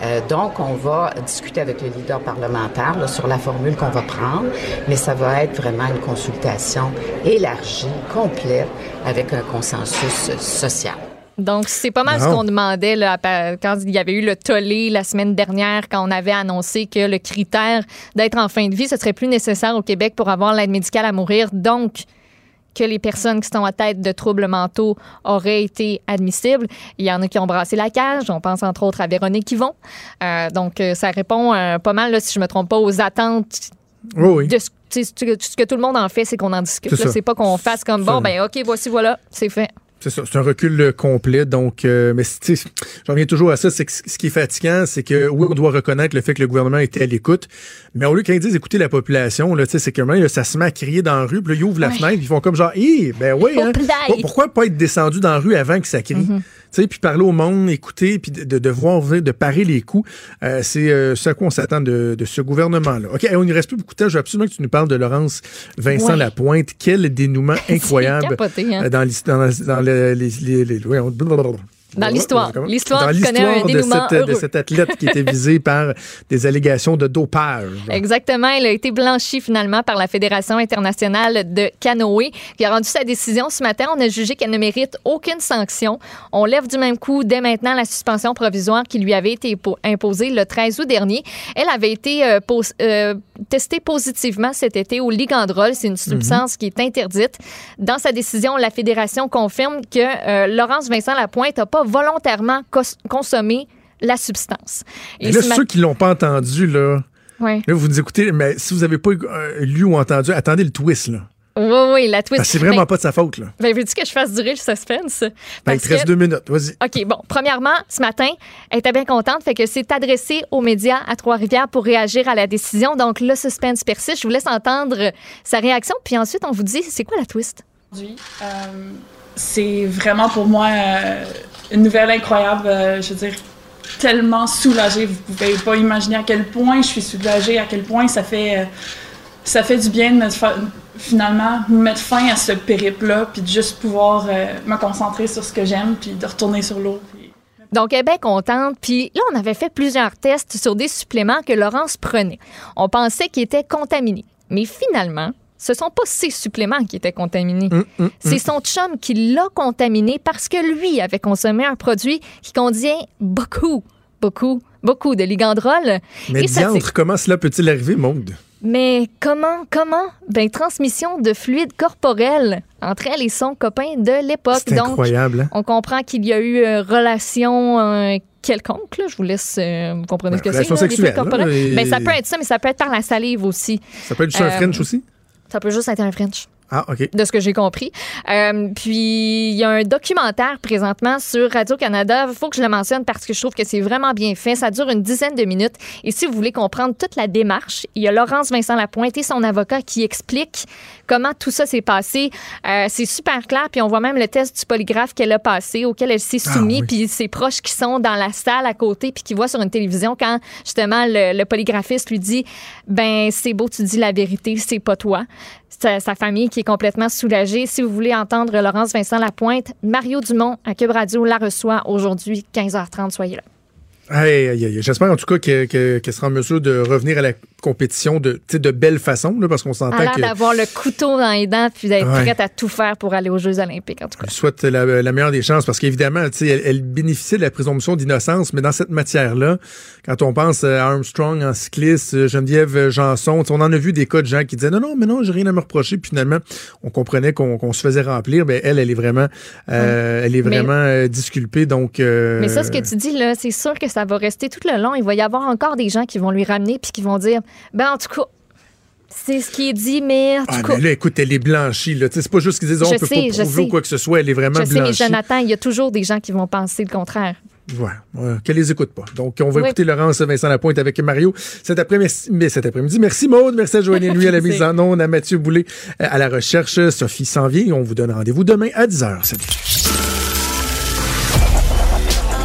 S16: euh, donc, on va discuter avec le leader parlementaire sur la formule qu'on va prendre, mais ça va être vraiment une consultation élargie, complète, avec un consensus social.
S6: Donc, c'est pas mal ce qu'on demandait là, quand il y avait eu le tollé la semaine dernière, quand on avait annoncé que le critère d'être en fin de vie, ce serait plus nécessaire au Québec pour avoir l'aide médicale à mourir. Donc, que les personnes qui sont à tête de troubles mentaux auraient été admissibles. Il y en a qui ont brassé la cage. On pense entre autres à Véronique Yvon. Euh, donc, euh, ça répond euh, pas mal, là, si je me trompe pas, aux attentes
S5: Oui, oui.
S6: de ce, ce que tout le monde en fait, c'est qu'on en discute.
S5: C'est
S6: pas qu'on fasse comme bon, ben OK, voici, voilà, c'est fait.
S5: C'est ça, c'est un recul euh, complet. Donc, euh, mais tu sais, j'en reviens toujours à ça. C'est que ce qui est fatigant, c'est que oui, on doit reconnaître le fait que le gouvernement était à l'écoute, mais au lieu qu'ils disent écouter la population, là, tu sais, c'est que là, ça se met à crier dans la rue, puis là, ils ouvrent la
S6: Ouais.
S5: fenêtre, puis ils font comme genre, hé, ben oui, hein? Pourquoi pas être descendu dans la rue avant que ça crie?
S6: Mm-hmm.
S5: Sais, puis parler au monde, écouter, puis de, de, de voir de parer les coups. Euh, c'est euh, ce à quoi on s'attend de, de ce gouvernement-là. OK, on ne reste plus beaucoup de temps. Je veux absolument que tu nous parles de Laurence Vincent
S6: Ouais.
S5: Lapointe. Quel dénouement incroyable
S6: capoté, hein?
S5: euh, dans, dans, dans les, les, les- ouais, on- blablabla.
S6: Dans l'histoire. L'histoire
S5: de cette, de cet athlète qui était visé par des allégations de dopage.
S6: Exactement. Elle a été blanchie finalement par la Fédération internationale de canoë qui a rendu sa décision ce matin. On a jugé qu'elle ne mérite aucune sanction. On lève du même coup dès maintenant la suspension provisoire qui lui avait été po- imposée le 13 août dernier. Elle avait été euh, pos- euh, testée positivement cet été au ligandrol. C'est une substance qui est interdite. Dans sa décision, la Fédération confirme que euh, Laurence Vincent Lapointe n'a pas volontairement consommé la substance.
S5: Et là, ceux qui l'ont pas entendu, là,
S6: Ouais.
S5: Là, vous nous écoutez, mais si vous n'avez pas euh, lu ou entendu, attendez le twist, là.
S6: Oui, oui, la twist.
S5: C'est vraiment
S6: Ben,
S5: pas de sa faute, là.
S6: Ben, veux-tu que je fasse durer le suspense?
S5: Ben, il te reste
S6: que-
S5: deux minutes, vas-y.
S6: OK, bon. Premièrement, ce matin, elle était bien contente, fait que c'est adressé aux médias à Trois-Rivières pour réagir à la décision. Donc, le suspense persiste. Je vous laisse entendre sa réaction, puis ensuite, on vous dit c'est quoi la twist?
S17: Aujourd'hui, euh, c'est vraiment pour moi euh, une nouvelle incroyable. euh, je veux dire, tellement soulagée. Vous pouvez pas imaginer à quel point je suis soulagée, à quel point ça fait, euh, ça fait du bien de finalement mettre fin à ce périple-là, puis de juste pouvoir euh, me concentrer sur ce que j'aime, puis de retourner sur l'eau.
S6: Donc, elle est bien contente. Puis là, on avait fait plusieurs tests sur des suppléments que Laurence prenait. On pensait qu'ils étaient contaminés. Mais finalement, ce sont pas ces suppléments qui étaient contaminés.
S5: Hum,
S6: C'est son chum qui l'a contaminé parce que lui avait consommé un produit qui contient beaucoup, beaucoup, beaucoup de ligandrol.
S5: Mais
S6: Et ça,
S5: diantre, comment cela peut-il arriver, Maude?
S6: mais comment, comment? Ben, transmission de fluide corporel entre elle et son copain de l'époque.
S5: C'est incroyable, hein?
S6: on comprend qu'il y a eu euh, relation euh, quelconque. là. Je vous laisse, euh, vous comprenez ce que c'est.
S5: relation
S6: là,
S5: sexuelle, là, et-
S6: Ben, ça peut être ça, mais ça peut être par la salive aussi.
S5: Ça peut être juste un
S6: Euh,
S5: French aussi?
S6: Ça peut juste être un French
S5: Ah, OK.
S6: de ce que j'ai compris. Euh, puis, il y a un documentaire présentement sur Radio-Canada. Il faut que je le mentionne parce que je trouve que c'est vraiment bien fait. Ça dure une dizaine de minutes. Et si vous voulez comprendre toute la démarche, il y a Laurence Vincent Lapointe et son avocat qui explique comment tout ça s'est passé. Euh, c'est super clair. Puis, on voit même le test du polygraphe qu'elle a passé, auquel elle s'est
S5: Ah,
S6: soumise. Puis, ses proches qui sont dans la salle à côté, puis qui voient sur une télévision quand, justement, le, le polygraphiste lui dit Ben, c'est beau, tu dis la vérité, c'est pas toi sa, sa famille qui est complètement soulagée. Si vous voulez entendre Laurence Vincent Lapointe, Mario Dumont à Cube Radio la reçoit aujourd'hui, 15h30. Soyez là.
S5: Aïe, aïe, aïe. J'espère en tout cas que- que- qu'elle sera en mesure de revenir à la compétition de, de belle façon, là, parce qu'on
S6: Elle
S5: s'entend que.
S6: d'avoir le couteau dans les dents puis d'être
S5: Ouais.
S6: prête à tout faire pour aller aux Jeux olympiques, en tout cas.
S5: Je souhaite la, la meilleure des chances parce qu'évidemment, elle, elle bénéficie de la présomption d'innocence, mais dans cette matière-là, quand on pense à Armstrong en cycliste, Geneviève Janson, on en a vu des cas de gens qui disaient non, non, mais non, j'ai rien à me reprocher, puis finalement, on comprenait qu'on qu'on se faisait remplir, mais elle, elle est vraiment, euh, elle est vraiment euh, disculpée, donc. euh,
S6: Mais ça, ce que tu dis, là, c'est sûr que ça va rester tout le long. Il va y avoir encore des gens qui vont lui ramener puis qui vont dire Ben, en tout cas, c'est ce qui est dit, mais en tout
S5: Ah,
S6: cas.
S5: mais là, écoute, elle est blanchie, là. C'est pas juste qu'ils disent,
S6: Je
S5: on peut
S6: sais,
S5: pas prouver ou quoi que ce soit, elle est vraiment
S6: Je sais, mais. Jonathan, il y a toujours des gens qui vont penser le contraire.
S5: Ouais, ouais, qu'elle les écoute pas. Donc, on va
S6: Oui.
S5: écouter Laurence Vincent Lapointe avec Mario cet après-midi. mais cet après-midi. Merci Maude, merci à Joanie Nuit à la mise en onde, à Mathieu Boulay euh, à la recherche. Sophie s'en vient. On vous donne rendez-vous demain à 10h. Salut.